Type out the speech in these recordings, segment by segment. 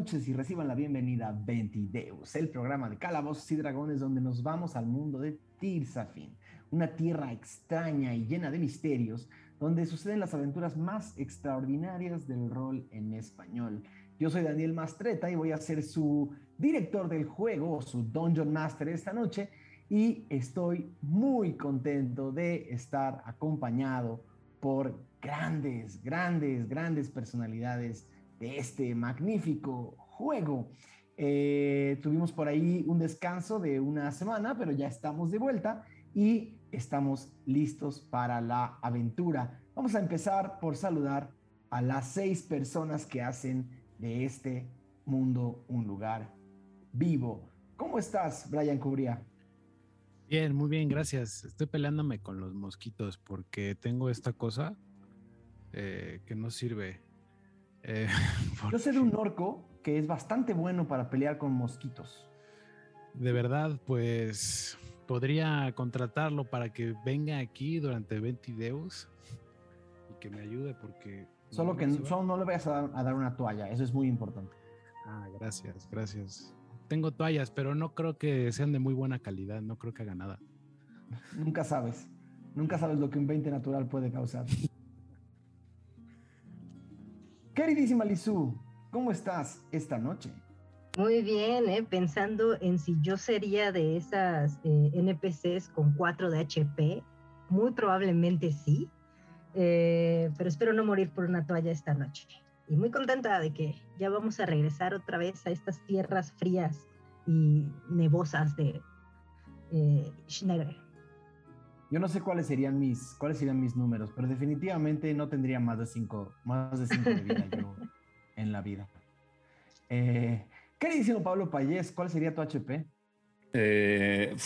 noches y reciban la bienvenida a Ventideus, el programa de calabozos y dragones donde nos vamos al mundo de Tirsafin, una tierra extraña y llena de misterios, donde suceden las aventuras más extraordinarias del rol en español. Yo soy Daniel Mastreta y voy a ser su director del juego, su Dungeon Master esta noche, y estoy muy contento de estar acompañado por grandes, grandes, grandes personalidades de este magnífico juego. Eh, tuvimos por ahí un descanso de una semana, pero ya estamos de vuelta y estamos listos para la aventura. Vamos a empezar por saludar a las seis personas que hacen de este mundo un lugar vivo. ¿Cómo estás, Brian Cubría? Bien, muy bien, gracias. Estoy peleándome con los mosquitos porque tengo esta cosa eh, que no sirve. Eh, Yo sé de un orco que es bastante bueno para pelear con mosquitos. De verdad, pues podría contratarlo para que venga aquí durante 20 deus y que me ayude porque... Solo que no, no le vayas a dar una toalla, eso es muy importante. Ah, gracias, gracias tengo toallas, pero no creo que sean de muy buena calidad, no creo que haga nada. Nunca sabes, nunca sabes lo que un 20 natural puede causar. Queridísima Lizu, ¿cómo estás esta noche? Muy bien, ¿eh? pensando en si yo sería de esas eh, NPCs con 4 de HP, muy probablemente sí, eh, pero espero no morir por una toalla esta noche y muy contenta de que ya vamos a regresar otra vez a estas tierras frías y nevosas de eh, Yo no sé cuáles serían mis cuáles serían mis números, pero definitivamente no tendría más de cinco más de cinco de vida yo en la vida. Eh, queridísimo Pablo Payés, ¿cuál sería tu HP? Eh,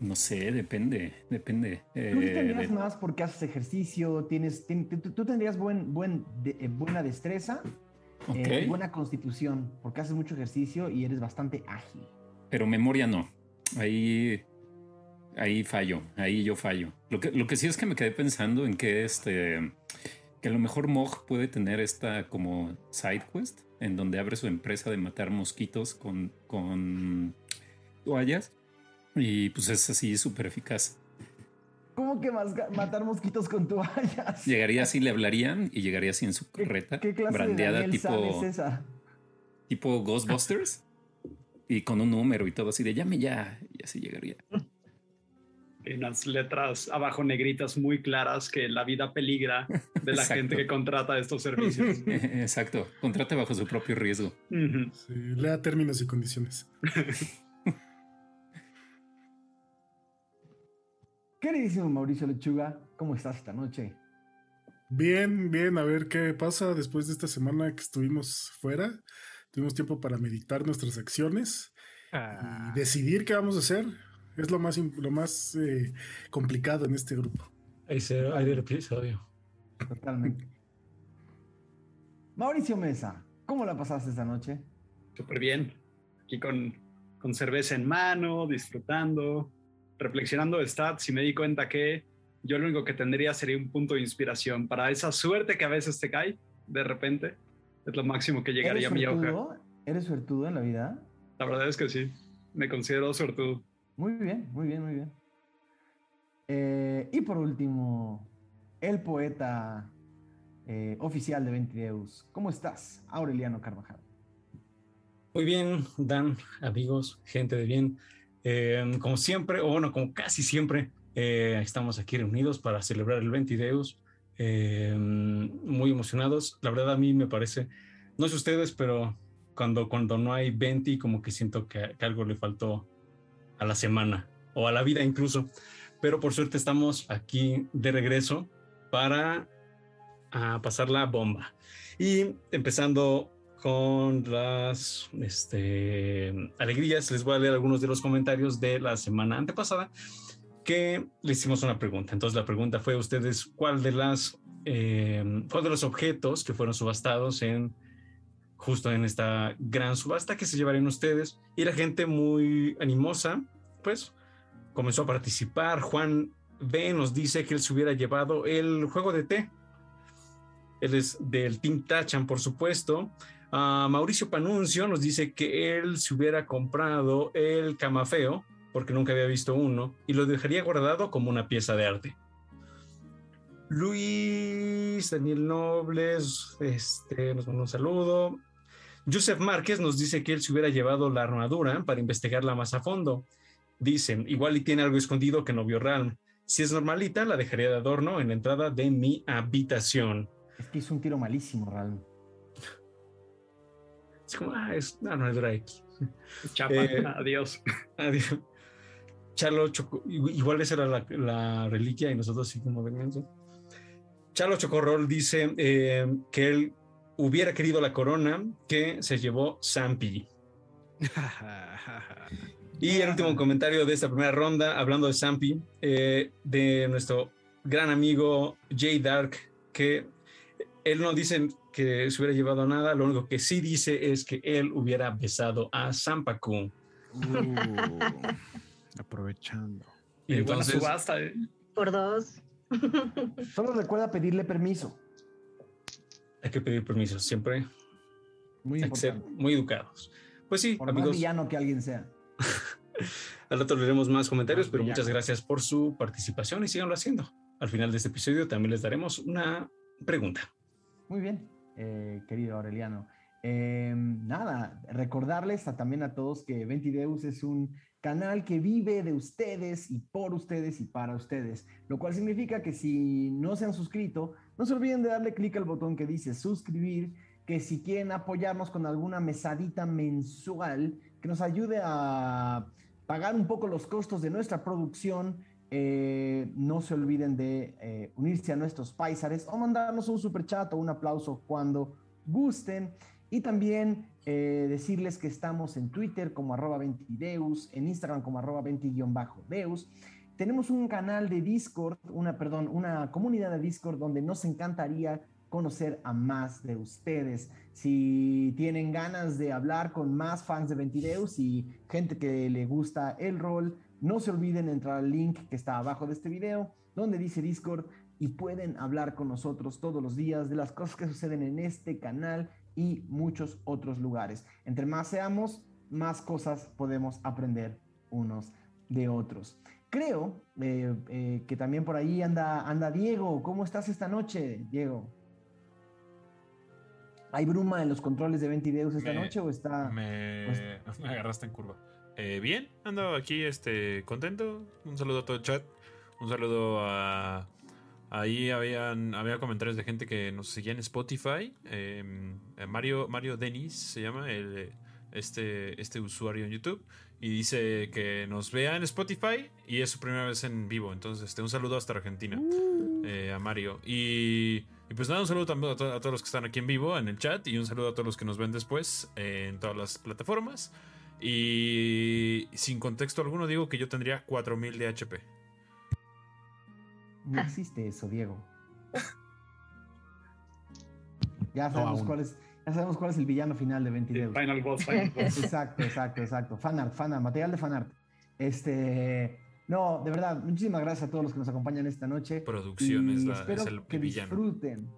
no sé, depende, depende. Tú eh, tendrías más porque haces ejercicio, tienes, tú tendrías buen, buen eh, buena destreza, eh, buena constitución, porque haces mucho ejercicio y eres bastante ágil. Pero memoria no. Ahí, ahí fallo, ahí yo fallo. Lo que, lo que sí es que me quedé pensando en que este, que a lo mejor Mog puede tener esta como side quest en donde abre su empresa de matar mosquitos con, con toallas y pues es así súper eficaz. ¿Cómo que más matar mosquitos con toallas? Llegaría así, le hablarían y llegaría así en su carreta. ¿Qué, clase brandeada de tipo, es esa? Tipo Ghostbusters. y con un número y todo así de llame ya. Y así llegaría. En las letras abajo negritas muy claras que la vida peligra de la gente que contrata estos servicios. Exacto. Contrate bajo su propio riesgo. lea términos y condiciones. Queridísimo Mauricio Lechuga, ¿cómo estás esta noche? Bien, bien, a ver qué pasa después de esta semana que estuvimos fuera. Tuvimos tiempo para meditar nuestras acciones y ah. decidir qué vamos a hacer. Es lo más, lo más eh, complicado en este grupo. Ahí se hay del episodio. Totalmente. Mauricio Mesa, ¿cómo la pasaste esta noche? Súper bien. Aquí con, con cerveza en mano, disfrutando, reflexionando de stats y me di cuenta que yo lo único que tendría sería un punto de inspiración para esa suerte que a veces te cae de repente. Es lo máximo que llegaría a mi hoja. ¿Eres suertudo en la vida? La verdad es que sí. Me considero suertudo. Muy bien, muy bien, muy bien. Eh, y por último, el poeta eh, oficial de Ventideus. ¿Cómo estás, Aureliano Carvajal? Muy bien, Dan, amigos, gente de bien. Em, como siempre, o bueno, como casi siempre, eh, estamos aquí reunidos para celebrar el Ventideus. Muy emocionados. La verdad, a mí me parece, no sé ustedes, pero cuando, cuando no hay Venti, como que siento que, algo le faltó a la semana o a la vida incluso. Pero por suerte estamos aquí de regreso para a pasar la bomba. Y empezando con las este, alegrías, les voy a leer algunos de los comentarios de la semana antepasada que le hicimos una pregunta. Entonces la pregunta fue ustedes cuál de las eh, cuál de los objetos que fueron subastados en justo en esta gran subasta que se llevarían ustedes y la gente muy animosa pues comenzó a participar. Juan B nos dice que él se hubiera llevado el juego de té. Él es del Team Tachan, por supuesto. Ah, Mauricio Panuncio nos dice que él se hubiera comprado el camafeo porque nunca había visto uno y lo dejaría guardado como una pieza de arte. Luis Daniel Nobles este, nos manda un saludo. Joseph Márquez nos dice que él se hubiera llevado la armadura para investigarla más a fondo. Dicen, igual y tiene algo escondido que no vio Ralm. Si es normalita, la dejaría de adorno en la entrada de mi habitación. Es que hizo un tiro malísimo, Ralm. Es como, ah, es una armadura X. Chapa, Eh, adiós. Adiós. Charlo Choco, igual esa era la, la reliquia y nosotros sí como de menso. Charlo Chocorrol dice eh, que él hubiera querido la corona que se llevó Zampi. Y el último comentario de esta primera ronda, hablando de Zampi, eh, de nuestro gran amigo Jay Dark, que él no dice que se hubiera llevado nada, lo único que sí dice es que él hubiera besado a Zampacu. Uh, aprovechando. Y buena entonces, subasta, eh. Por dos. Solo recuerda pedirle permiso. Hay que pedir permiso, siempre Muy hay que ser muy educados. Pues sí, Por más amigos, villano que alguien sea. al rato leeremos más comentarios, Más pero villano. muchas gracias por su participación y síganlo haciendo. Al final de este episodio también les daremos una pregunta. Muy bien, eh, querido Aureliano. Eh, nada, recordarles a- también a todos que Ventideus es un canal que vive de ustedes y por ustedes y para ustedes, lo cual significa que si no se han suscrito, no se olviden de darle clic al botón que dice suscribir, que si quieren apoyarnos con alguna mesadita mensual que nos ayude a pagar un poco los costos de nuestra producción, eh, no se olviden de eh, unirse a nuestros paisares o mandarnos un super chat o un aplauso cuando gusten. Y también eh, decirles que estamos en Twitter como arroba 20deus, en Instagram como arroba 20-deus. Tenemos un canal de Discord, una, perdón, una comunidad de Discord donde nos encantaría conocer a más de ustedes. Si tienen ganas de hablar con más fans de Ventideus y gente que le gusta el rol, no se olviden entrar al link que está abajo de este video, donde dice Discord, y pueden hablar con nosotros todos los días de las cosas que suceden en este canal y muchos otros lugares. Entre más seamos, más cosas podemos aprender unos de otros. Creo eh, eh, que también por ahí anda, anda Diego. ¿Cómo estás esta noche, Diego? ¿Hay bruma en los controles de Ventideus esta Me- noche o está...? Me, pues- me agarraste en curva. Eh, bien, ando aquí este, contento. Un saludo a todo el chat. Un saludo a. Ahí habían, había comentarios de gente que nos seguía en Spotify. Eh, Mario, Mario Denis se llama el, este, este usuario en YouTube. Y dice que nos vea en Spotify y es su primera vez en vivo. Entonces, este, un saludo hasta Argentina eh, a Mario. Y, y pues nada, un saludo también a, to- a todos los que están aquí en vivo en el chat y un saludo a todos los que nos ven después eh, en todas las plataformas. Y sin contexto alguno digo que yo tendría 4000 de HP. No existe eso, Diego. Ya sabemos, cuál es, ya sabemos cuál es el villano final de Ventideus. Final boss, final boss. Exacto, exacto, exacto. Fanart, fanart, material de fanart. Este, no, de verdad, muchísimas gracias a todos los que nos acompañan esta noche. Producción es, Y la- espero es el que villano. disfruten,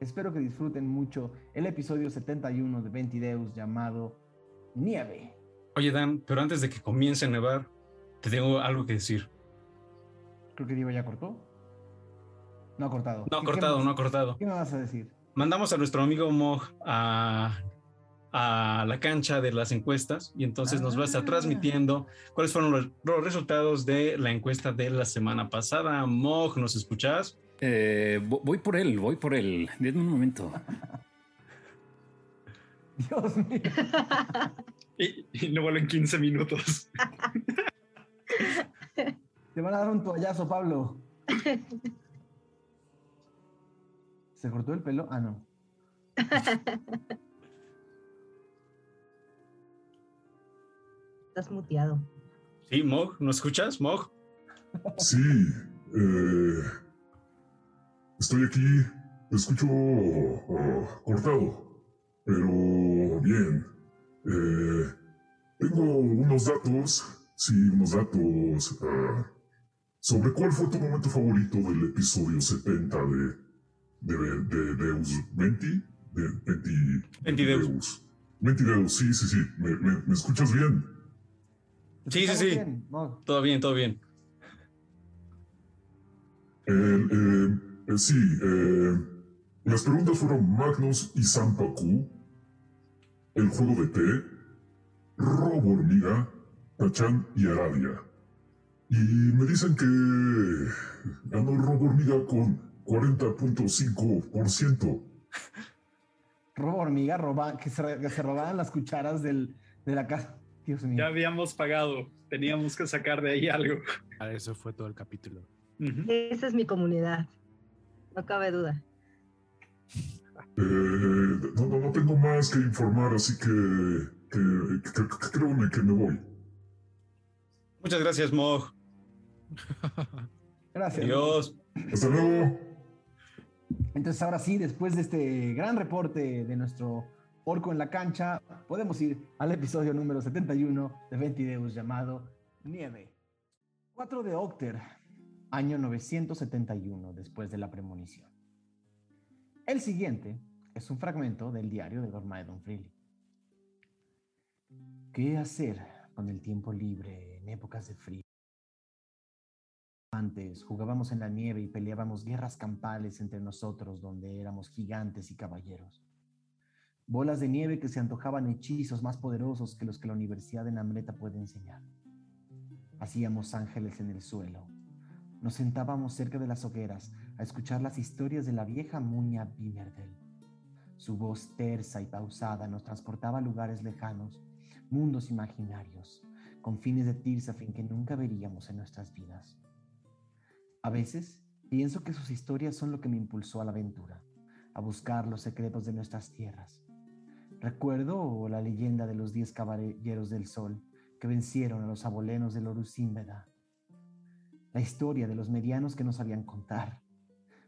espero que disfruten mucho el episodio 71 de Ventideus llamado Nieve. Oye, Dan, pero antes de que comience a nevar, te tengo algo que decir. Creo que Diego ya cortó. No ha cortado. No ha ¿Qué- cortado, no ha cortado. ¿Qué me vas a decir? Mandamos a nuestro amigo Mog a, a la cancha de las encuestas y entonces nos va a estar Ah. transmitiendo cuáles fueron los, los resultados de la encuesta de la semana pasada. Mog, ¿nos escuchas? Eh, vo- voy por él, voy por él. Denme un momento. Dios mío. Y, y no vuelven 15 minutos. Te van a dar un toallazo, Pablo. ¿Se cortó el pelo? Ah, no. Estás muteado. Sí, Mog, ¿nos escuchas? Mog. Sí, eh, estoy aquí, te escucho ah, cortado, pero bien. Eh, tengo unos datos, sí, unos datos ah, sobre cuál fue tu momento favorito del episodio 70 de, de, de Deus 20, de 20, Ventideus. Ventideus. Ventideus, sí, sí, sí. ¿Me, me, me escuchas bien? Sí, sí, sí. bien, ¿no? Todo bien, todo bien. Eh, eh, eh, sí, eh, las preguntas fueron Magnus y Sampaku, el juego de té, Robo Hormiga, Tachan y Aradia. Y me dicen que ganó el Robo Hormiga con 40.5%. Robo hormiga, roba, que, se, que se robaban las cucharas del, de la casa. Dios mío. Ya habíamos pagado. Teníamos que sacar de ahí algo. Ah, Eso fue todo el capítulo. Esa es mi comunidad. No cabe duda. Eh, no, no, no tengo más que informar, así que, que, que, que me voy. Muchas gracias, Mog. Gracias. Adiós. Hasta luego. Entonces ahora sí, después de este gran reporte de nuestro orco en la cancha, podemos ir al episodio número 71 de Ventideus llamado Nieve. 4 de Octer, año 971 después de la premonición. El siguiente es un fragmento del diario de Dormaedon Freely. ¿Qué hacer con el tiempo libre en épocas de frío? Jugábamos en la nieve y peleábamos guerras campales entre nosotros donde éramos gigantes y caballeros. Bolas de nieve que se antojaban hechizos más poderosos que los que la Universidad de Namleta puede enseñar. Hacíamos ángeles en el suelo. Nos sentábamos cerca de las hogueras a escuchar las historias de la vieja muña Bimerdel. Su voz tersa y pausada nos transportaba a lugares lejanos, mundos imaginarios, confines de Tirsafin que nunca veríamos en nuestras vidas. A veces pienso que sus historias son lo que me impulsó a la aventura, a buscar los secretos de nuestras tierras. Recuerdo la leyenda de los diez caballeros del sol que vencieron a los abolenos del Orusimbeda. La historia de los medianos que no sabían contar.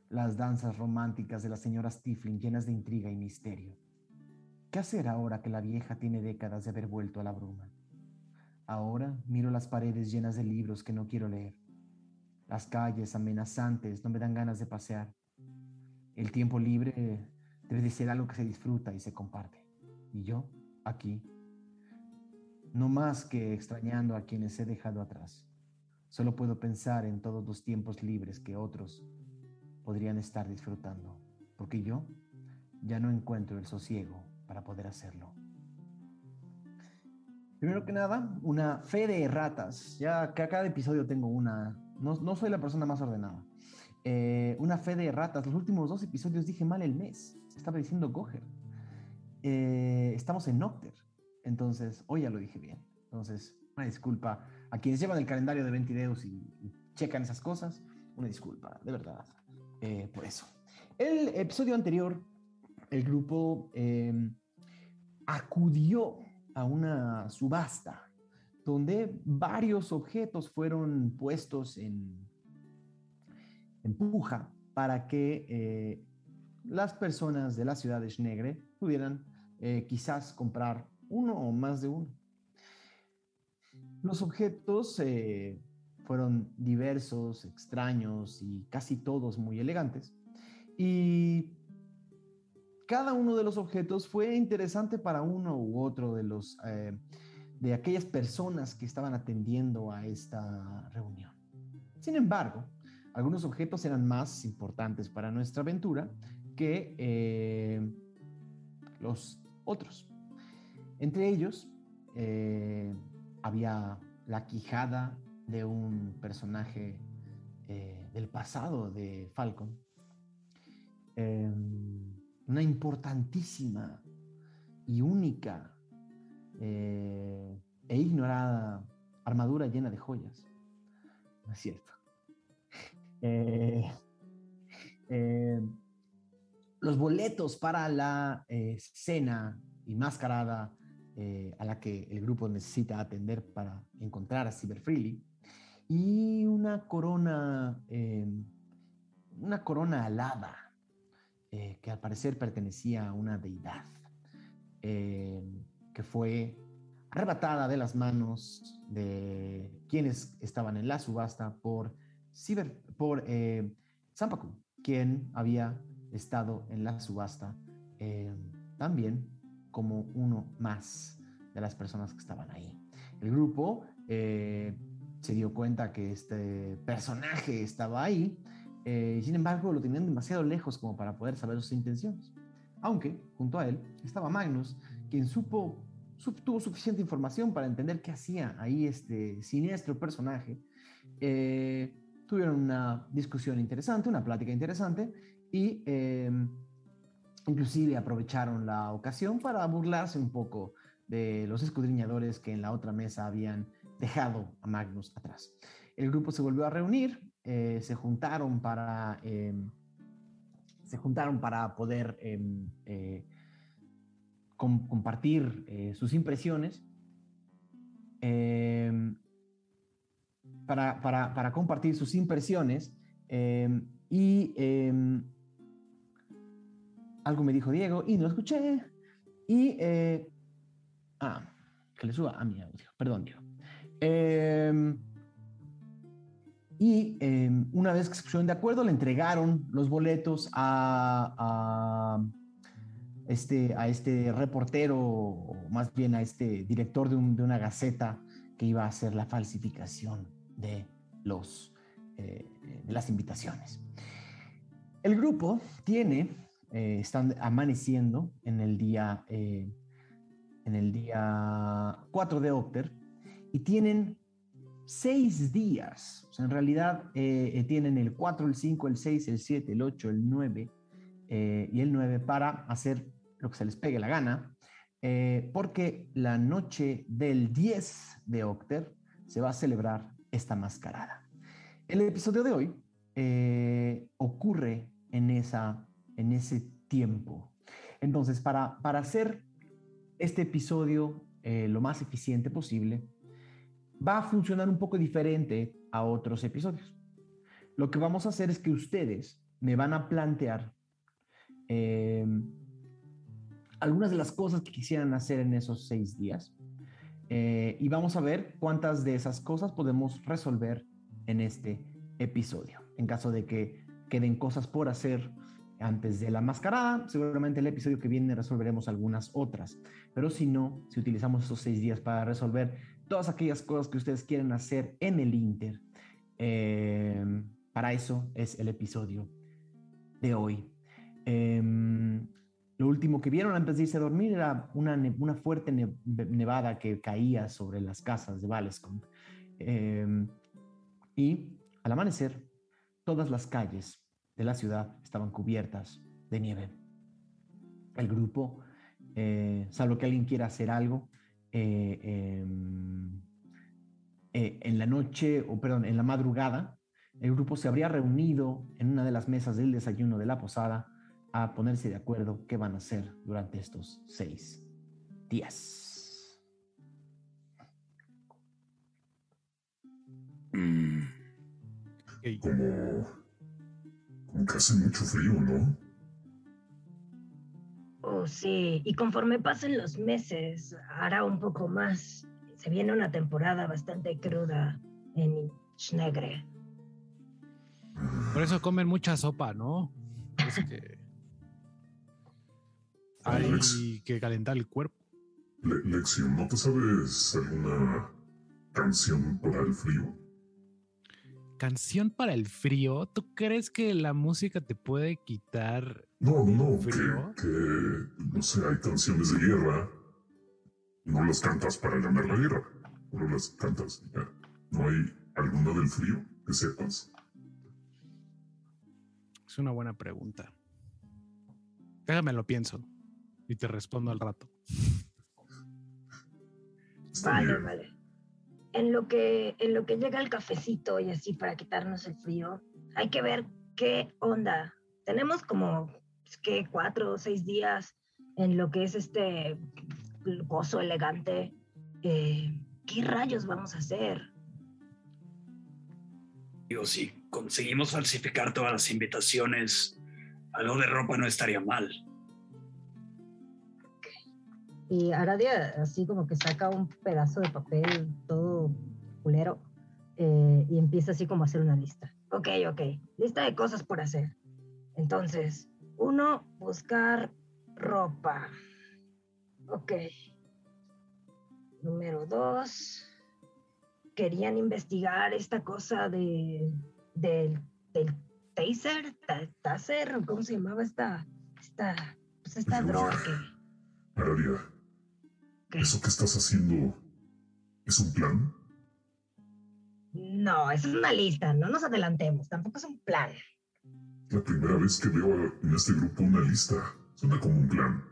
Las danzas románticas de las señoras Tiflin llenas de intriga y misterio. ¿Qué hacer ahora que la vieja tiene décadas de haber vuelto a la bruma? Ahora miro las paredes llenas de libros que no quiero leer. Las calles amenazantes no me dan ganas de pasear. El tiempo libre debe de ser algo que se disfruta y se comparte. Y yo, aquí, no más que extrañando a quienes he dejado atrás. Solo puedo pensar en todos los tiempos libres que otros podrían estar disfrutando, porque yo ya no encuentro el sosiego para poder hacerlo. Primero que nada, una fe de ratas. Ya que a cada episodio tengo una. No, no soy la persona más ordenada. Eh, una fe de ratas. Los últimos dos episodios dije mal el mes. Estaba diciendo Goher. Eh, estamos en Nocter. Entonces, hoy ya lo dije bien. Entonces, una disculpa a quienes llevan el calendario de Ventideus y, y checan esas cosas. Una disculpa, de verdad, eh, por eso. El episodio anterior, el grupo acudió a una subasta donde varios objetos fueron puestos en, en puja para que eh, las personas de la ciudad de Schnegre pudieran eh, quizás comprar uno o más de uno. Los objetos eh, fueron diversos, extraños y casi todos muy elegantes. Y cada uno de los objetos fue interesante para uno u otro de los de aquellas personas que estaban atendiendo a esta reunión. Sin embargo, algunos objetos eran más importantes para nuestra aventura que eh, los otros. Entre ellos eh, había la quijada de un personaje eh, del pasado de Falcon. Eh, una importantísima y única eh, e ignorada armadura llena de joyas. No es cierto. Eh, eh, los boletos para la eh, cena y mascarada a la que el grupo necesita atender para encontrar a Cyber Freely y una corona, eh, una corona alada que al parecer pertenecía a una deidad eh, fue arrebatada de las manos de quienes estaban en la subasta por, Ciber, por eh, quien había estado en la subasta eh, también como uno más de las personas que estaban ahí. El grupo eh, se dio cuenta que este personaje estaba ahí eh, sin embargo lo tenían demasiado lejos como para poder saber sus intenciones. Aunque junto a él estaba Magnus, quien supo, tuvo suficiente información para entender qué hacía ahí este siniestro personaje. Eh, tuvieron una discusión interesante, una plática interesante y em, inclusive aprovecharon la ocasión para burlarse un poco de los escudriñadores que en la otra mesa habían dejado a Magnus atrás. El grupo se volvió a reunir, eh, se juntaron para em, se juntaron para poder eh, compartir eh, sus impresiones, em, para, para, para, compartir sus impresiones y algo me dijo Diego y no escuché y ah, que le suba a mi audio, perdón Diego. Y una vez que se pusieron de acuerdo, le entregaron los boletos a, este, a este reportero, o más bien a este director de, una gaceta que iba a hacer la falsificación de, los, eh, de las invitaciones. El grupo tiene, eh, están amaneciendo en el día, eh, en el día 4 de octubre, y tienen seis días. O sea, en realidad eh, eh, tienen el 4, el 5, el 6, el 7, el 8, el 9 eh, y el 9 para hacer lo que se les pegue la gana, porque la noche del 10 de Octer se va a celebrar esta mascarada. El episodio de hoy ocurre en, esa, en ese tiempo. Entonces, para, para hacer este episodio lo más eficiente posible, va a funcionar un poco diferente a otros episodios. Lo que vamos a hacer es que ustedes me van a plantear em, algunas de las cosas que quisieran hacer en esos seis días eh, y vamos a ver cuántas de esas cosas podemos resolver en este episodio. En caso de que queden cosas por hacer antes de la mascarada, seguramente el episodio que viene resolveremos algunas otras. Pero si no, si utilizamos esos seis días para resolver todas aquellas cosas que ustedes quieren hacer en el Inter. Em, para eso es el episodio de hoy. Em, lo último que vieron antes de irse a dormir era una, una fuerte nevada que caía sobre las casas de Valescombe. Em, y al amanecer, todas las calles de la ciudad estaban cubiertas de nieve. El grupo, eh, salvo que alguien quiera hacer algo, eh, em, eh, en la noche, o perdón, en la madrugada, el grupo se habría reunido en una de las mesas del desayuno de la posada a ponerse de acuerdo qué van a hacer durante estos seis días. Mm. Como, como que hace mucho frío, ¿no? Oh, sí, y conforme pasen los meses, hará un poco más. Se viene una temporada bastante cruda en Schnegre. Por eso comen mucha sopa, ¿no? Es que hay que calentar el cuerpo. Lección, ¿no te sabes alguna canción para el frío? Canción para el frío. ¿Tú crees que la música te puede quitar no, no, no, que, no sé, hay canciones de guerra. No las cantas para ganar la guerra, no las cantas ya. ¿No hay alguna del frío que sepas? Es una buena pregunta. Déjame lo pienso y te respondo al rato. vale, vale. En lo que en lo que llega el cafecito y así para quitarnos el frío, hay que ver qué onda. Tenemos como que cuatro o seis días en lo que es este gozo elegante, eh, ¿qué rayos vamos a hacer? Digo, si conseguimos falsificar todas las invitaciones, algo de ropa no estaría mal. Y Aradia así como que saca un pedazo de papel todo culero eh, y empieza así como a hacer una lista. Ok, ok, lista de cosas por hacer. Entonces, uno, buscar ropa. Ok. Número dos. Querían investigar esta cosa de del, del taser, ta- taser, ¿cómo se llamaba esta, esta, pues esta droga que, Aradia, ¿eso que estás haciendo es un plan? No, es una lista, no nos adelantemos, tampoco es un plan. La primera vez que veo en este grupo una lista. Suena como un plan.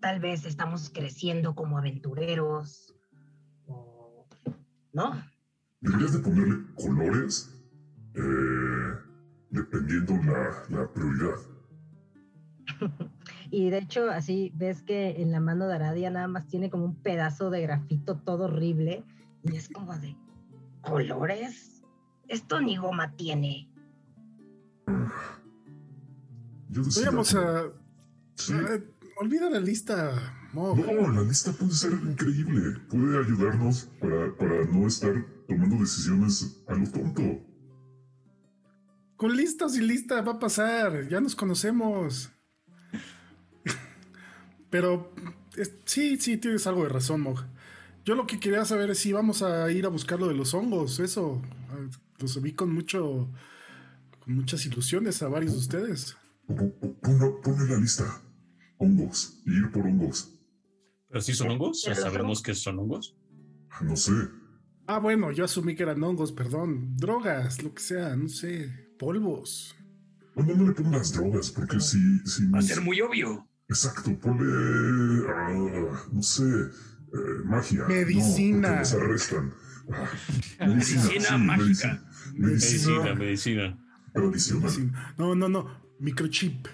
Tal vez estamos creciendo como aventureros. o- ¿No? Deberías de ponerle colores eh, dependiendo la, la prioridad. Y de hecho, así ves que en la mano de Aradia nada más tiene como un pedazo de grafito todo horrible. Y es como de colores. Esto ni goma tiene. Yo decía, Vamos a. Sí. a- olvida la lista. No, la lista puede ser increíble. Puede ayudarnos para, para no estar tomando decisiones a lo tonto. Con lista o sin lista va a pasar. Ya nos conocemos. Pero es- sí, sí, tienes algo de razón, Mog. Yo lo que quería saber es si vamos a ir a buscar lo de los hongos. Eso. Ah, Los vi con mucho. con muchas ilusiones a varios de ustedes. Ponle, la lista. Hongos. Ir por hongos. ¿Pero sí son hongos? ¿Ya sabemos que son hongos? No sé. Ah, bueno, yo asumí que eran hongos, perdón. Drogas, lo que sea, no sé. Polvos. Bueno, no le pongas drogas, porque si, si Va a ser muy obvio. Exacto, ponle. ah, no sé. eh, magia. Medicina. No, nos arrestan. Ah, Medicina mágica. Medicina. Medicina, Medicina medicina. tradicional. No, no, no. Microchip.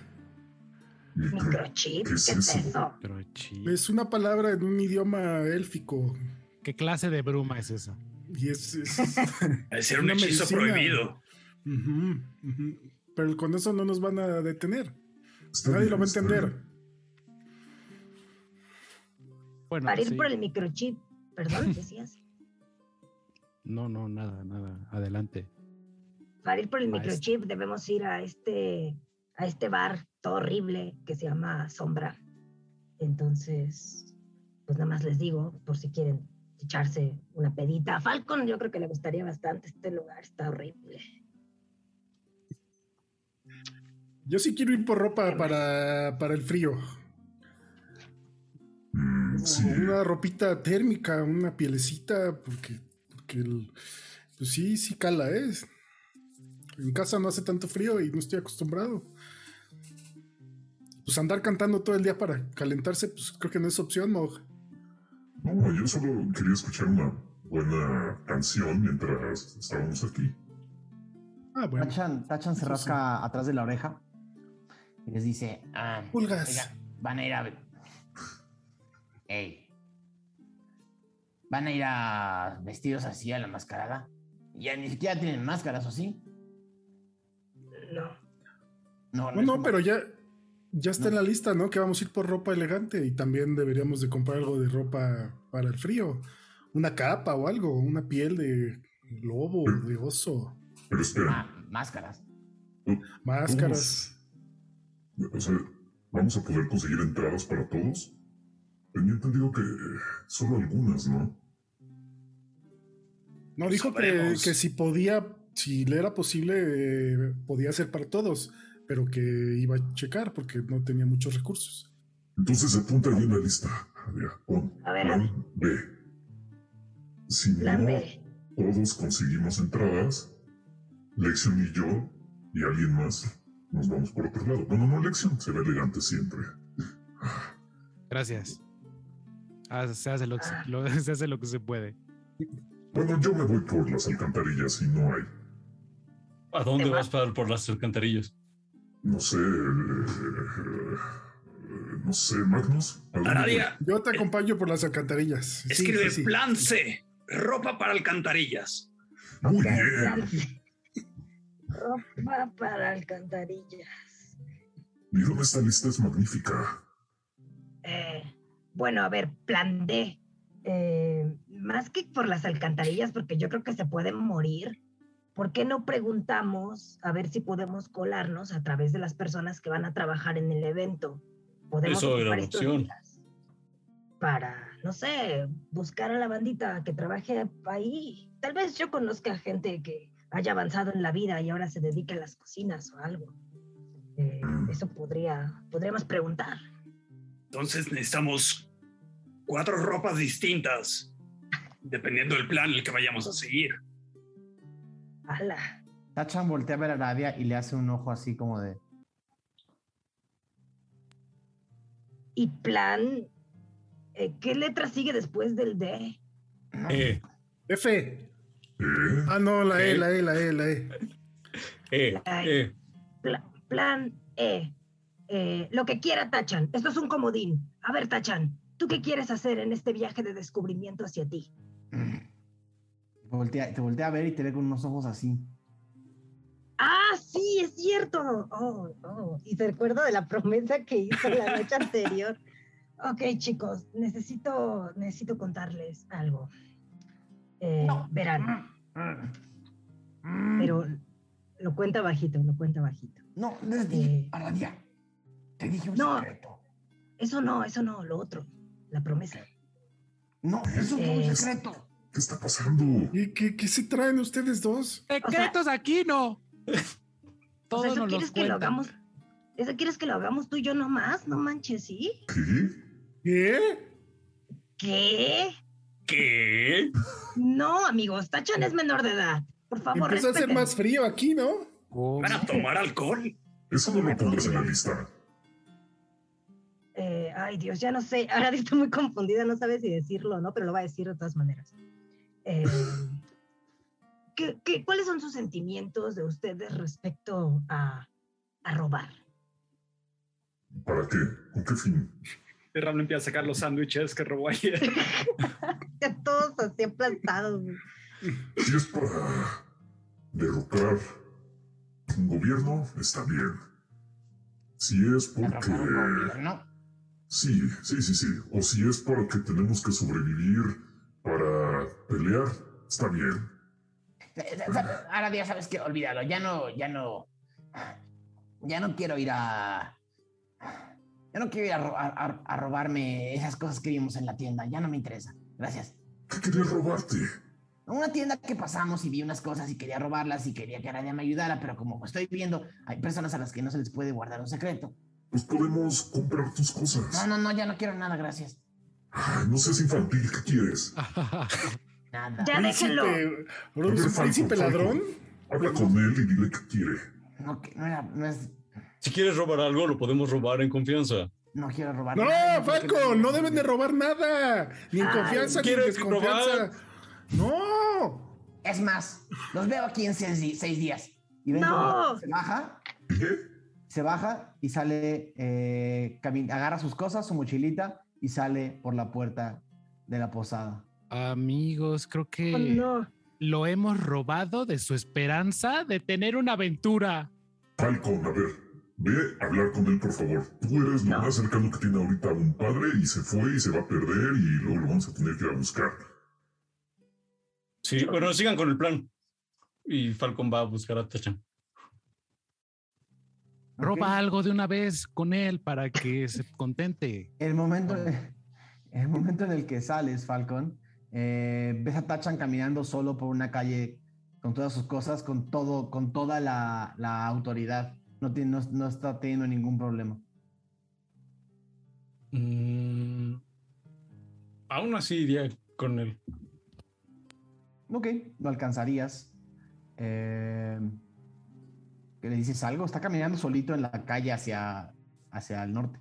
Micro- Microchip, ¿Qué ¿qué es es eso? chi- Es una palabra en un idioma élfico. ¿Qué clase de bruma es esa? Y es. es- un Una hechizo medicina. prohibido. Pero con eso no nos van a detener. Está Nadie bien, lo va a entender. bien. Bueno, Para ir sí. por el microchip, perdón, decías. No, no, nada, nada. Adelante. Para ir por el Maestro. microchip debemos ir a este, a este bar todo horrible que se llama Sombra. Entonces, pues nada más les digo, por si quieren echarse una pedita. A Falcon yo creo que le gustaría bastante este lugar, está horrible. Yo sí quiero ir por ropa para, para el frío. Sí. Una ropita térmica, una pielecita, porque, porque el- pues sí, sí cala, ¿eh? En casa no hace tanto frío y no estoy acostumbrado. Pues andar cantando todo el día para calentarse, pues creo que no es opción, Mog. No, yo solo quería escuchar una buena canción mientras estábamos aquí. Ah, bueno. Tachan, Tachan se rasca atrás de la oreja y les dice, ah, Pulgas. oiga, van a ir a... ver- Ey. ¿Van a ir a vestidos así a la mascarada? Ya ni siquiera tienen máscaras, ¿o sí? No. No, No, no, como- pero ya, ya está No. en la lista, ¿no? Que vamos a ir por ropa elegante y también deberíamos de comprar algo de ropa para el frío. Una capa o algo, una piel de lobo, de oso, Pero espera, Ah, máscaras. máscaras. o sea, ¿vamos a poder conseguir entradas para todos? Tenía entendido que solo algunas, ¿no? No, dijo que, que si podía, si le era posible, eh, podía ser para todos, pero que iba a checar porque no tenía muchos recursos. Entonces apunta ahí en la lista. A ver, pon A ver, plan B. Si Plan no B. todos conseguimos entradas, Lexion y yo y alguien más nos vamos por otro lado. Bueno, no, Lexion se ve elegante siempre. Gracias. Ah, se, hace lo, que se- lo- se hace lo que se puede. Bueno, yo me voy por las alcantarillas y no hay. ¿A dónde vas para por las alcantarillas? No sé. eh, eh, no sé, Magnus. ¿a dónde Aradia, Yo te acompaño por las alcantarillas. Escribe sí, sí. plan C. Ropa para alcantarillas. Muy bien. Ropa para alcantarillas. Vieron, esta lista es magnífica. Eh, bueno, a ver, plan D. Eh, más que por las alcantarillas, porque yo creo que se pueden morir ¿por qué no preguntamos a ver si podemos colarnos a través de las personas que van a trabajar en el evento? Podemos Eso era una opción. Para, no sé, buscar a la bandita que trabaje ahí. Tal vez yo conozca gente que haya avanzado en la vida y ahora se dedique a las cocinas o algo. Eh, eso podría, podríamos preguntar. Entonces necesitamos cuatro ropas distintas, dependiendo del plan el que vayamos a seguir. ¡Hala! Tachan voltea a ver a Aradia y le hace un ojo así como de. Y plan, eh, ¿qué letra sigue después del D? Eh, F. ¿Eh? Ah, no, la E, la E, la E, la E. eh, eh. Pla- plan E. Eh, lo que quiera Tachan. Esto es un comodín. A ver, Tachan, ¿tú qué quieres hacer en este viaje de descubrimiento hacia ti? Te voltea, te voltea a ver y te ve con unos ojos así. Ah, sí, es cierto. Oh, oh. Y te recuerdo de la promesa que hizo la noche anterior. Ok, chicos, necesito, necesito contarles algo. Eh, Verán, pero lo cuenta bajito, lo cuenta bajito. No, les dije, Eh, Aradia. Te dije un No. secreto. Eso no, eso no, lo otro, la promesa. No, eso fue un secreto. ¿Qué está pasando? ¿Y qué, qué se traen ustedes dos? Secretos aquí no. O sea, Todo ¿eso nos quieres los que lo hagamos? ¿Eso quieres que lo hagamos tú y yo nomás? No manches, ¿sí? ¿Qué? ¿Qué? ¿Qué? ¿Qué? No, amigos, Tachan es menor de edad. Por favor, Empieza a hacer respeten. más frío aquí, ¿no? ¿Van a tomar alcohol? Eso no lo pongas en la lista. Eh, ay, Dios, ya no sé. Ahora estoy muy confundida, no sabe si decirlo o no, pero lo va a decir de todas maneras. Eh, ¿qué, qué, cuáles son sus sentimientos de ustedes respecto a, a robar? ¿Para qué? ¿Con qué fin? Y Ram empieza a sacar los sándwiches que robó ayer. Ya todos así aplastados. Si es para derrocar un gobierno, está bien. Si es porque... ¿no? Sí, sí, sí, sí. O si es para que tenemos que sobrevivir para pelear, está bien. Aradia, sabes que olvídalo. Ya no, ya no. Ya no quiero ir a. Ya no quiero ir a, ro- a- a- robarme esas cosas que vimos en la tienda. Ya no me interesa. Gracias. ¿Qué querías robarte? Una tienda que pasamos y vi unas cosas y quería robarlas y quería que Aradia me ayudara, pero como estoy viendo, hay personas a las que no se les puede guardar un secreto. Pues podemos comprar tus No, cosas. no, no, ya no quiero nada, gracias. Ay, no seas infantil, ¿qué quieres? Nada. Ya déjenlo. Príncipe, ¿ahora A ver, es un Falco, príncipe ladrón? Habla con él y dile qué quiere. No, que- no, era- no es. Si quieres robar algo, lo podemos robar en confianza. No quiero robar No, nada, Falco, no deben de robar nada. Ni en Ay, confianza, ni en ¿quieres desconfianza. robar? No. Es más, los veo aquí en seis, seis días. Y ven No. se baja, ¿Qué? Se baja y sale, eh, agarra sus cosas, su mochilita y sale por la puerta de la posada. Amigos, creo que Oh, no. lo hemos robado de su esperanza de tener una aventura. Falcon, a ver, ve a hablar con él, por favor. Tú eres lo más cercano que tiene ahorita un padre y se fue y se va a perder y luego lo vamos a tener que ir a buscar. Sí, bueno, sigan con el plan. Y Falcon va a buscar a Tachan. Roba algo de una vez con él para que se contente. El momento, el momento en el que sales, Falcon, eh, ves a Tachan caminando solo por una calle con todas sus cosas, con todo, con toda la, la autoridad. No, tiene, no, no está teniendo ningún problema. Mm, aún así iría con él. Ok, lo alcanzarías. Eh, ¿Qué le dices algo? Está caminando solito en la calle hacia, hacia el norte.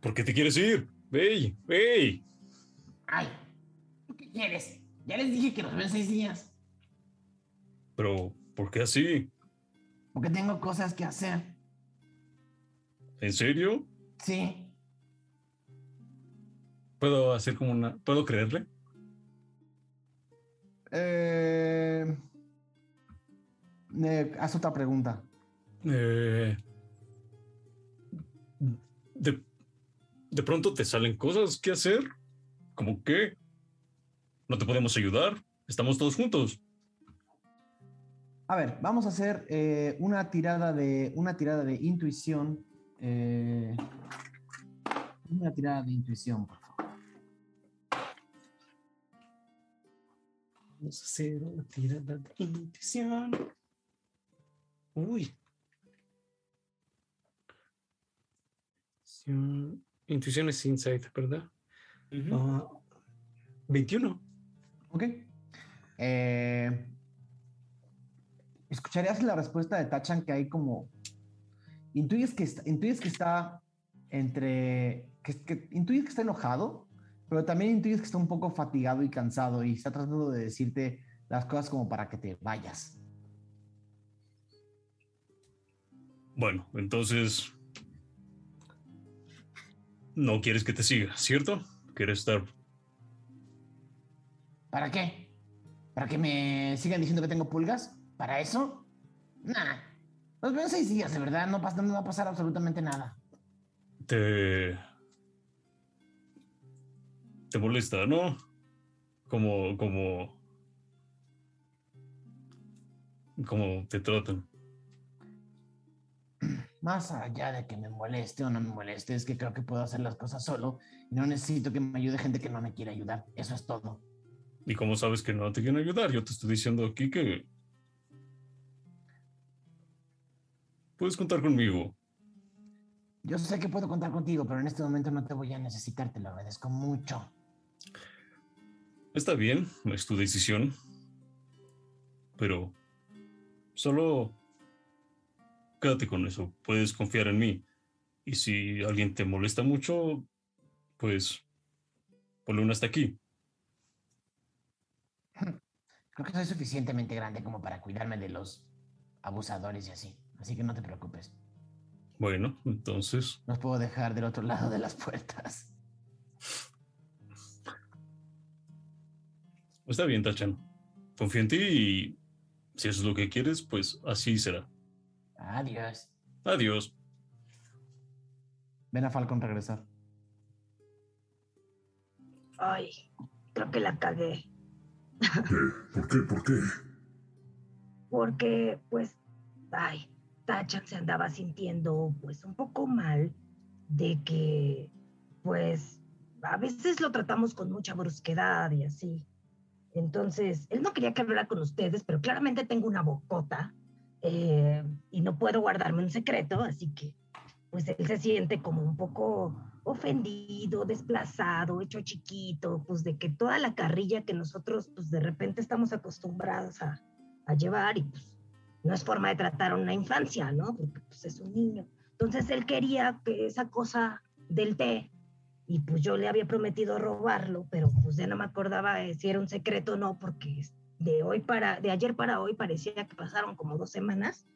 ¿Por qué te quieres ir? ¡Ey! ¡Ey! Ay, ¿tú qué quieres? Ya les dije que los veo en seis días. Pero, ¿por qué así? Porque tengo cosas que hacer. ¿En serio? Sí. ¿Puedo hacer como una... ¿Puedo creerle? Eh, eh, haz otra pregunta. Eh, de, de pronto te salen cosas que hacer. ¿Cómo qué? ¿No te podemos ayudar? Estamos todos juntos. A ver, vamos a hacer eh, una tirada de una tirada de intuición. eh, una tirada de intuición, por favor. Vamos a hacer una tirada de intuición. Uy. Intuición- es insight, ¿verdad? Ah, 21. ¿Ok? Eh, escucharías la respuesta de Tachan que hay como. Intuyes que está, intuyes que está entre. Que, que- intuyes que está enojado, pero también intuyes que está un poco fatigado y cansado y está tratando de decirte las cosas como para que te vayas. Bueno, entonces. No quieres que te siga, ¿cierto? Quieres estar. ¿Para qué? ¿Para que me sigan diciendo que tengo pulgas? ¿Para eso? Nah. Los veo en seis días, de verdad. No, pasa, no va a pasar absolutamente nada. Te. Te molesta, ¿no? Como. como. como te tratan. Más allá de que me moleste o no me moleste, es que creo que puedo hacer las cosas solo y no necesito que me ayude gente que no me quiere ayudar. Eso es todo. ¿Y cómo sabes que no te quieren ayudar? Yo te estoy diciendo aquí que. Puedes contar conmigo. Yo sé que puedo contar contigo, pero en este momento no te voy a necesitar, te lo agradezco mucho. Está bien, es tu decisión. Pero. Solo. Quédate con eso. Puedes confiar en mí. Y si alguien te molesta mucho, pues. Ponle un hasta aquí. Creo que soy suficientemente grande como para cuidarme de los abusadores y así. Así que no te preocupes. Bueno, entonces. Los puedo dejar del otro lado de las puertas. Está bien, Tachan. Confío en ti y. Si eso es lo que quieres, pues así será. Adiós. Adiós. Ven a Falcon regresar. Ay, creo que la cagué. ¿Por qué? ¿Por qué? Porque, pues, ay, Tachan se andaba sintiendo, pues, un poco mal de que, pues, a veces lo tratamos con mucha brusquedad y así. Entonces, él no quería que hablara con ustedes, pero claramente tengo una bocota eh, y no puedo guardarme un secreto, así que, pues, él se siente como un poco ofendido, desplazado, hecho chiquito, pues de que toda la carrilla que nosotros, pues, de repente estamos acostumbrados a, a llevar y pues no es forma de tratar a una infancia, ¿no? Porque pues es un niño. Entonces él quería que esa cosa del té y pues yo le había prometido robarlo, pero pues ya no me acordaba eh, si era un secreto o no, porque de hoy para, de ayer para hoy parecía que pasaron como dos semanas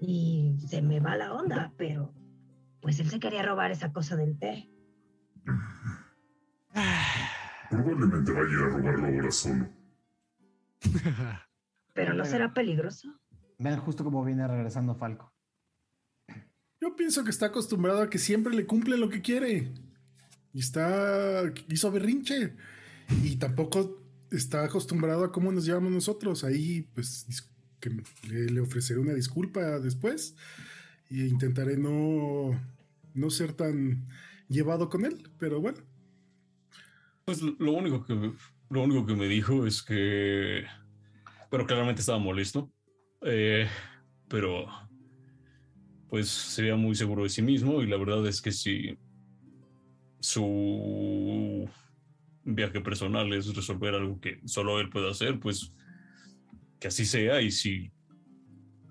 y se me va la onda, pero pues él se quería robar esa cosa del té. Probablemente vaya a ir a robarlo ahora solo. Pero no será peligroso. Ven justo como viene regresando Falco. Yo pienso que está acostumbrado a que siempre le cumple lo que quiere. Y está. hizo berrinche. Y tampoco está acostumbrado a cómo nos llevamos nosotros. Ahí, pues, que le, ofreceré una disculpa después. E intentaré no, no ser tan llevado con él. Pero bueno. Pues lo único que lo único que me dijo es que pero claramente estaba molesto. Eh, pero pues se veía muy seguro de sí mismo y la verdad es que si su viaje personal es resolver algo que solo él puede hacer, pues que así sea y si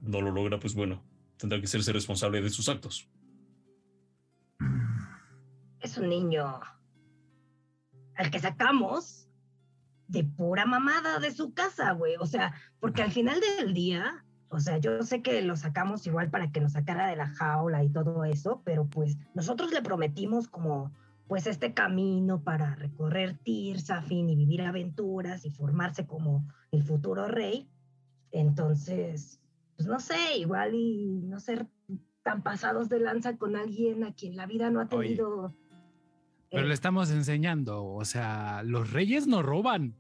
no lo logra, pues bueno, tendrá que serse responsable de sus actos. es un niño al que sacamos de pura mamada de su casa, güey. O sea, porque al final del día, o sea, yo sé que lo sacamos igual para que nos sacara de la jaula y todo eso, pero pues nosotros le prometimos como pues este camino para recorrer Tirsafin y vivir aventuras y formarse como el futuro rey. Entonces, pues no sé, igual y no ser tan pasados de lanza con alguien a quien la vida no ha Oye. tenido Pero eh, le estamos enseñando, o sea, los reyes no roban.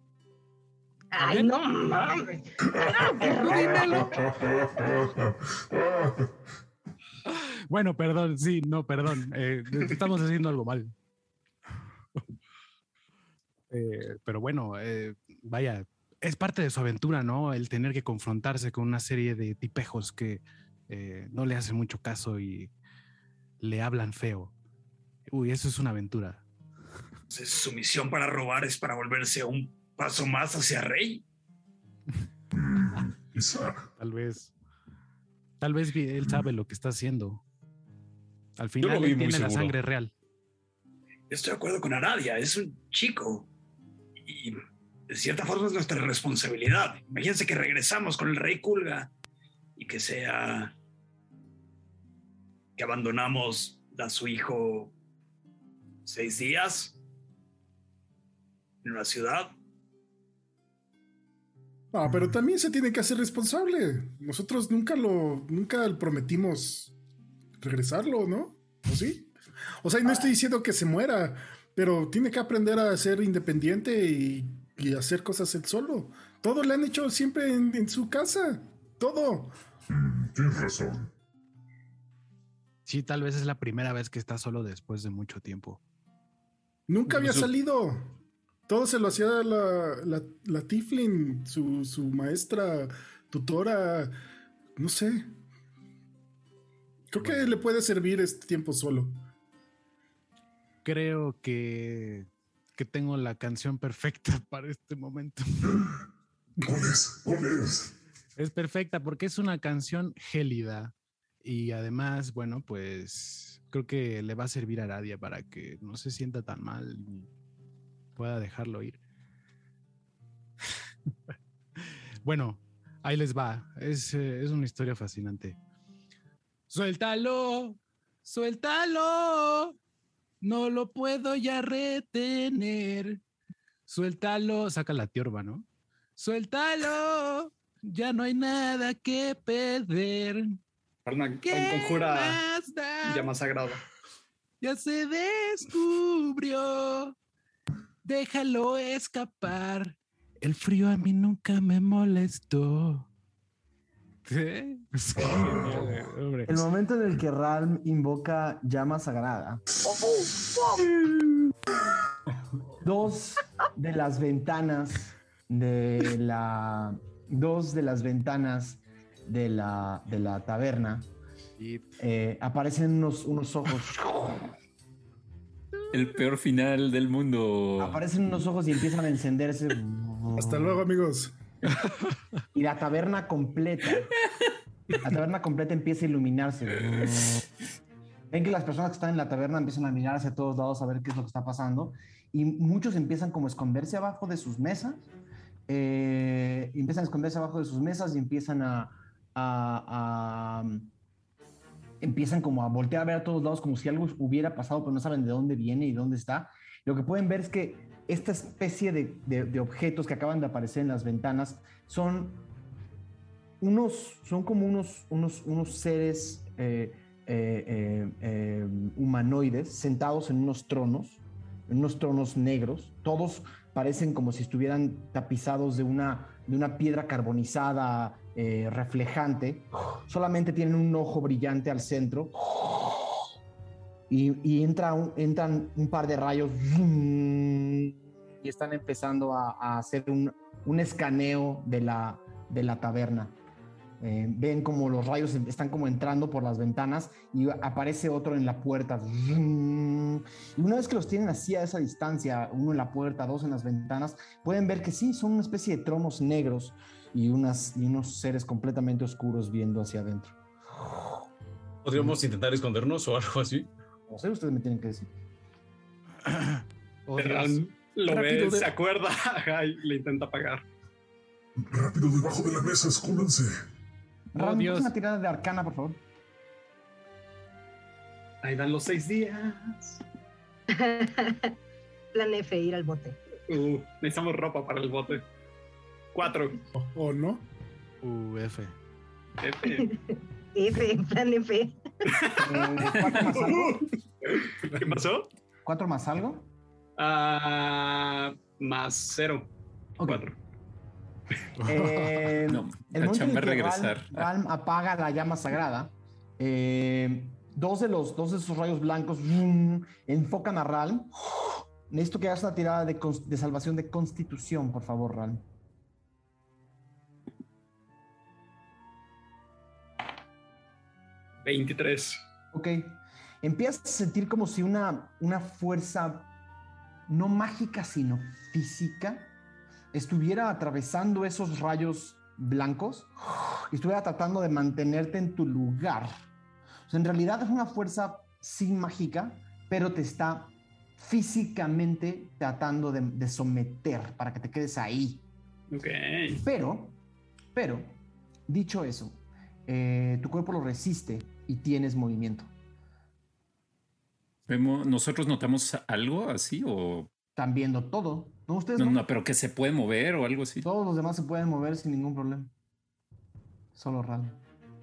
Ay, no mames. Bueno, perdón, sí, no, perdón. eh, estamos haciendo algo mal. Eh, pero bueno, eh, vaya, es parte de su aventura, ¿no? El tener que confrontarse con una serie de tipejos que eh, no le hacen mucho caso y le hablan feo. Uy, eso es una aventura. Entonces, su misión para robar es para volverse un paso más hacia Rey. Tal vez, tal vez él sabe lo que está haciendo. Al final él tiene la sangre real. Estoy de acuerdo con Aradia, es un chico. Y de cierta forma es nuestra responsabilidad. Imagínense que regresamos con el rey Kulga y que sea que abandonamos a su hijo seis días en una ciudad. Ah, pero también se tiene que hacer responsable. Nosotros nunca lo, nunca prometimos regresarlo, ¿no? ¿O sí? O sea, no estoy diciendo que se muera, pero tiene que aprender a ser independiente y, y hacer cosas él solo. Todo le han hecho siempre en, en su casa. Todo. mm, tienes razón. Sí, tal vez es la primera vez que está solo después de mucho tiempo. Nunca había salido. Todo se lo hacía la, la, la Tiflin, su, su maestra, tutora, no sé. Creo que le puede servir este tiempo solo. Creo que, que tengo la canción perfecta para este momento. ¿Cuál es? ¿Cuál es? Es perfecta porque es una canción gélida y además, bueno, pues creo que le va a servir a Aradia para que no se sienta tan mal y pueda dejarlo ir. bueno, ahí les va. Es, eh, es una historia fascinante. Suéltalo, suéltalo. No lo puedo ya retener. Suéltalo, saca la tiorba, ¿no? Suéltalo, ya no hay nada que perder. ¿Qué conjura llama sagrada. Ya se descubrió. Déjalo escapar. El frío a mí nunca me molestó. Hombre. El momento en el que Ralm invoca llama sagrada, dos de las ventanas de la. Dos de las ventanas de la, de la taberna eh, aparecen unos, unos ojos. El peor final del mundo. Aparecen unos ojos y empiezan a encenderse. Hasta luego, amigos. Y la taberna completa. La taberna completa empieza a iluminarse. Ven que las personas que están en la taberna empiezan a mirar hacia todos lados a ver qué es lo que está pasando. Y muchos empiezan como a esconderse abajo de sus mesas. eh, empiezan a esconderse abajo de sus mesas y empiezan a, a- a- empiezan como a voltear a ver a todos lados como si algo hubiera pasado, pero no saben de dónde viene y dónde está. Lo que pueden ver es que esta especie de, objetos que acaban de aparecer en las ventanas son unos, son como unos, unos, unos seres eh, eh, eh, eh, humanoides sentados en unos tronos, en unos tronos negros. Todos parecen como si estuvieran tapizados de una, de una piedra carbonizada reflejante. Solamente tienen un ojo brillante al centro. Y, entra entran un par de rayos y están empezando a, hacer un, un escaneo de la, de la taberna. Eh, ven como los rayos están como entrando por las ventanas y aparece otro en la puerta. Y una vez que los tienen así a esa distancia, uno en la puerta, dos en las ventanas, pueden ver que sí, son una especie de tronos negros y, unas, y unos seres completamente oscuros viendo hacia adentro. ¿Podríamos intentar escondernos o algo así? No sé, ustedes me tienen que decir. Oh, Terran lo Rápido, ve, de- se acuerda y le intenta apagar. Rápido, debajo de la mesa, escóndanse. Ram, ¿me Dios. haces una tirada de arcana, por favor. Ahí dan los seis días. Plan F, ir al bote. Uh, necesitamos ropa para el bote. Cuatro. ¿O, no? UF. F. F, plan F. ¿Cuatro más algo? ¿Qué pasó? ¿Cuatro más algo? Ah, más cero. Cuatro. Eh, No, el momento en chamba el que regresar. Ralm, Ralm apaga la llama sagrada, eh, dos, de los, dos de esos rayos blancos enfocan a Ralm. Necesito que hagas una tirada de, de salvación de constitución, por favor, Ralm. 23. Ok. Empiezas a sentir como si una, una fuerza no mágica, sino física, estuviera atravesando esos rayos blancos y estuviera tratando de mantenerte en tu lugar. O sea, en realidad es una fuerza sí mágica, pero te está físicamente tratando de, de someter para que te quedes ahí. Ok. Pero, pero, dicho eso, eh, tu cuerpo lo resiste y tienes movimiento. Vemos, ¿Nosotros notamos algo así o Están viendo todo. No, ustedes no, no. no, pero que se puede mover o algo así? Todos los demás se pueden mover sin ningún problema. Solo Ral.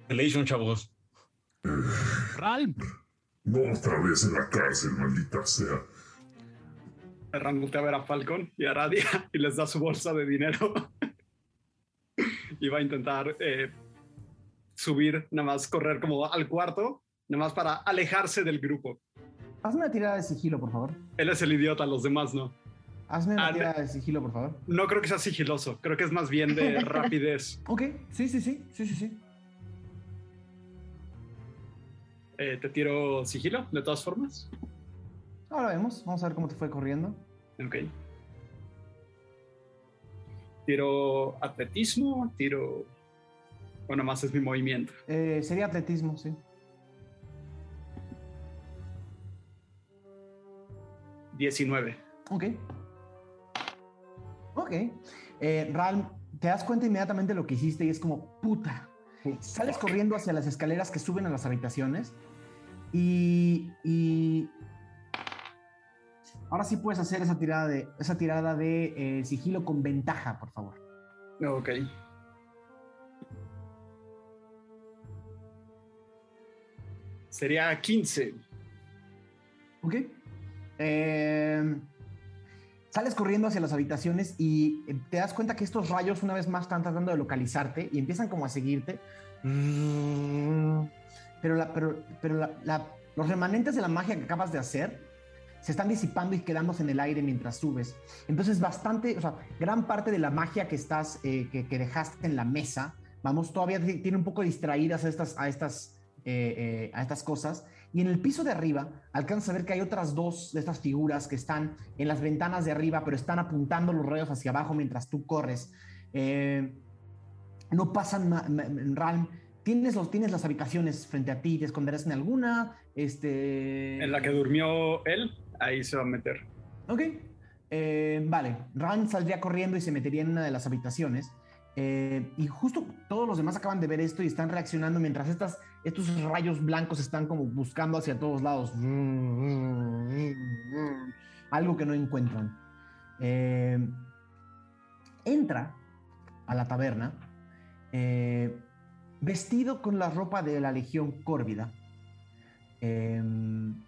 Relation, chavos. Ralm. No otra vez en la cárcel, maldita sea. Ram voltea a ver a Falcon y a Radia y les da su bolsa de dinero. y va a intentar eh, subir, nada más correr como al cuarto, nada más para alejarse del grupo. Hazme una tirada de sigilo, por favor. Él es el idiota, los demás no. Hazme una Ah, tirada de sigilo, por favor. No creo que sea sigiloso, creo que es más bien de rapidez. Ok, sí, sí, sí, sí, sí, sí. Eh, te tiro sigilo, de todas formas. Ahora vemos. Vamos a ver cómo te fue corriendo. Ok. Tiro atletismo, tiro... Bueno, más es mi movimiento. Eh, sería atletismo, sí. Diecinueve. Ok. Ok. Eh, Ral, te das cuenta inmediatamente de lo que hiciste y es como, puta. Sales corriendo hacia las escaleras que suben a las habitaciones y, y ahora sí puedes hacer esa tirada de, esa tirada de eh, sigilo con ventaja, por favor. Ok. Sería 15. Ok. Eh, sales corriendo hacia las habitaciones y eh, te das cuenta que estos rayos una vez más están tratando de localizarte y empiezan como a seguirte. Pero, la- pero, los remanentes de la magia que acabas de hacer se están disipando y quedándose en el aire mientras subes. Entonces bastante, o sea, gran parte de la magia que estás, eh, que, que dejaste en la mesa, vamos, todavía ti- tiene un poco distraídas a estas, a estas, eh, eh, a estas cosas. Y en el piso de arriba alcanzas a ver que hay otras dos de estas figuras que están en las ventanas de arriba, pero están apuntando los rayos hacia abajo mientras tú corres. Eh, no pasan Ralm. Tienes, los, tienes las habitaciones frente a ti, te esconderás en alguna. Este... En la que durmió él, ahí se va a meter. Ok. Eh, vale. Ran saldría corriendo y se metería en una de las habitaciones. Eh, y justo todos los demás acaban de ver esto y están reaccionando mientras estas, estos rayos blancos están como buscando hacia todos lados. Algo que no encuentran. Eh, entra a la taberna eh, vestido con la ropa de la Legión Córvida. Em,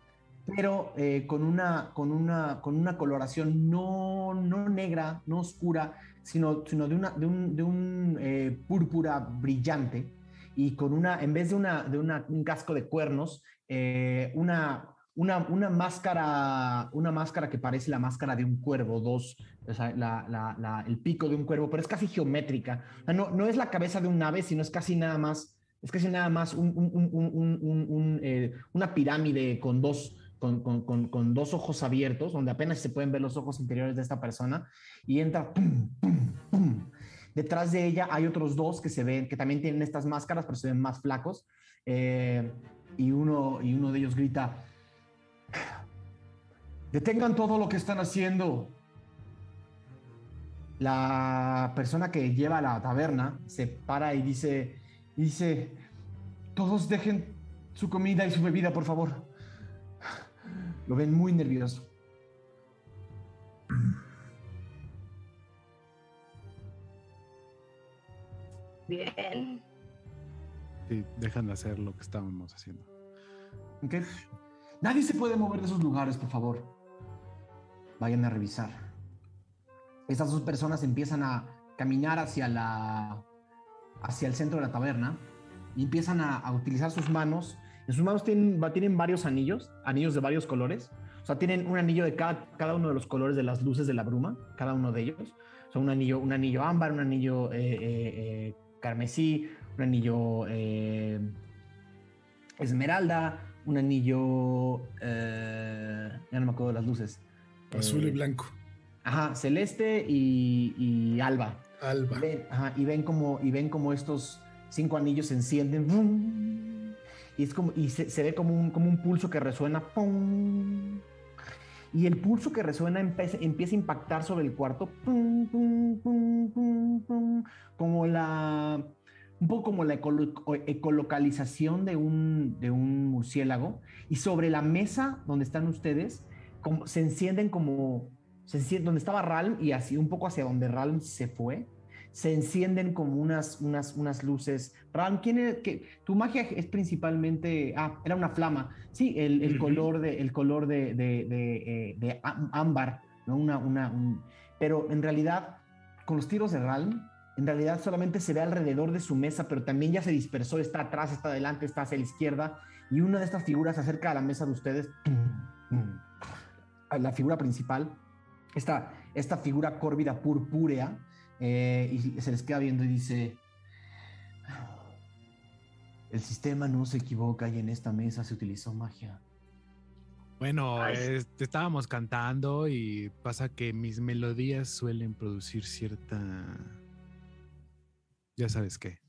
pero eh, con, una, con, una, con una coloración no, no negra, no oscura, sino, sino de, una, de un, de un eh, púrpura brillante y con una, en vez de, una, de una- un casco de cuernos, eh, una, una, una máscara, una máscara que parece la máscara de un cuervo, dos, o sea, la- la- la- el pico de un cuervo, pero es casi geométrica. O sea, no, no es la cabeza de un ave, sino es casi nada más, es casi nada más un- un- un- eh, una pirámide con dos, con- con- con dos ojos abiertos, donde apenas se pueden ver los ojos interiores de esta persona, y entra, pum, pum, pum. Detrás de ella hay otros dos que se ven, que también tienen estas máscaras, pero se ven más flacos, eh, y, uno, y uno de ellos grita, detengan todo lo que están haciendo. La persona que lleva la taberna se para y dice, dice, todos dejen su comida y su bebida, por favor. Lo ven muy nervioso. Bien. Sí, dejan de hacer lo que estábamos haciendo. ¿Ok? Nadie se puede mover de esos lugares, por favor. Vayan a revisar. Estas dos personas empiezan a caminar hacia la hacia el centro de la taberna y empiezan a, a utilizar sus manos. En sus manos tienen varios anillos, anillos de varios colores. O sea, tienen un anillo de cada, cada uno de los colores de las luces de la bruma, cada uno de ellos. O sea, un anillo, un anillo ámbar, un anillo eh, eh, eh, carmesí, un anillo eh, esmeralda, un anillo... eh, ya no me acuerdo de las luces. Azul y Eh, blanco. Ajá, celeste y, y alba. Alba. Y ven, ajá, y ven como y ven como estos cinco anillos se encienden ¡vum! y es como y se, se ve como un como un pulso que resuena ¡pum! Y el pulso que resuena empieza, a impactar sobre el cuarto como la un poco como la ecolocalización de un de un murciélago y sobre la mesa donde están ustedes como, se encienden como se donde estaba Ralm y así un poco hacia donde Ralm se fue, se encienden como unas, unas, unas luces. Ralm, ¿quién es? Que, tu magia es principalmente, ah, era una flama. Sí, el, el color de, el color de, de, de, eh, de ámbar, ¿no? Una, una, un- pero en realidad, con los tiros de Ralm, en realidad solamente se ve alrededor de su mesa, pero también ya se dispersó, está atrás, está adelante, está hacia la izquierda, y una de estas figuras se acerca a la mesa de ustedes, la figura principal, esta, esta figura córvida purpúrea, eh, y se les queda viendo y dice, el sistema no se equivoca y en esta mesa se utilizó magia. Bueno, estábamos cantando y pasa que mis melodías suelen producir cierta... Ya sabes qué.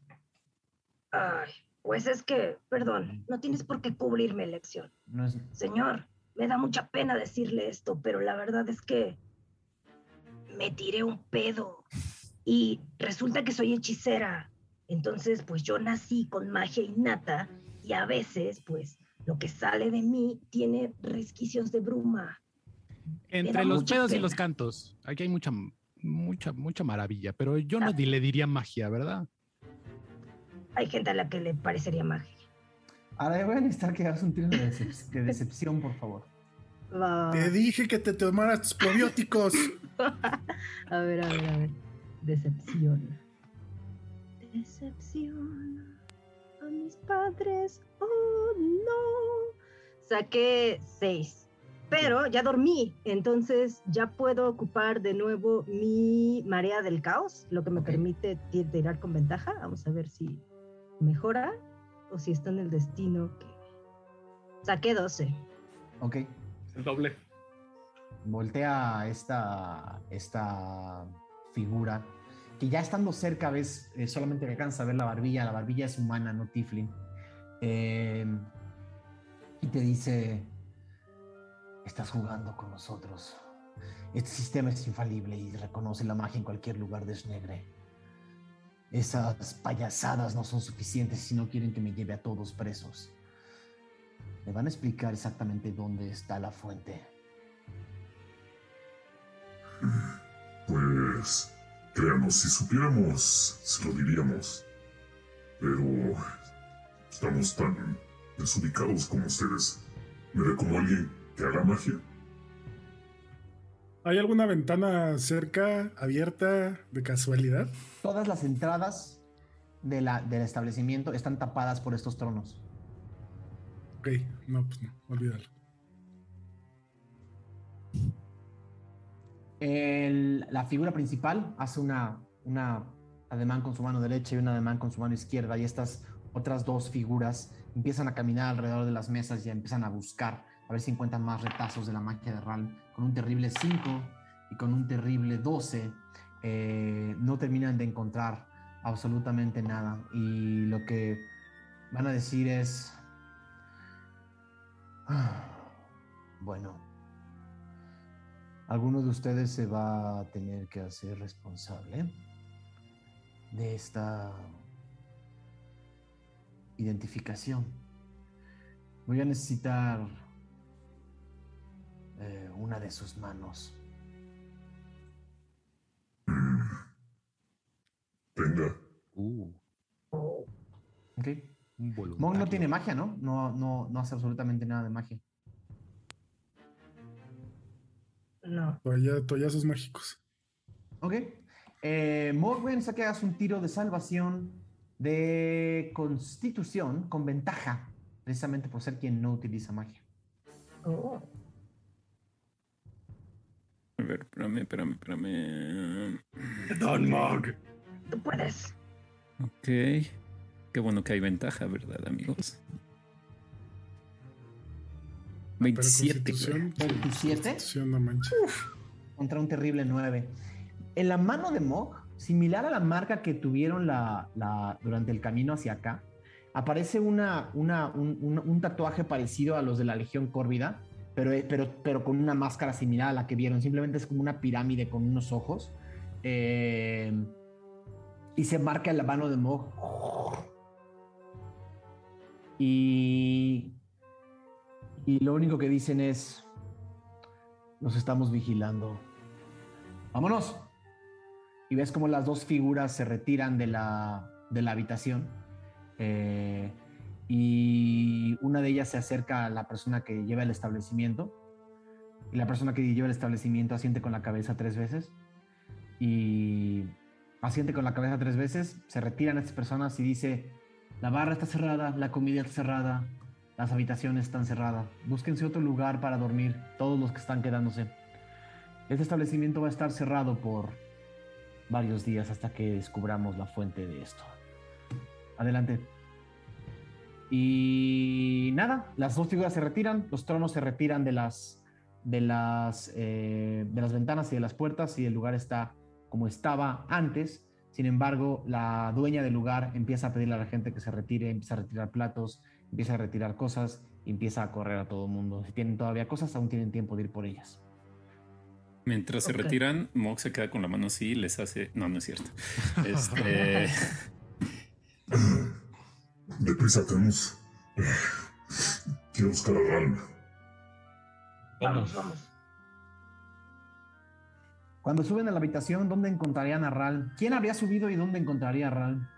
Ay, pues es que, perdón, no tienes por qué cubrirme lección. No es, Señor, me da mucha pena decirle esto, pero la verdad es que me tiré un pedo y resulta que soy hechicera. Entonces, pues yo nací con magia innata y a veces, pues, lo que sale de mí tiene resquicios de bruma. Entre los pedos y los cantos, aquí hay mucha, mucha, mucha maravilla, pero yo no Ah. di- le diría magia, ¿verdad? Hay gente a la que le parecería magia. Ahora voy a necesitar que hagas un tiro de, decep- de decepción, por favor. Va. Te dije que te tomaras tus probióticos. A ver, a ver, a ver. Decepción. Decepción a mis padres. Oh, no. Saqué seis. Pero ya dormí, entonces ya puedo ocupar de nuevo mi marea del caos, lo que me permite ti- tirar con ventaja. Vamos a ver si mejora o si está en el destino que... Saqué 12. Ok. El doble. voltea esta, esta figura que ya estando cerca ves eh, solamente alcanza a ver la barbilla, la barbilla es humana, no tiflin. Eh, y te dice, estás jugando con nosotros. Este sistema es infalible y reconoce la magia en cualquier lugar de Snegre. Esas payasadas no son suficientes si no quieren que me lleve a todos presos. Me van a explicar exactamente dónde está la fuente. Pues, créanos, si supiéramos, se lo diríamos. Pero estamos tan desubicados como ustedes. ¿Me ve como alguien que haga magia? ¿Hay alguna ventana cerca, abierta, de casualidad? Todas las entradas de la, del establecimiento están tapadas por estos tronos. Ok, no, pues no, olvídalo. El- la figura principal hace una, una ademán con su mano derecha y un ademán con su mano izquierda y estas otras dos figuras empiezan a caminar alrededor de las mesas y empiezan a buscar a ver si encuentran más retazos de la magia de Ralm. Con un terrible 5 y con un terrible 12 eh, no terminan de encontrar absolutamente nada y lo que van a decir es "Ah, bueno alguno de ustedes se va a tener que hacer responsable de esta identificación. Voy a necesitar eh, una de sus manos. Tenga. Uh, ¿Ok? voluntario. no tiene magia, ¿no? No, no, no hace absolutamente nada de magia. No. Toalla- toallazos mágicos. Ok. Eh, Morwen, que hagas un tiro de salvación de constitución con ventaja, precisamente por ser quien no utiliza magia. Oh. A ver, espérame, espérame, espérame. Don Mog. Tú puedes. Ok. Qué bueno que hay ventaja, ¿verdad, amigos? Pero 27. constitución, güey. 27 constitución, no manches. contra un terrible 9. En la mano de Mog, similar a la marca que tuvieron la, la- durante el camino hacia acá, aparece una, una- un, un- un tatuaje parecido a los de la Legión Córvida, pero, pero, pero con una máscara similar a la que vieron. Simplemente es como una pirámide con unos ojos. Eh, y se marca en la mano de Mog. Y, y lo único que dicen es, nos estamos vigilando. Vámonos. Y ves como las dos figuras se retiran de la, de la habitación. Eh, y una de ellas se acerca a la persona que lleva el establecimiento. Y la persona que lleva el establecimiento asiente con la cabeza tres veces. Y asiente con la cabeza tres veces. Se retiran estas personas y dice, la barra está cerrada, la comida está cerrada, las habitaciones están cerradas. Búsquense otro lugar para dormir, todos los que están quedándose. Este establecimiento va a estar cerrado por varios días hasta que descubramos la fuente de esto. Adelante. Y nada, las dos figuras se retiran, los tronos se retiran de las, de las, eh, de las ventanas y de las puertas y el lugar está como estaba antes. Sin embargo, la dueña del lugar empieza a pedirle a la gente que se retire, empieza a retirar platos, empieza a retirar cosas y empieza a correr a todo el mundo. Si tienen todavía cosas, aún tienen tiempo de ir por ellas. Mientras se retiran, Mog se queda con la mano así y les hace. No, no es cierto. Este. Deprisa, tenemos. Quiero buscar a Ralm. Vamos, vamos. Cuando suben a la habitación, ¿dónde encontrarían a Ral? ¿Quién habría subido y dónde encontraría a Ral?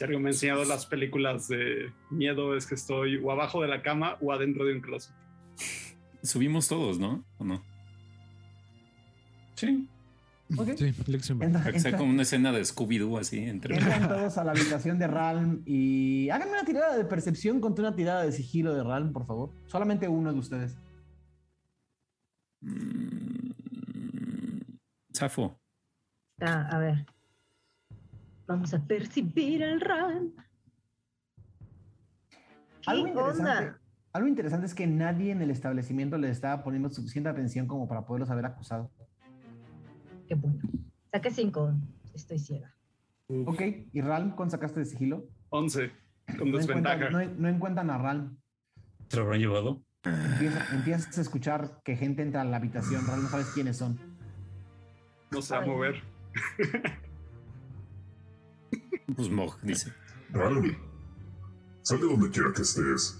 Si algo me ha enseñado las películas de miedo es que estoy o abajo de la cama o adentro de un closet. Subimos todos, ¿no? ¿O no? Sí. Ok. Sí. Entra- entra- como una escena de Scooby-Doo así entre. entran todos a la habitación de Ralm y háganme una tirada de percepción contra una tirada de sigilo de Ralm, por favor. Solamente uno de ustedes. Mm, Zafo. Ah, a ver. Vamos a percibir el RAN. ¿Qué Algo interesante, onda? algo interesante es que nadie en el establecimiento le estaba poniendo suficiente atención como para poderlos haber acusado. Qué bueno. Saqué cinco. Estoy ciega. Ok, ¿y Ralm cuánto sacaste de sigilo? 11 con No desventaja. encuentran, no- no encuentran a Ralm. ¿Te lo habrán llevado? Empieza- empiezas a escuchar que gente entra a la habitación, Ralm no sabes quiénes son. No se va a mover. Pues Mog dice. Ralm. Sal de donde quiera que estés.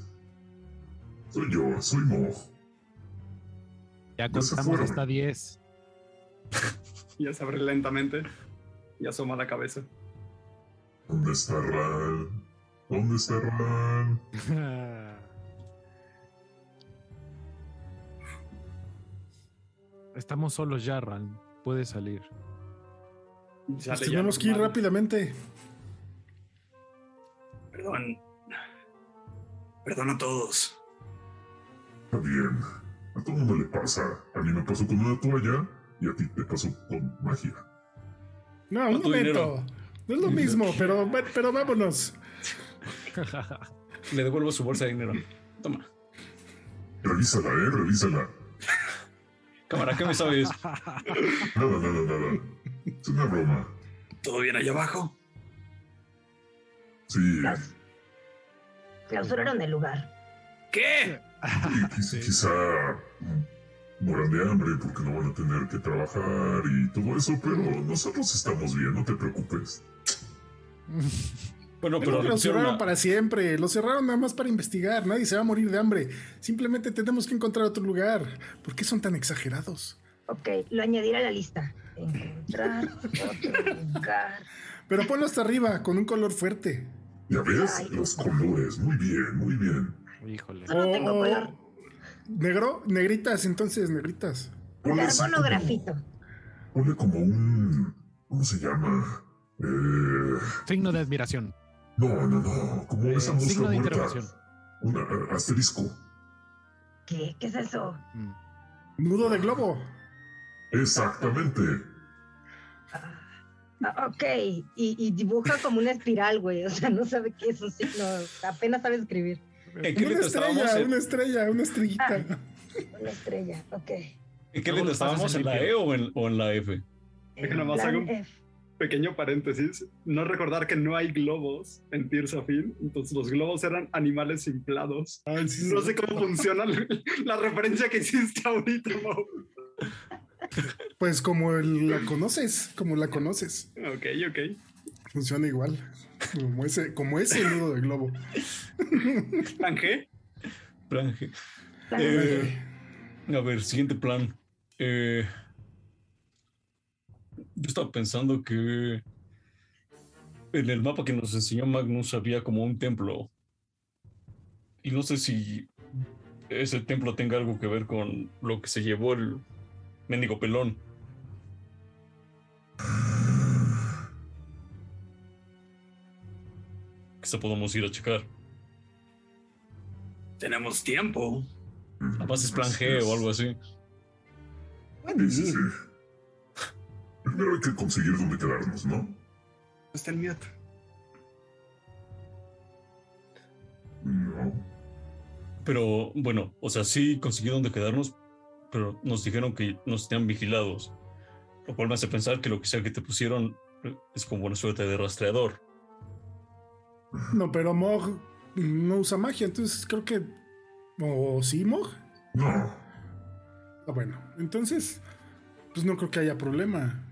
Soy yo, soy Mog. Ya contamos hasta 10. Ya se abre lentamente y asoma la cabeza. ¿Dónde está Ralm? ¿Dónde está Ralm? Estamos solos ya, Ran. Puedes salir. Ya tenemos que ir rápidamente. Perdón. Perdón a todos. Está bien. A todo mundo le pasa. A mí me pasó con una toalla y a ti te pasó con magia. No, un momento. dinero. No es lo mismo, pero, pero vámonos. Le devuelvo su bolsa de dinero. Toma. Revísala, eh, revísala. Cámara, ¿qué me sabes? Nada, nada, nada. Es una broma. ¿Todo bien allá abajo? Sí, Claus- Clausuraron el lugar. ¿Qué? quizá mueran de hambre porque no van a tener que trabajar y todo eso, pero nosotros estamos bien, no te preocupes. Bueno, No, pero lo cerraron una- para siempre. Lo cerraron nada más para investigar. Nadie se va a morir de hambre. Simplemente tenemos que encontrar otro lugar. ¿Por qué son tan exagerados? Ok, lo añadiré a la lista. Encontrar otro lugar. Pero ponlo hasta arriba, con un color fuerte. ¿Ya ves? Ay, Los colores, muy bien, muy bien. Híjole. No, no tengo O- color. ¿Negro? Negritas, entonces, negritas. Carbono como- grafito. ponle como un... ¿Cómo se llama? Eh, Signo de admiración. no, no, no, como esa mosca Signo de muerta. Un asterisco. ¿Qué? ¿Qué es eso? Mm. Nudo de globo. Exactamente. Ah, ok, y, y dibuja como una espiral, güey. O sea, no sabe qué es un signo. Apenas sabe escribir. ¿En qué Una estrella, En, una estrella, una estrellita. Una estrella, ok. ¿en qué lo estábamos? en ¿En la limpio. E o en, o en la F? Déjame nomás Plan hago un- F. Pequeño paréntesis, no recordar que no hay globos en Tearsafin, entonces los globos eran animales inflados. Ay, sí, No sí. sé cómo funciona la referencia que hiciste ahorita, Mau. Pues como el- la conoces, como la conoces. Ok, ok. Funciona igual. Como ese, como ese nudo de globo. ¿Plan G? Plan G. Plan Eh, a ver, siguiente plan. Eh, yo estaba pensando que en el mapa que nos enseñó Magnus había como un templo. Y no sé si ese templo tenga algo que ver con lo que se llevó el mendigo pelón. Quizá podamos ir a checar. Tenemos tiempo. Capaz es plan G o algo así. Sí, sí. Primero hay que conseguir dónde quedarnos, ¿no? Está el miedo. No. Pero bueno, o sea, sí conseguí dónde quedarnos, pero nos dijeron que nos tenían vigilados. Lo cual me hace pensar que lo que sea que te pusieron eh, es como una suerte de rastreador. No, pero Mog no usa magia, entonces creo que. ¿O sí, Mog? No. Ah, bueno, entonces. Pues no creo que haya problema.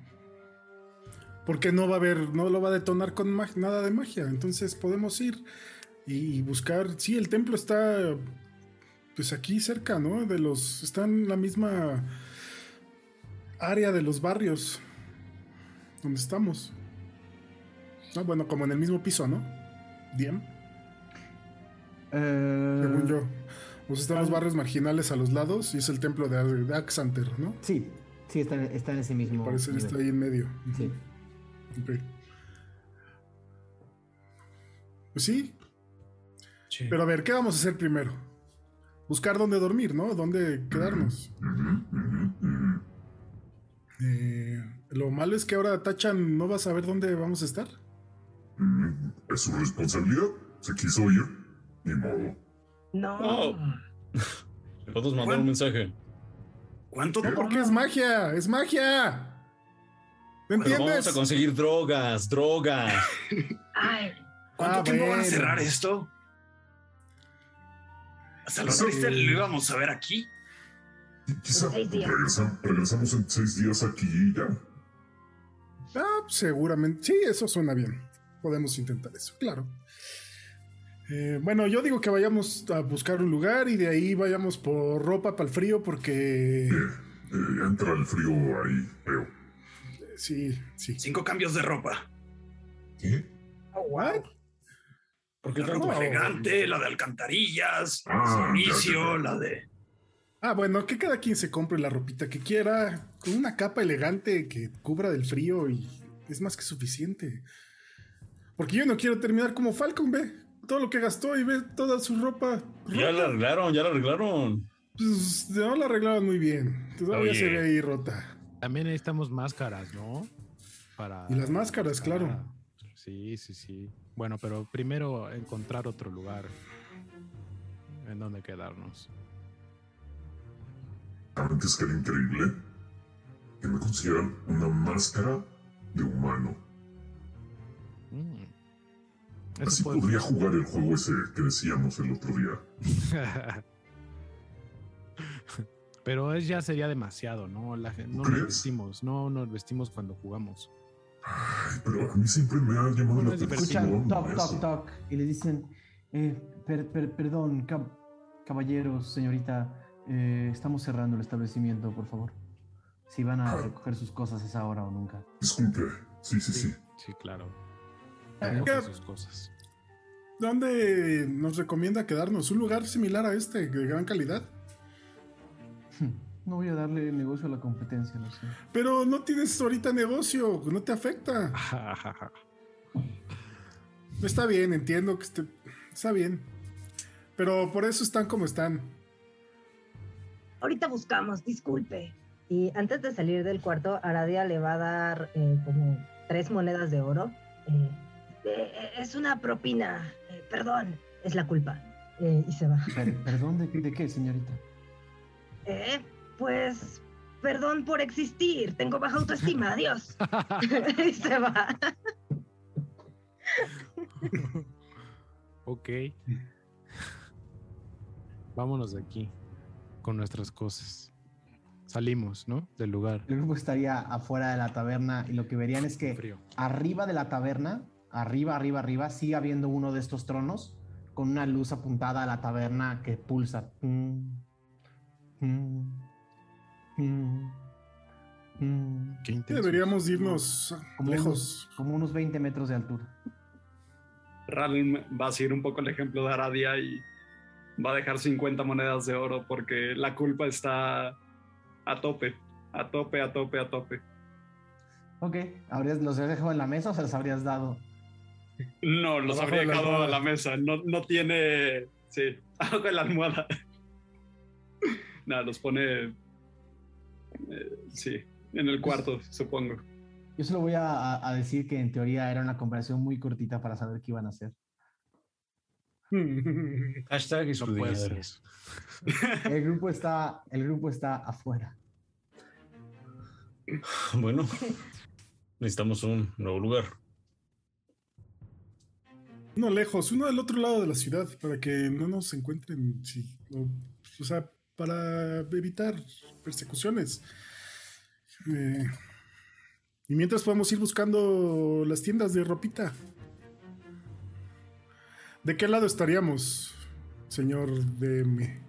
Porque no va a haber, no lo va a detonar con mag- nada de magia. Entonces podemos ir y, y buscar. Sí, el templo está. Pues aquí cerca, ¿no? De los. Está en la misma área de los barrios. Donde estamos. Ah, bueno, como en el mismo piso, ¿no? Diem, Eh, según yo. Pues están los barrios marginales a los lados y es el templo de, de Axanter, ¿no? Sí, sí, está, en- está en ese mismo. Parece que está ahí en medio. Sí. Ok. Pues sí, pero a ver, ¿qué vamos a hacer primero? Buscar dónde dormir, ¿no? ¿Dónde quedarnos? Eh, lo malo es que ahora Tachan no va a saber dónde vamos a estar. Mm, Es su responsabilidad. Se quiso ir. Ni modo. No. Oh. ¿Le podemos mandar un mensaje? ¿Cuánto No, porque es magia, es magia. ¿Me Pero entiendes? vamos a conseguir drogas, drogas. Ay, ¿Cuánto Ah, tiempo van a cerrar esto? Hasta lo Eso- triste lo íbamos a ver aquí. Y Quizá regresa- regresamos en seis días aquí y ya. Ah, seguramente. Sí, eso suena bien. Podemos intentar eso, claro. Eh, bueno, yo digo que vayamos a buscar un lugar y de ahí vayamos por ropa para el frío porque... Eh, entra el frío ahí, veo. eh, Sí, sí. Cinco cambios de ropa. ¿Qué? oh, wow. ¿Por qué La tanto? ropa elegante, la de alcantarillas, Ah, servicio, la de... Ah, bueno, que cada quien se compre la ropita que quiera, con una capa elegante que cubra del frío y es más que suficiente. Porque yo no quiero terminar como Falcon, ve. Todo lo que gastó y ve toda su ropa. Ya la arreglaron, ya la arreglaron. Pues no la arreglaban muy bien. Todavía Oye. se ve ahí rota. También necesitamos máscaras, ¿no? Para. Y las máscaras, claro. Sí, sí, sí. Bueno, pero primero encontrar otro lugar en donde quedarnos. ¿Saben qué es que era increíble? Que me consiguieran una máscara de humano. Mm. Eso Así puede- podría jugar el juego ese que decíamos el otro día. Pero es, ya sería demasiado, ¿no? La gente, no nos vestimos, no nos vestimos cuando jugamos. Ay, pero a mí siempre me ha llamado la atención. Escuchan toc, toc, toc y le dicen, eh, per- per- perdón, cab- caballeros, señorita, eh, estamos cerrando el establecimiento, por favor. Si van a recoger sus cosas es ahora o nunca. Disculpe. Sí, sí, sí. Sí, claro. Eh, Recoge sus cosas. ¿Dónde nos recomienda quedarnos? ¿Un lugar similar a este, de gran calidad? No voy a darle negocio a la competencia, no sé. Pero no tienes ahorita negocio, no te afecta. Está bien, entiendo que esté, está bien. Pero por eso están como están. Ahorita buscamos, disculpe. Y antes de salir del cuarto, Aradia le va a dar eh, como tres monedas de oro. Eh, eh, es una propina. Eh, perdón, es la culpa. Eh, y se va. Per- ¿Perdón de, de qué, señorita? Eh, pues, perdón por existir. Tengo baja autoestima. Adiós. y se va. ok. Vámonos de aquí con nuestras cosas. Salimos, ¿no? Del lugar. El grupo estaría afuera de la taberna y lo que verían es que Frío. arriba de la taberna, arriba, arriba, arriba, sigue habiendo uno de estos tronos con una luz apuntada a la taberna que pulsa. Mm, mm, mm, mm. Qué intenso. Deberíamos irnos Como lejos. unos, como unos 20 metros de altura. Ralm va a seguir un poco el ejemplo de Aradia y va a dejar 50 monedas de oro porque la culpa está a tope, a tope, a tope, a tope. Ok, ¿habrías, ¿los habrías dejado en la mesa o se los habrías dado? No, los Abajo habría dejado a almohada. la mesa. No, no tiene. Sí, abajo de la almohada. Nada, los pone. Eh, sí, en el cuarto, supongo. Yo solo voy a, decir que en teoría era una conversación muy cortita para saber qué iban a hacer. Hashtag No puede ser. escudriñadores. El grupo está, el grupo está afuera. Bueno, necesitamos un nuevo lugar. Uno lejos, uno del otro lado de la ciudad, para que no nos encuentren. Sí, o, o sea, para evitar persecuciones. Eh, y mientras podemos ir buscando las tiendas de ropita. ¿De qué lado estaríamos, señor DM?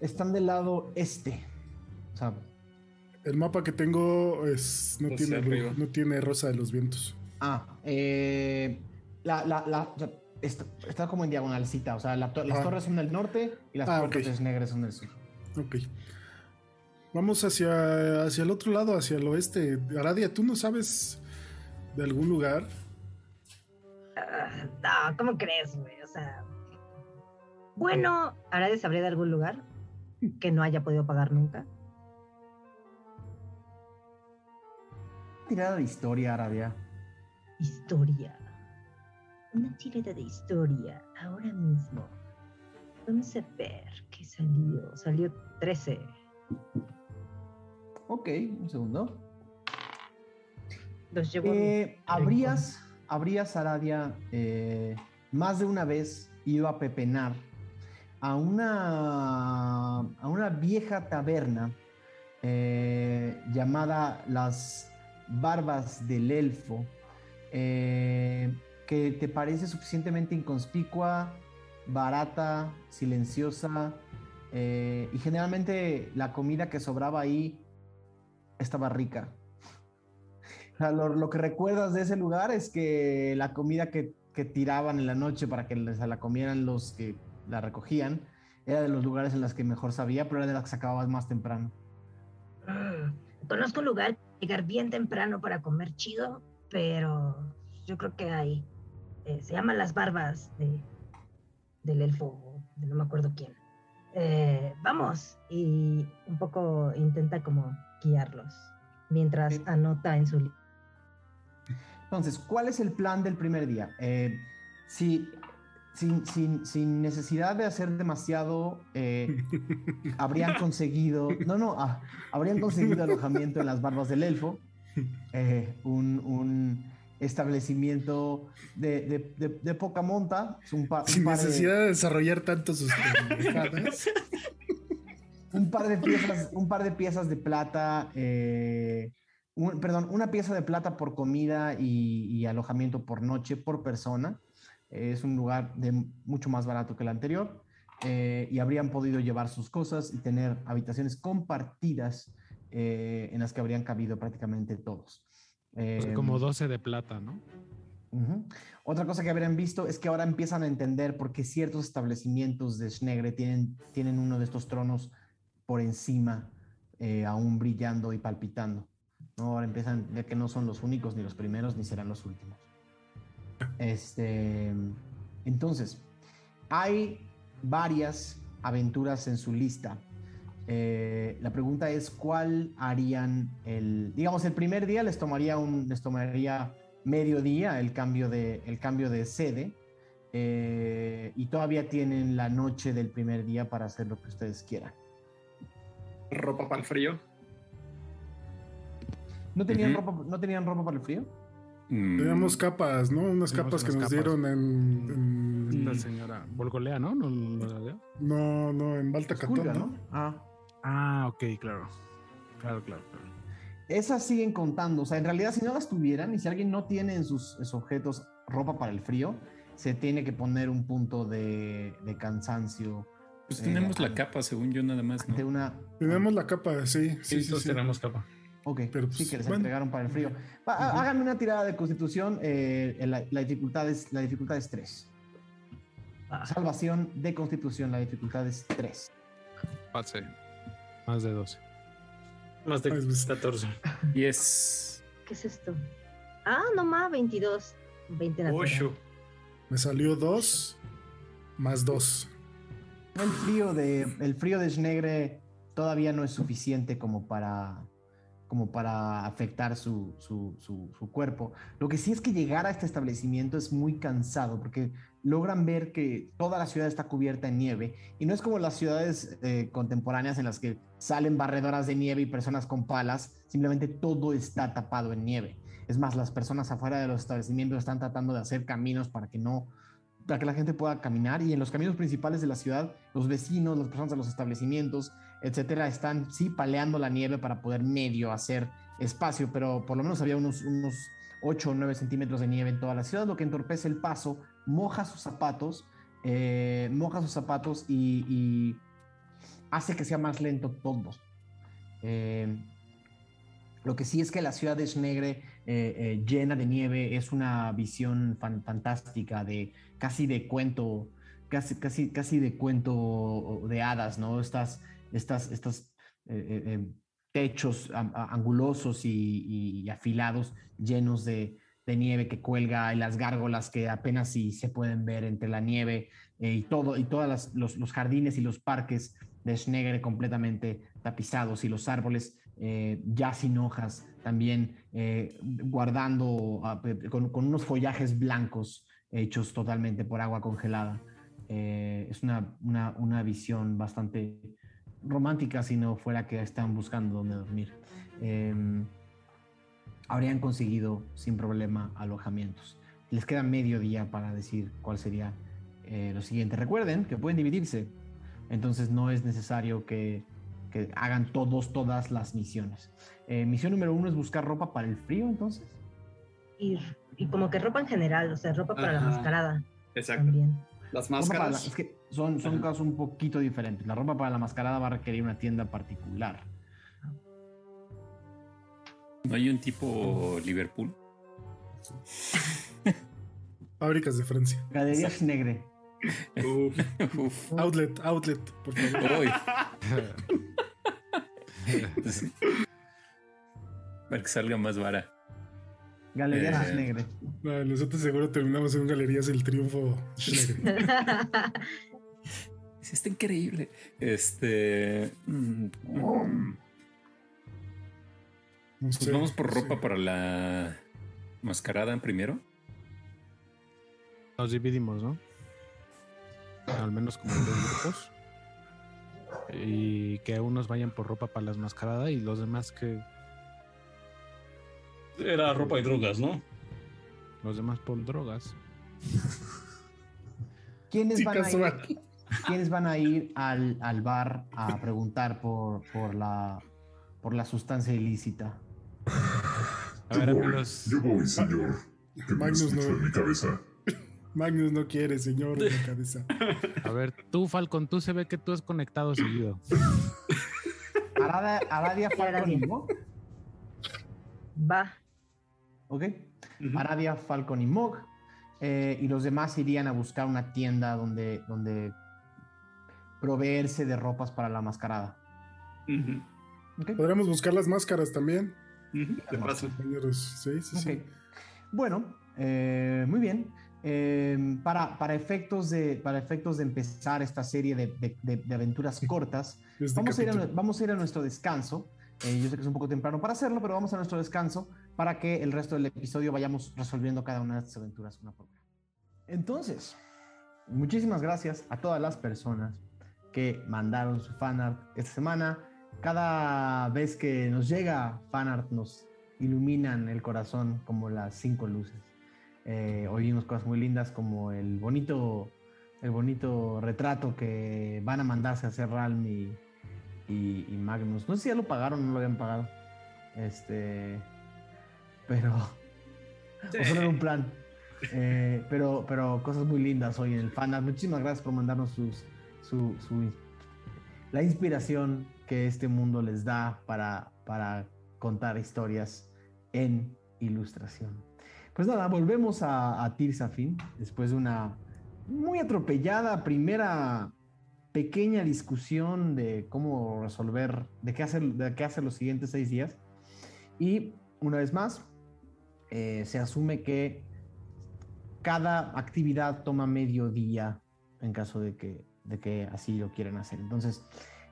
Están del lado este. O sea, El mapa que tengo es, no, tiene, arriba. no tiene Rosa de los Vientos. ah, eh, la, la, la- o sea, está, está como en diagonalcita. O sea, las Ah. torres son del norte y las Ah, puertas negras son del sur. Ok. Vamos hacia, hacia el otro lado, hacia el oeste. Aradia, ¿tú no sabes de algún lugar? Ah, no, ¿cómo crees, güey? O sea. Bueno, Aradia sabría de algún lugar que no haya podido pagar nunca. Tirada de historia, Aradia. Historia. Una tirada de historia ahora mismo. Vamos a ver qué salió. Salió 13. Ok, un segundo. Los llevo a mi Eh, habrías, habrías, Aradia, eh, más de una vez ido a pepenar a una, a una vieja taberna eh, llamada Las Barbas del Elfo, que te parece suficientemente inconspicua, barata, silenciosa, eh, y generalmente la comida que sobraba ahí estaba rica. O lo, que recuerdas de ese lugar es que la comida que, que tiraban en la noche para que les- la comieran los que la recogían era de los lugares en los que mejor sabía, pero era de las que sacabas más temprano. Conozco un lugar llegar bien temprano para comer chido, pero yo creo que hay. eh, se llaman las barbas de, del elfo, no me acuerdo quién. Eh, vamos, y un poco intenta como guiarlos mientras anota en su libro. Entonces, ¿cuál es el plan del primer día? Eh, si, sin, sin- sin necesidad de hacer demasiado, eh, habrían conseguido, no, no, ah, habrían conseguido alojamiento en las barbas del elfo, eh, un, un establecimiento de, de- de- de poca monta, un, pa- un Sin par de- necesidad de desarrollar tanto sus pendejadas. un par de piezas, un par de piezas de plata, eh, un- perdón, una pieza de plata por comida y, y alojamiento por noche por persona. Es un lugar de mucho más barato que el anterior eh, y habrían podido llevar sus cosas y tener habitaciones compartidas eh, en las que habrían cabido prácticamente todos. O sea, como 12 de plata, ¿no? Otra cosa que habrían visto es que ahora empiezan a entender por qué ciertos establecimientos de Schnegre tienen, tienen uno de estos tronos por encima eh, aún brillando y palpitando. ¿no? Ahora empiezan, ya que no son los únicos, ni los primeros, ni serán los últimos. Este, entonces, hay varias aventuras en su lista. Eh, la pregunta es cuál harían el, digamos, el primer día les tomaría un, les tomaría medio día el cambio de, el cambio de sede eh, y todavía tienen la noche del primer día para hacer lo que ustedes quieran. Ropa para el frío. ¿No tenían, ropa, ¿No tenían ropa para el frío? Mm, Teníamos capas, ¿no? Unas capas que unas nos capas. dieron en, en- La señora Volgolea, ¿no? ¿No, no? No, no, en Balta Catón, ¿no? Ah. Ah, ok, claro. Claro, claro, claro. Esas siguen contando. O sea, en realidad, si no las tuvieran y si alguien no tiene en sus, en sus objetos ropa para el frío, se tiene que poner un punto de, de cansancio. Pues eh, tenemos la an- capa, según yo, nada más. ¿no? De una. Tenemos la capa, sí, sí, Sí, sí. sí. tenemos capa. Ok, Pero, sí pues, que les bueno. entregaron para el frío. Va, ha- Háganme una tirada de constitución. eh, la, la dificultad es, la dificultad es 3. Ah, Salvación de constitución, la dificultad es 3. Pase. Más de 12. Más de Ay, pues. 14. Y es. ¿Qué es esto? Ah, no más, 22. 20 natural. Osho. Me salió dos más dos. El frío de, el frío de Snegre todavía no es suficiente como para, como para afectar su, su- su- cuerpo. Lo que sí es que llegar a este establecimiento es muy cansado porque logran ver que toda la ciudad está cubierta en nieve y no es como las ciudades eh, contemporáneas en las que salen barredoras de nieve y personas con palas, simplemente todo está tapado en nieve. Es más, las personas afuera de los establecimientos están tratando de hacer caminos para que no para que la gente pueda caminar y en los caminos principales de la ciudad, los vecinos, las personas de los establecimientos, etcétera, están sí paleando la nieve para poder medio hacer espacio, pero por lo menos había unos, unos 8 o 9 centímetros de nieve en toda la ciudad, lo que entorpece el paso, moja sus zapatos, eh, moja sus zapatos y, hace que sea más lento todo. Eh, lo que sí es que la ciudad de Snegre eh, eh, llena de nieve es una visión fan- fantástica de casi de cuento, casi, casi, casi de cuento de hadas, ¿no? Estas, estas, estas eh, eh, eh, techos am- a- angulosos y, afilados llenos de, nieve que cuelga y las gárgolas que apenas si se pueden ver entre la nieve eh, y todo y todos los, jardines y los parques de Schnegre completamente tapizados y los árboles ya sin hojas también guardando ah, con, con unos follajes blancos hechos totalmente por agua congelada. Es una, una, una visión bastante romántica si no fuera que están buscando dónde dormir. Eh, habrían conseguido sin problema alojamientos. Les queda medio día para decir cuál sería eh, lo siguiente. Recuerden que pueden dividirse, entonces no es necesario que, que hagan todos, todas las misiones. Eh, misión número uno es buscar ropa para el frío, entonces. Y, y como que ropa en general, o sea, ropa para la mascarada Exacto. también. Las la- máscaras. es que son, son Ajá. casos un poquito diferentes. La ropa para la mascarada va a requerir una tienda particular. ¿No hay un tipo Liverpool? Fábricas de Francia. Galerías Negre. Uf. Uf. Outlet, outlet, por favor. Para que salga más vara. Galerías Eh, Negre. No, nosotros seguro terminamos en Galerías del Triunfo Schnegre. Sí, Está increíble. Este. mm, Pues vamos por ropa para la mascarada primero. Nos dividimos, ¿no? Al menos como en dos grupos. Y que unos vayan por ropa para las mascaradas y los demás que. Era ropa y drogas, ¿no? Los demás por drogas. ¿Quiénes Sí, van a ir. ¿quiénes van a ir al, al bar a preguntar por, por, la, por la sustancia ilícita? A ver, yo voy, amigos. yo voy, señor. Que me Magnus escucho no. en mi cabeza. Magnus no quiere, señor, de la cabeza. A ver, tú, Falcon, tú se ve que tú has conectado seguido. Arada, Aradia, Falcon. Mog. Va. ¿Ok? Ujú. Aradia, Falcon y Mog. eh, y los demás irían a buscar una tienda donde, donde proveerse de ropas para la mascarada. Podríamos buscar las máscaras también. De paso. Sí, sí, sí. Bueno, eh, muy bien. Eh, para, para, efectos de, para efectos de empezar esta serie de, de, aventuras cortas, vamos a, ir a, vamos a, ir a, nuestro descanso. Eh, yo sé que es un poco temprano para hacerlo, pero vamos a nuestro descanso para que el resto del episodio vayamos resolviendo cada una de estas aventuras una por una. Entonces, muchísimas gracias a todas las personas que mandaron su fanart esta semana. Cada vez que nos llega fanart nos iluminan el corazón como las cinco luces. Eh, oímos cosas muy lindas como el bonito, el bonito retrato que van a mandarse a hacer Ralm y, y, Magnus. No sé si ya lo pagaron o no lo habían pagado. Este, pero o solo un plan. Eh, pero, pero cosas muy lindas hoy en el fanart. Muchísimas gracias por mandarnos sus, su, su, la inspiración que este mundo les da para, para contar historias en ilustración. Pues nada, volvemos a, a Tirsafin después de una muy atropellada primera pequeña discusión de cómo resolver, de qué hacer, de qué hacer los siguientes seis días. Y una vez más, eh, se asume que cada actividad toma medio día en caso de que, de que así lo quieran hacer. Entonces,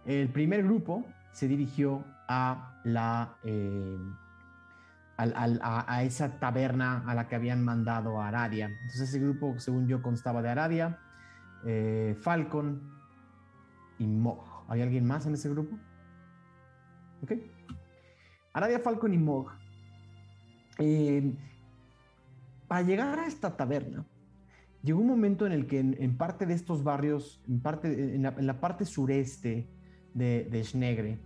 el primer grupo se dirigió a la eh, a, esa taberna a la que habían mandado a Aradia. Entonces ese grupo, según yo, constaba de Aradia, eh, Falcon y Mog. ¿Hay alguien más en ese grupo? Ok. Aradia, Falcon y Mog. Eh, para llegar a esta taberna, llegó un momento en el que en, parte de estos barrios, en, parte, en, la, parte sureste de, de Schnegre,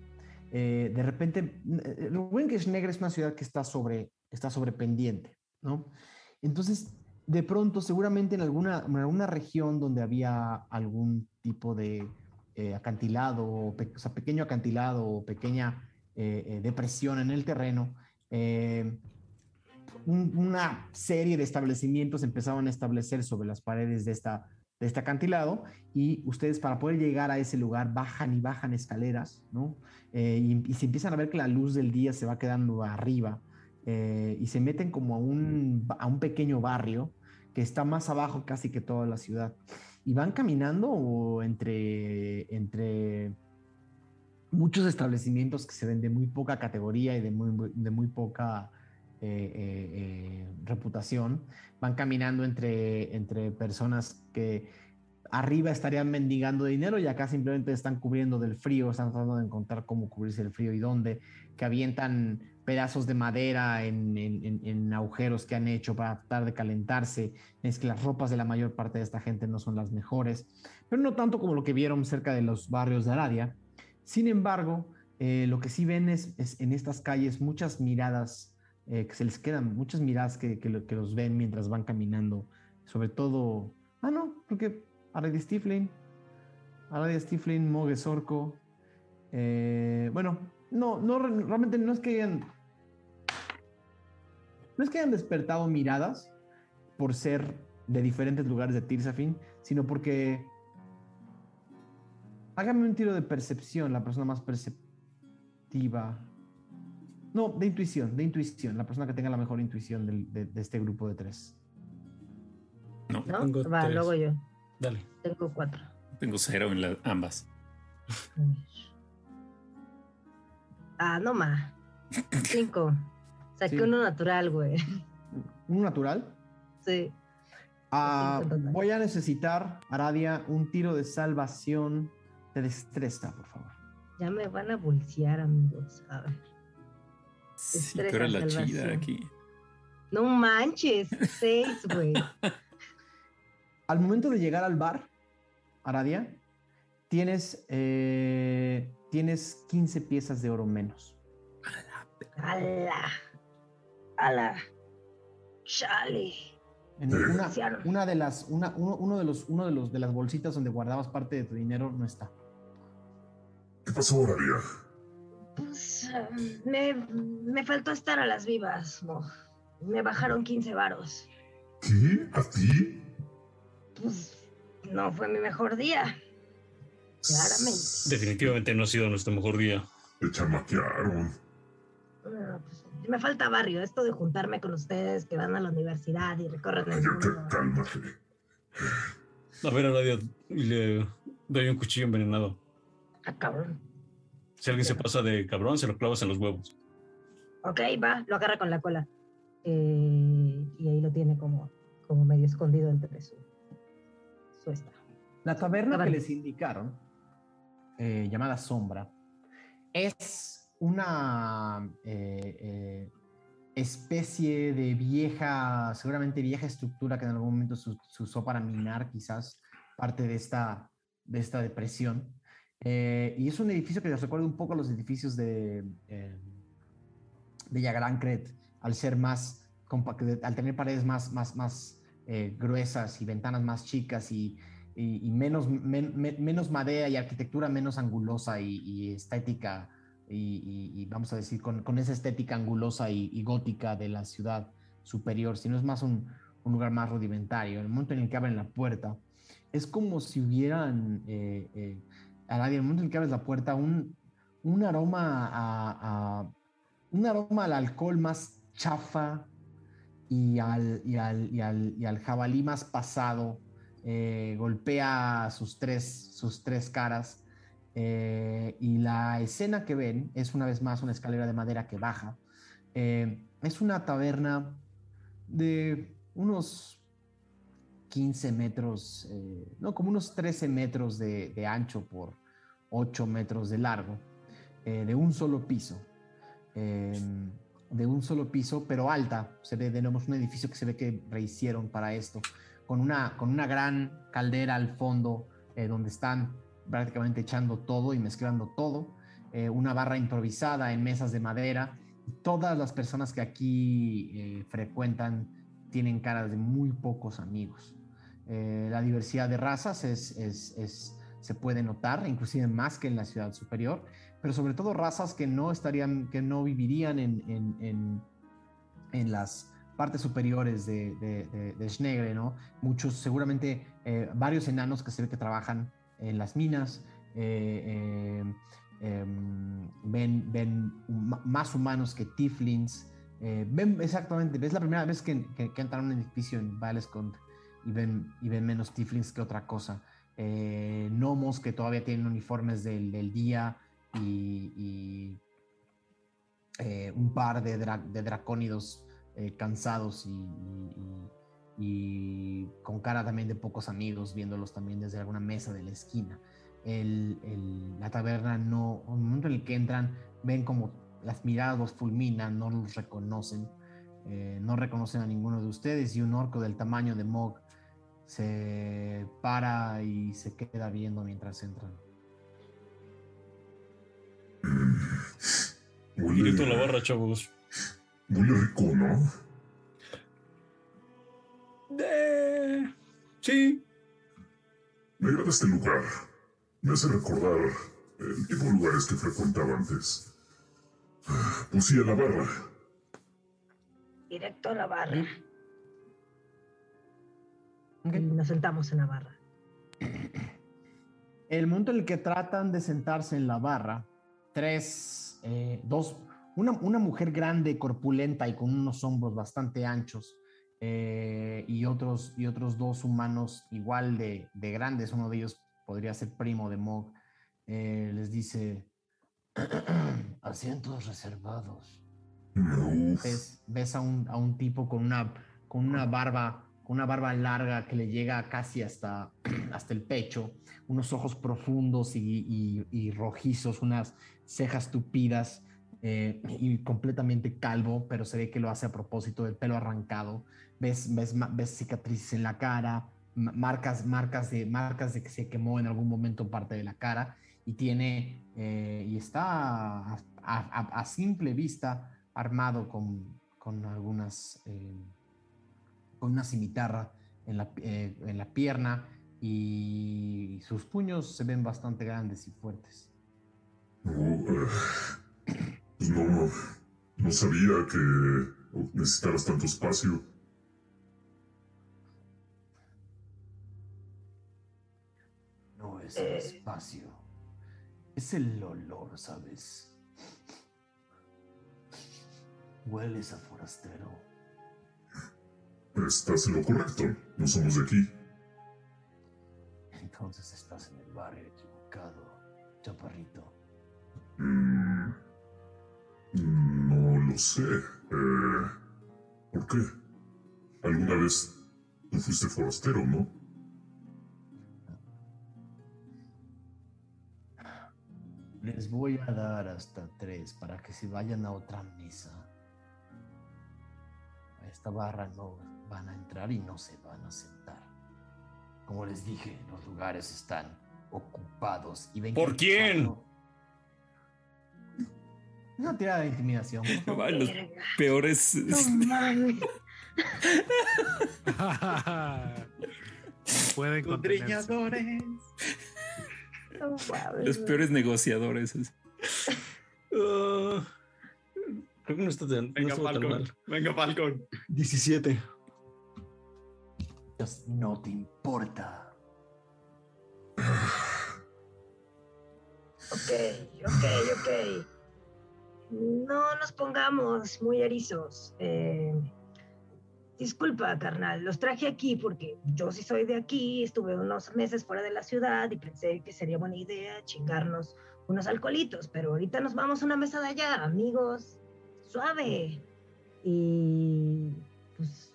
eh, de repente, eh, lo bueno que es negra es una ciudad que está sobre, está sobre pendiente, ¿no? Entonces, de pronto, seguramente en alguna, en alguna región donde había algún tipo de eh, acantilado, o, pequeño acantilado o pequeña depresión en el terreno, una serie de establecimientos empezaban a establecer sobre las paredes de esta de este acantilado y ustedes para poder llegar a ese lugar bajan y bajan escaleras, ¿no? Eh, y, se empiezan a ver que la luz del día se va quedando arriba eh, y se meten como a un, a un pequeño barrio que está más abajo casi que toda la ciudad. Y van caminando entre, entre muchos establecimientos que se ven de muy poca categoría y de muy, de muy poca eh, eh, eh, reputación, van caminando entre, entre personas que arriba estarían mendigando dinero y acá simplemente están cubriendo del frío, están tratando de encontrar cómo cubrirse el frío y dónde, que avientan pedazos de madera en, en, agujeros que han hecho para tratar de calentarse. Es que las ropas de la mayor parte de esta gente no son las mejores, pero no tanto como lo que vieron cerca de los barrios de Aradia. Sin embargo, lo que sí ven es, es en estas calles muchas miradas eh, que se les quedan muchas miradas que, que, los ven mientras van caminando. Sobre todo, ah, no, porque Aradia Stiflin, Aradia Stiflin, Mogues Orco. Eh, bueno, no, no, realmente no es que hayan. No es que hayan despertado miradas por ser de diferentes lugares de Tirsafin, sino porque. Hágame un tiro de percepción, la persona más perceptiva. No, de intuición, de intuición. La persona que tenga la mejor intuición de, este grupo de tres. No, Tengo Va, luego yo. Dale. Tengo cuatro. Tengo cero en ambas. ah, no más. Cinco. Saqué uno natural, güey. ¿Uno natural? Sí. Ah, voy a necesitar, Aradia, un tiro de salvación de destreza, por favor. Ya me van a bolsear, amigos. A ver. Sí, tú eres la chida aquí. No manches, seis, güey. al momento de llegar al bar, Aradia, tienes, eh, tienes 15 piezas de oro menos. ¡Hala! ¡Hala! ¡Chale! una, una, de las, una, uno, de los, uno de los de las bolsitas donde guardabas parte de tu dinero no está. ¿Qué pasó, Aradia? Pues me, me, faltó estar a las vivas. Me bajaron 15 varos. ¿Qué? ¿A ti? Pues no fue mi mejor día. Claramente. Definitivamente no ha sido nuestro mejor día. te chamaquearon. Ah, me falta barrio, esto de juntarme con ustedes que van a la universidad y recorren el mundo. cálmate. A ver, a radio y le doy un cuchillo envenenado. Ah, cabrón. Si alguien se pasa de cabrón, se lo clavas en los huevos. Ok, va, lo agarra con la cola. Eh, y ahí lo tiene como, como medio escondido entre su, su esta. La taberna que Taberna. les indicaron, eh, llamada Sombra, es una eh, eh, especie de vieja, seguramente vieja estructura que en algún momento se, usó para minar quizás parte de esta, de esta depresión. Eh, y es un edificio que les recuerda un poco a los edificios de, eh, de Yagrancret, al ser más compact- al tener paredes más, más, más gruesas y ventanas más chicas y, y- menos, men- men- menos madera y arquitectura menos angulosa y, y estética, y, vamos a decir, con, con esa estética angulosa y, gótica de la ciudad superior, sino es más un, un lugar más rudimentario. En el momento en el que abren la puerta, es como si hubieran, eh, eh, a nadie, en el momento en el que abres la puerta, un, un aroma a, un aroma al alcohol más chafa y al, y al, al, al jabalí más pasado. eh, golpea sus tres, sus tres caras. Eh, y la escena que ven es una vez más una escalera de madera que baja. Eh, es una taberna de unos 15 metros, eh, no, como unos 13 metros de, de ancho por 8 metros de largo, de un solo piso. de un solo piso, pero alta. Se ve, tenemos un edificio que se ve que rehicieron para esto, con una, con una gran caldera al fondo, donde están prácticamente echando todo y mezclando todo. eh, una barra improvisada en mesas de madera. Todas las personas que aquí eh, frecuentan tienen caras de muy pocos amigos. Eh, la diversidad de razas es, se puede notar, inclusive más que en la ciudad superior, pero sobre todo razas que no estarían, que no vivirían en, las partes superiores de, de, de- Schnegre, ¿no? Muchos, seguramente, varios enanos que se ve que trabajan en las minas, eh, eh, em, ven, ven más humanos que Tiflins, eh, ven exactamente, es la primera vez que, que, que entran a un edificio en Valescont y ven, y ven menos Tiflins que otra cosa. Eh, gnomos que todavía tienen uniformes del, del día y, eh, un par de, dra- de dracónidos eh, cansados y- y- con cara también de pocos amigos, viéndolos también desde alguna mesa de la esquina. El- el- la taberna no, en el momento en el que entran, ven como las miradas los fulminan, no los reconocen, eh, no reconocen a ninguno de ustedes y un orco del tamaño de Mog se para y se queda viendo mientras entran. Directo a la barra, chavos. huele rico, ¿no? Eh, sí. Me agrada este lugar. Me hace recordar el tipo de lugares que frecuentaba antes. Pues sí, a la barra. Directo a la barra. Nos sentamos en la barra. El momento en el que tratan de sentarse en la barra, tres, eh, dos, una, una mujer grande, corpulenta y con unos hombros bastante anchos, eh, y, otros, y otros dos humanos igual de, de grandes, uno de ellos podría ser primo de Mog, eh, les dice, asientos reservados. Ves, ves a, un, a un tipo con una, con una barba con una barba larga que le llega casi hasta, hasta el pecho, unos ojos profundos y, y- y rojizos, unas cejas tupidas eh, y completamente calvo, pero se ve que lo hace a propósito del pelo arrancado. Ves, ves, ves cicatrices en la cara, ma- marcas, marcas, de, marcas de que se quemó en algún momento parte de la cara y tiene eh, y está a, a- a simple vista armado con, con algunas eh, con una cimitarra en la, eh, en la pierna y sus puños se ven bastante grandes y fuertes. no, pues no, no sabía que necesitaras tanto espacio. Es el Eh. espacio, es el olor, ¿sabes? Hueles a forastero. Estás en lo correcto. No somos de aquí. Entonces estás en el barrio equivocado, chaparrito. Mm, no lo sé. Eh, ¿Por qué? ¿Alguna vez tú fuiste forastero, no? Les voy a dar hasta tres para que se vayan a otra mesa. A esta barra no van a entrar y no se van a sentar. Como les dije, los lugares están ocupados y ven ¿Por quién? Una tirada de intimidación. Ah, Los peores. No mames. Pueden contenerse. No. Los peores negociadores. Ah, creo que no está tan, no Venga, tan Falcon. mal. Venga, Falcon. 17. Ellos No te importa. Ok, ok, ok. No nos pongamos muy erizos. Eh, disculpa, carnal, los traje aquí porque yo sí soy de aquí, estuve unos meses fuera de la ciudad y pensé que sería buena idea chingarnos unos alcoholitos, pero ahorita nos vamos a una mesa de allá, amigos, suave. Y pues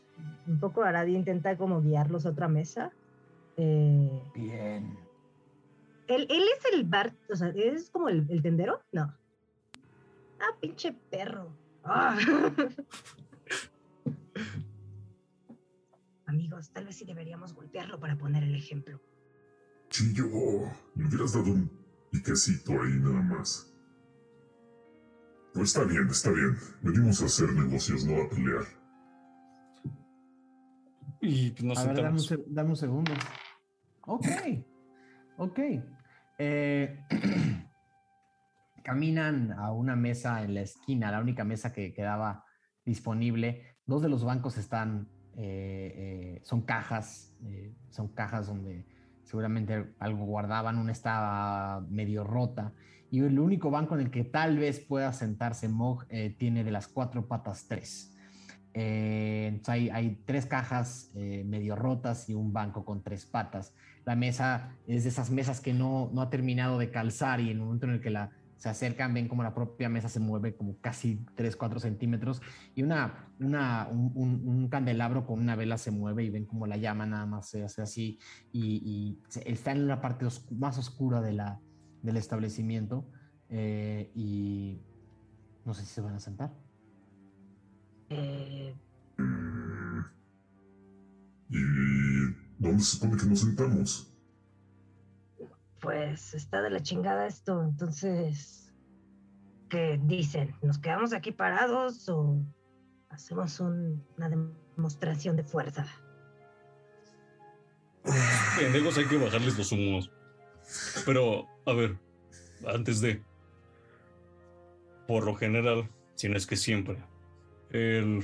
un poco Aradi intenta como guiarlos a otra mesa. Eh, Bien. ¿Él, él es el bar, o sea, ¿es como el, el tendero? No. Ah, pinche perro. Ah. Amigos, tal vez sí deberíamos golpearlo para poner el ejemplo. Chillo, me hubieras dado un piquecito ahí nada más. Pues está bien, está bien. Venimos a hacer negocios, no a pelear. Y pues nos A ver, dame un, dame un segundo. Ok. Ok. Eh, caminan a una mesa en la esquina, la única mesa que quedaba disponible. Dos de los bancos están, eh, eh, son cajas, eh, son cajas donde seguramente algo guardaban. Una estaba medio rota. Y el único banco en el que tal vez pueda sentarse Mog eh, tiene de las cuatro patas tres. Eh, entonces hay, hay tres cajas eh, medio rotas y un banco con tres patas. La mesa es de esas mesas que no, no ha terminado de calzar y en el momento en el que la, se acercan ven como la propia mesa se mueve como casi 3, 4 centímetros y una, una, un, un- un candelabro con una vela se mueve y ven como la llama nada más se hace así y, está en la parte oscu- más oscura de la, del establecimiento eh, y no sé si se van a sentar. Eh, Mm. ¿Y dónde se supone que nos sentamos? Pues está de la chingada esto, entonces, ¿qué dicen? ¿Nos quedamos aquí parados o hacemos un- una demostración de fuerza? Pendejos, hay que bajarles los humos. Pero, a ver, antes de. Por lo general, si no es que siempre, el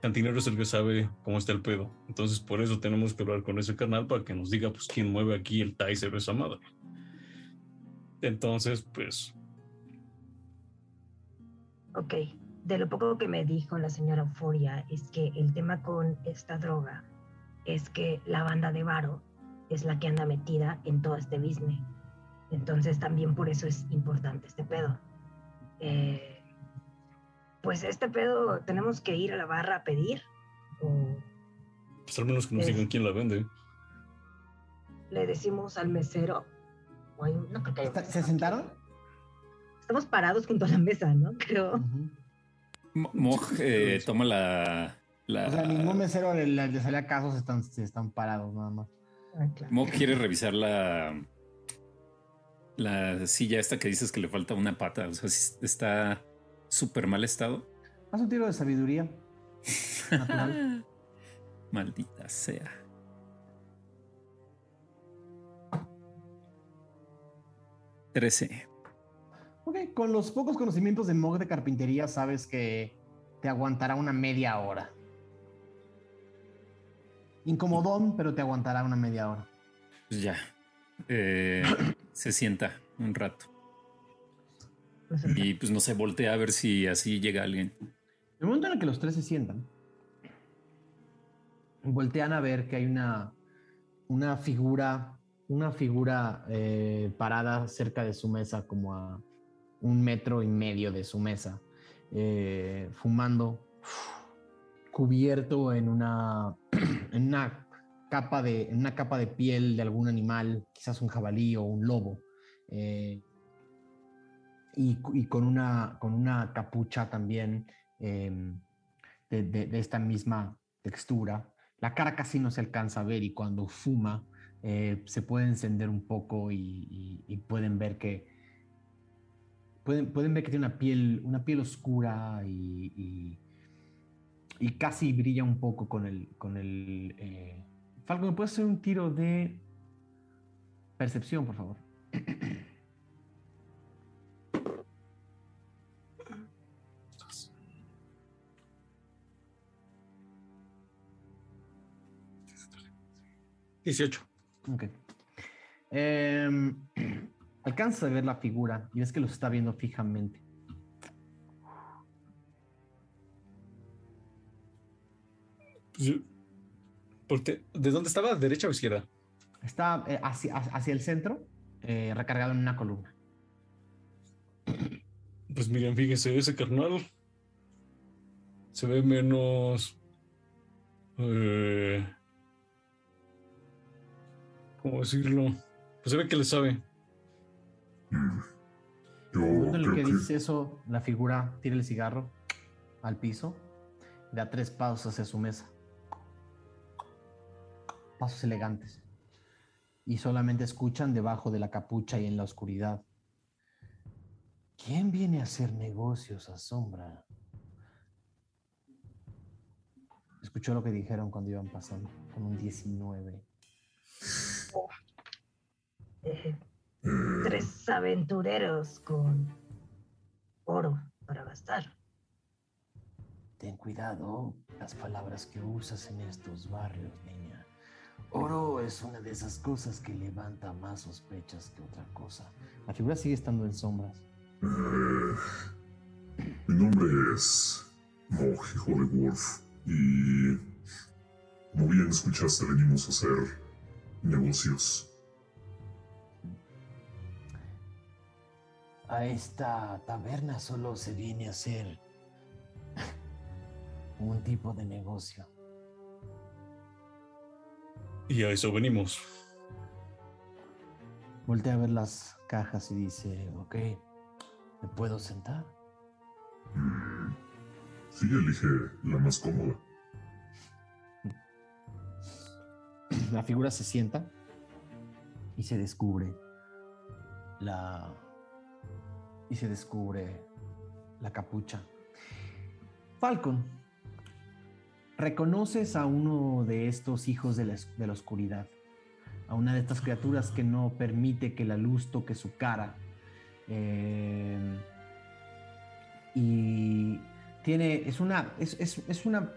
cantinero es el que sabe cómo está el pedo. Entonces, por eso tenemos que hablar con ese canal para que nos diga, pues, quién mueve aquí el Tizer esa madre. Entonces, pues, Ok, de lo poco que me dijo la señora Euforia es que el tema con esta droga es que la banda de Varo es la que anda metida en todo este business. Entonces también por eso es importante este pedo. Eh, pues este pedo tenemos que ir a la barra a pedir o pues al menos que nos digan quién la vende. le decimos al mesero. o hay- no creo que haya ¿Se sentaron? Estamos parados junto a la mesa, ¿no? Creo. Moj eh, toma la. la O sea, ningún mesero le, le, sale a caso, se están, están parados nada más. Ah, claro. Moj quiere revisar la. La silla esta que dices que le falta una pata. O sea, si está súper mal estado. Haz un tiro de sabiduría. Natural. Maldita sea. Trece. Ok, con los pocos conocimientos de Mog de carpintería, sabes que te aguantará una media hora. Incomodón, pero te aguantará una media hora. Pues ya. Eh, se sienta un rato. Y pues no se voltea a ver si así llega alguien. el momento en el que los tres se sientan, voltean a ver que hay una, una figura, una figura eh, parada cerca de su mesa, como a un metro y medio de su mesa, eh, fumando, cubierto en una, en una capa de, una capa de piel de algún animal, quizás un jabalí o un lobo. eh, y, y con, una, con una capucha también em, de, de- de esta misma textura. La cara casi no se alcanza a ver y cuando fuma eh, se puede encender un poco y, y- y pueden ver que pueden, pueden ver que tiene una piel, una piel oscura y casi brilla un poco con el, con el eh, Falco, ¿me puedes hacer un tiro de percepción, por favor? 18. Ok. Em, alcanzas a ver la figura y ves que los está viendo fijamente. Pues volte- ¿De dónde estaba? ¿Derecha o izquierda? Está eh, hacia, hacia el centro, eh, recargado en una columna. Pues miren, fíjense, ese carnal se ve menos. eh, ¿Cómo decirlo? Pues se ve que le sabe. Yo En el momento en el creo que que dices eso, la figura tira el cigarro al piso, da tres pasos hacia su mesa. Pasos elegantes. Y solamente escuchan debajo de la capucha y en la oscuridad. ¿Quién viene a hacer negocios a sombra? Escuchó lo que dijeron cuando iban pasando, con un 19. Eh, tres aventureros con oro para gastar. Ten cuidado las palabras que usas en estos barrios, niña. Oro es una de esas cosas que levanta más sospechas que otra cosa. La figura sigue estando en sombras. Eh, mi nombre es Mog, hijo de Wolf. Y como bien escuchaste, venimos a hacer negocios. A esta taberna solo se viene a hacer un tipo de negocio. Y a eso venimos. Voltea a ver las cajas y dice, ok, ¿me puedo sentar? Mm, Sí, elige la más cómoda. La figura se sienta y se descubre la y se descubre la capucha. Falcon, reconoces a uno de estos hijos de la, oscuridad, a una de estas criaturas que no permite que la luz toque su cara. Eh, y tiene, es una, es una,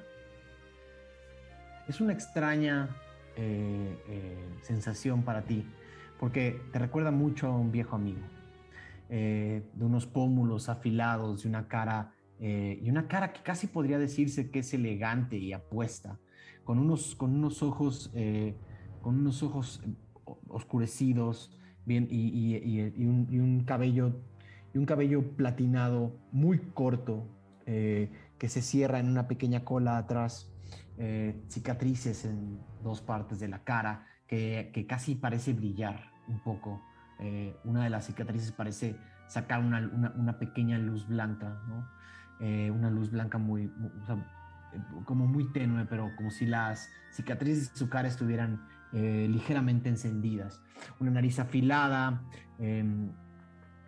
es una extraña eh, eh, sensación para ti, porque te recuerda mucho a un viejo amigo, eh, de unos pómulos afilados, de una cara, eh, y una cara que casi podría decirse que es elegante y apuesta, con unos, con unos ojos, eh, con unos ojos oscurecidos, bien, y, y- y- un, y un cabello, y un cabello platinado muy corto, que se cierra en una pequeña cola atrás cicatrices en dos partes de la cara que, que casi parece brillar un poco. Eh, una de las cicatrices parece sacar una, una- pequeña luz blanca, ¿no? Eh, una luz blanca muy, eh, como muy tenue, pero como si las cicatrices de su cara estuvieran ligeramente encendidas. Una nariz afilada, em,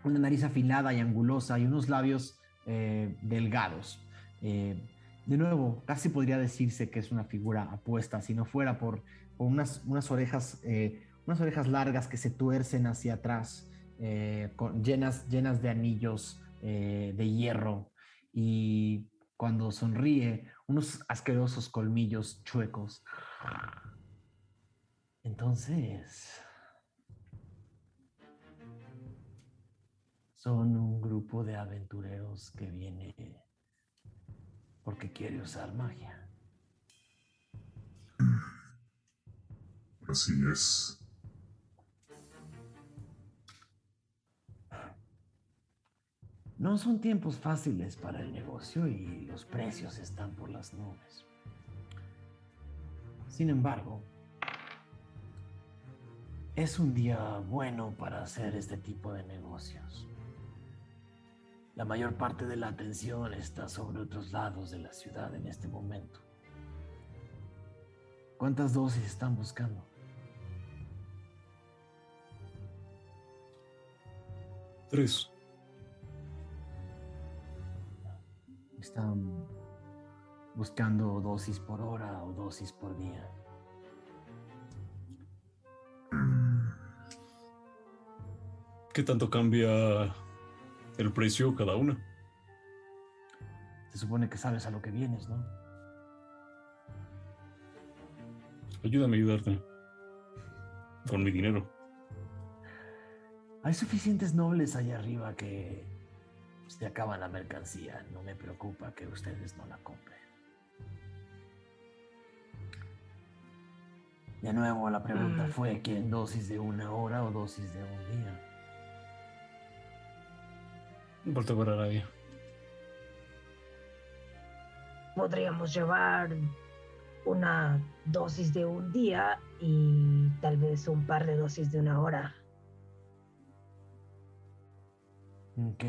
una nariz afilada y angulosa y unos labios delgados. De nuevo, casi podría decirse que es una figura apuesta, si no fuera por, unas, unas, orejas, unas orejas largas que se tuercen hacia atrás, eh, con- llenas, llenas de anillos eh, de hierro. Y cuando sonríe, unos asquerosos colmillos chuecos. Entonces, son un grupo de aventureros que viene porque quiere usar magia. Así es. No son tiempos fáciles para el negocio y los precios están por las nubes. Sin embargo, es un día bueno para hacer este tipo de negocios. La mayor parte de la atención está sobre otros lados de la ciudad en este momento. ¿Cuántas dosis están buscando? Tres. ¿Están buscando dosis por hora o dosis por día? ¿Qué tanto cambia el precio cada una? Se supone que sabes a lo que vienes, ¿no? Ayúdame a ayudarte. Con mi dinero. Hay suficientes nobles allá arriba que se acaban la mercancía. No me preocupa que ustedes no la compren. De nuevo, la pregunta Mm. fue, ¿quieren dosis de una hora o dosis de un día? No importa para nadie. Podríamos llevar una dosis de un día y tal vez un par de dosis de una hora. Ok.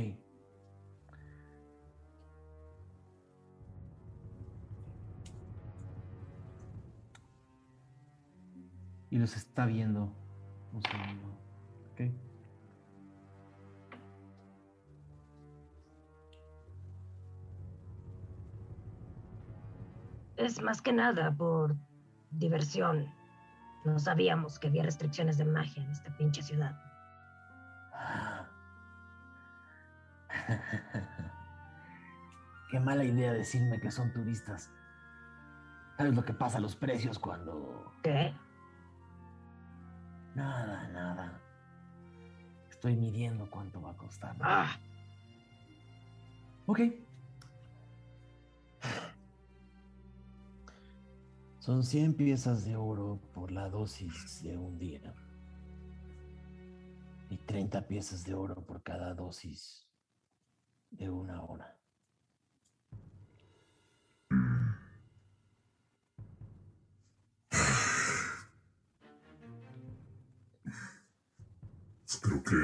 Y los está viendo. Un segundo. Es más que nada por diversión. No sabíamos que había restricciones de magia en esta pinche ciudad. Qué mala idea decirme que son turistas. ¿Sabes lo que pasa a los precios cuando... ¿Qué? Nada, nada. Estoy midiendo cuánto va a costar. Ah, Ok. Son 100 piezas de oro por la dosis de un día. Y 30 piezas de oro por cada dosis de una hora. Creo que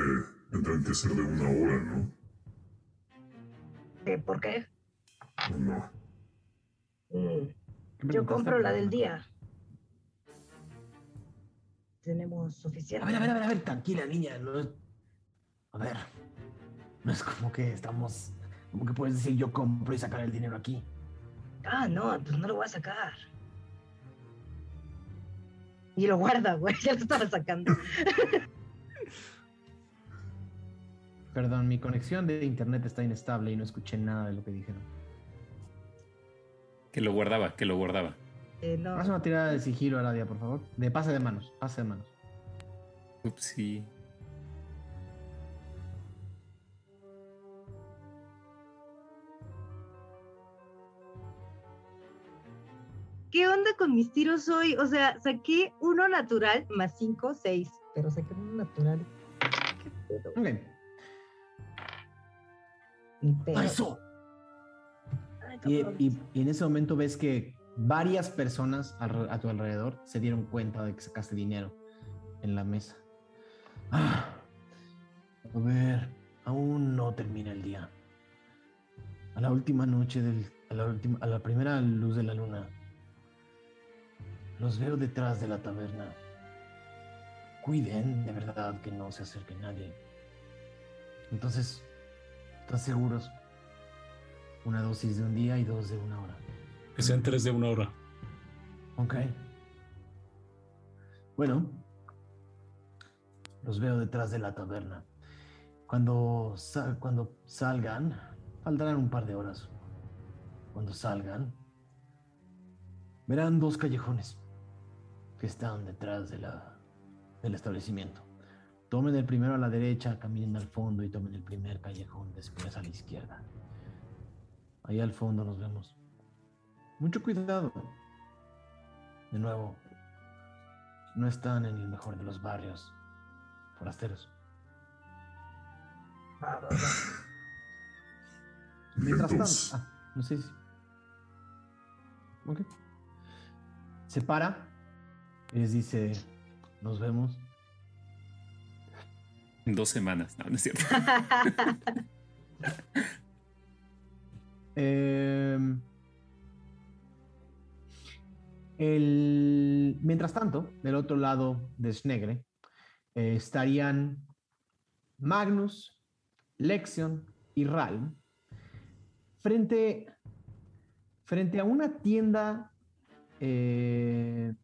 tendrán que ser de una hora, ¿no? ¿qué? ¿por qué? ¿O no? Mm, ¿Qué Yo compro la del día. Tenemos A suficiente. ver, a ver, a ver, a ver, tranquila, niña. No es... A ver. No es como que estamos. Como que puedes decir yo compro y sacar el dinero aquí. Ah, no, pues no lo voy a sacar. Y lo guarda, güey, ya lo estaba sacando. Perdón, mi conexión de internet está inestable y no escuché nada de lo que dijeron. Que lo guardaba, que lo guardaba. Eh, no, Haz una tirada de sigilo, Aradia, por favor. De pase de manos, pase de manos. Ups, sí. ¿Qué onda con mis tiros hoy? O sea, saqué uno natural más cinco, seis. Pero saqué uno natural. ¿Qué pedo? Ok. Y, y- y en ese momento ves que varias personas a tu alrededor se dieron cuenta de que sacaste dinero en la mesa. Ah, a ver, aún no termina el día. A la última noche del, a la última, a la primera luz de la luna, los veo detrás de la taberna. Cuiden de verdad que no se acerque nadie. Entonces, ¿están seguros? Una dosis de un día y dos de una hora. Que sean tres de una hora. Ok. Bueno, los veo detrás de la taberna. Cuando, sal- cuando salgan, faltarán un par de horas. Cuando salgan, verán dos callejones que están detrás de la, del establecimiento. Tomen el primero a la derecha, caminen al fondo y tomen el primer callejón después a la izquierda. Ahí al fondo nos vemos. Mucho cuidado. De nuevo, no están en el mejor de los barrios forasteros. Mientras tanto, Entonces. ah, no sé si. Ok. Se para y les dice: Nos vemos. Dos semanas, no, no es cierto. Em, mientras tanto, del otro lado de Snegre, eh, estarían Magnus, Lexion y Ralm frente, frente a una tienda eh,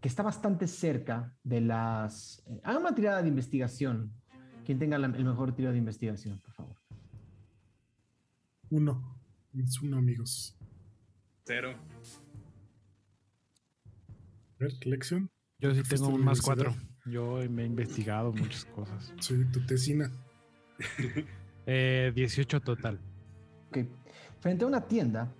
que está bastante cerca de las... eh, hagan una tirada de investigación. Quien tenga la- el mejor tiro de investigación, por favor. Uno. Es uno, amigos. Cero. A ver, lección. Yo sí tengo un más cuatro. Yo me he investigado muchas cosas. Sí, tu tesina. Eh, 18 total. Ok. Frente a una tienda.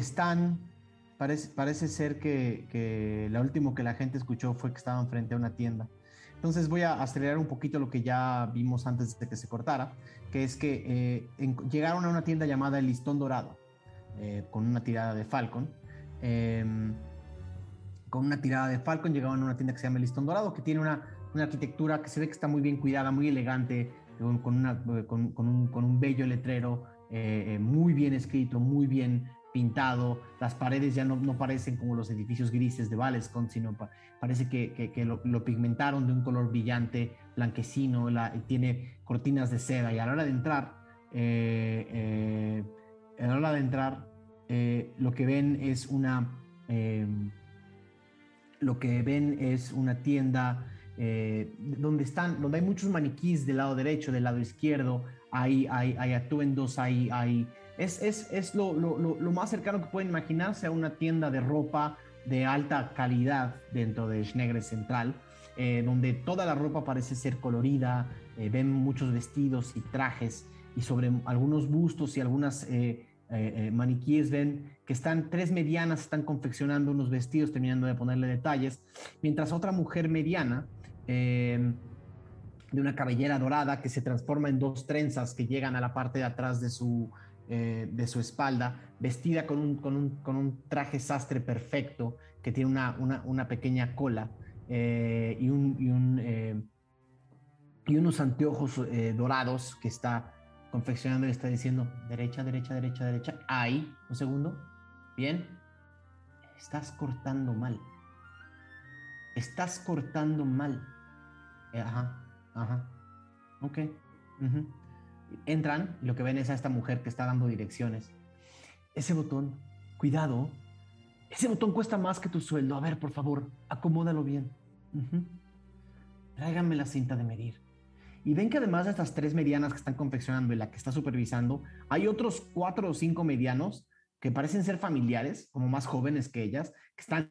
Están. Parece, parece ser que, que lo último que la gente escuchó fue que estaban frente a una tienda. Entonces voy a acelerar un poquito lo que ya vimos antes de que se cortara, que es que eh, llegaron a una tienda llamada El Listón Dorado, eh, con una tirada de Falcon. Em, con una tirada de Falcon llegaron a una tienda que se llama El Listón Dorado, que tiene una, una arquitectura que se ve que está muy bien cuidada, muy elegante, con, una- con- con un, con un bello letrero, eh, eh, muy bien escrito, muy bien pintado. Las paredes ya no, no parecen como los edificios grises de Valescon, sino pa- parece que, que- lo, lo pigmentaron de un color brillante, blanquecino, la- tiene cortinas de seda. Y a la hora de entrar, eh, eh, a la hora de entrar, eh, lo que ven es una... em, lo que ven es una tienda donde están, donde hay muchos maniquís del lado derecho, del lado izquierdo, hay, hay, hay atuendos, hay, hay es, es, es lo, lo, lo, más cercano que pueden imaginarse a una tienda de ropa de alta calidad dentro de Schnegre Central, eh, donde toda la ropa parece ser colorida, eh, ven muchos vestidos y trajes, y sobre algunos bustos y algunas eh, maniquíes ven que están tres medianas, están confeccionando unos vestidos, terminando de ponerle detalles, mientras otra mujer mediana, eh, de una cabellera dorada que se transforma en dos trenzas que llegan a la parte de atrás de su, eh, de su espalda, vestida con un, con un, con un traje sastre perfecto que tiene una, una, una pequeña cola eh, y, un, y, un, eh, y unos anteojos dorados que está confeccionando y está diciendo derecha, derecha, derecha, derecha. Ahí, un segundo. Bien. Estás cortando mal. Estás cortando mal. Ajá, ajá. Ok. Entran y lo que ven es a esta mujer que está dando direcciones. Ese botón, cuidado. Ese botón cuesta más que tu sueldo. A ver, por favor, acomódalo bien. Ujú. Tráiganme la cinta de medir. Y ven que además de estas tres medianas que están confeccionando y la que está supervisando, hay otros cuatro o cinco medianos que parecen ser familiares, como más jóvenes que ellas, que están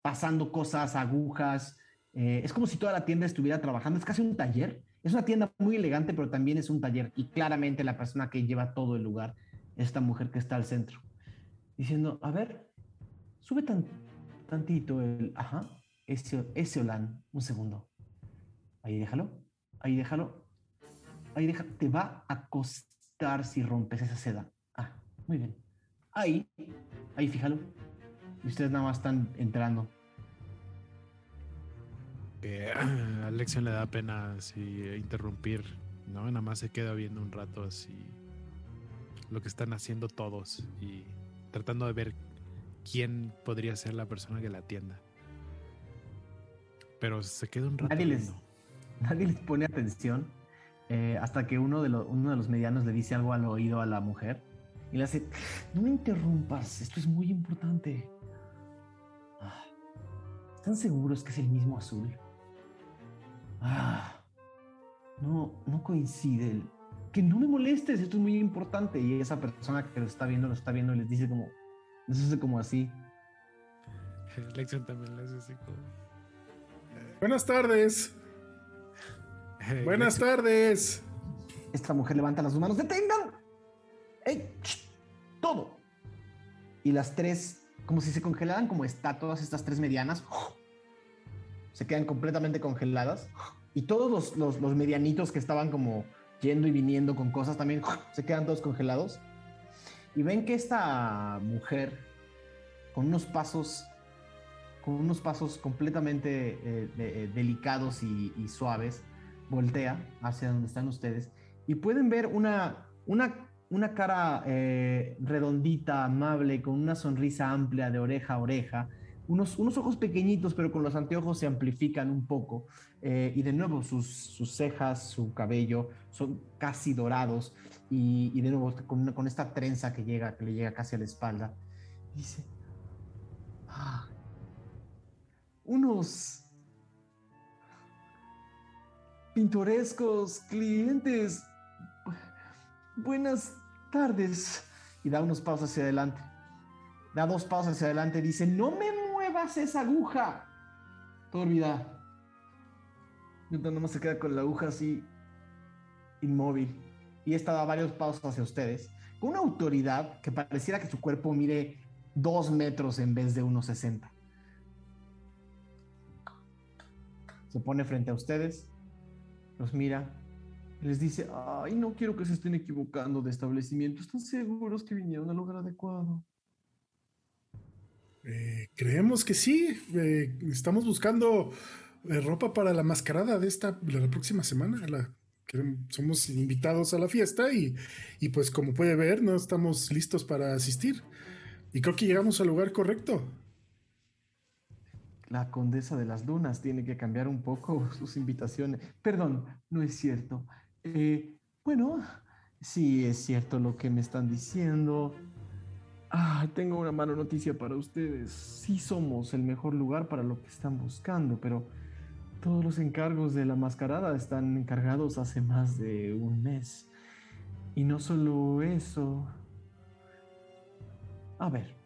pasando cosas, agujas. eh, es como si toda la tienda estuviera trabajando. Es casi un taller. Es una tienda muy elegante, pero también es un taller. Y claramente la persona que lleva todo el lugar es esta mujer que está al centro. Diciendo, a ver, sube tan, tantito el... Ajá, ese, ese Olan. Un segundo. Ahí déjalo. Ahí déjalo. Ahí deja. Te va a costar si rompes esa seda. Ah, muy bien. Ahí. Ahí, fíjalo. Y ustedes nada más están entrando. Que a Lección le da pena así interrumpir, ¿no? Nada más se queda viendo un rato así lo que están haciendo todos y tratando de ver quién podría ser la persona que la atienda. Pero se queda un rato Nadie les, nadie les pone atención eh, hasta que uno de, lo- uno de los medianos le dice algo al oído a la mujer Y le hace, no me interrumpas, esto es muy importante. Ah, ¿Están seguros que es el mismo azul? Ah, no, no coincide. Que no me molestes, esto es muy importante. Y esa persona que lo está viendo, lo está viendo y les dice como, les hace como así. Lexion también le hace así como. Buenas tardes. Eh, Buenas Lexion- tardes. Esta mujer levanta las dos manos, ¡detengan! ¡Ey! ¡Shh! ¡Todo! Y las tres, como si se congelaran como estatuas, estas tres medianas, se quedan completamente congeladas. Y todos los, los- los medianitos que estaban como yendo y viniendo con cosas también se quedan todos congelados. Y ven que esta mujer, con unos pasos, con unos pasos completamente eh, eh, delicados y, y suaves, voltea hacia donde están ustedes y pueden ver una, una, una cara eh, redondita, amable, con una sonrisa amplia de oreja a oreja, unos, unos ojos pequeñitos, pero con los anteojos se amplifican un poco. eh, y de nuevo, sus, sus cejas, su cabello son casi dorados. Y, de nuevo, con, con esta trenza que, llega, que le llega casi a la espalda. Dice: "Ah, Unos pintorescos clientes. Bu- Buenas tardes. Y da unos pasos hacia adelante. Da dos pasos hacia adelante dice, no me muevas esa aguja. Todo olvida. Newton nomás se queda con la aguja así inmóvil. Y esta da varios pasos hacia ustedes. Con una autoridad que pareciera que su cuerpo mire dos metros en vez de 1,60. Se pone frente a ustedes los mira y les dice, ay, no quiero que se estén equivocando de establecimiento. ¿Están seguros que vinieron al lugar adecuado? Eh, creemos que sí. Eh, estamos buscando eh, ropa para la mascarada de esta de la próxima semana. Somos invitados a la fiesta y, y pues como puede ver, no estamos listos para asistir. Y creo que llegamos al lugar correcto. La condesa de las dunas tiene que cambiar un poco sus invitaciones. Perdón, no es cierto. Eh, bueno, sí es cierto lo que me están diciendo. Ah, tengo una mala noticia para ustedes. Sí somos el mejor lugar para lo que están buscando, pero todos los encargos de la mascarada están encargados hace más de un mes. Y no solo eso. A ver,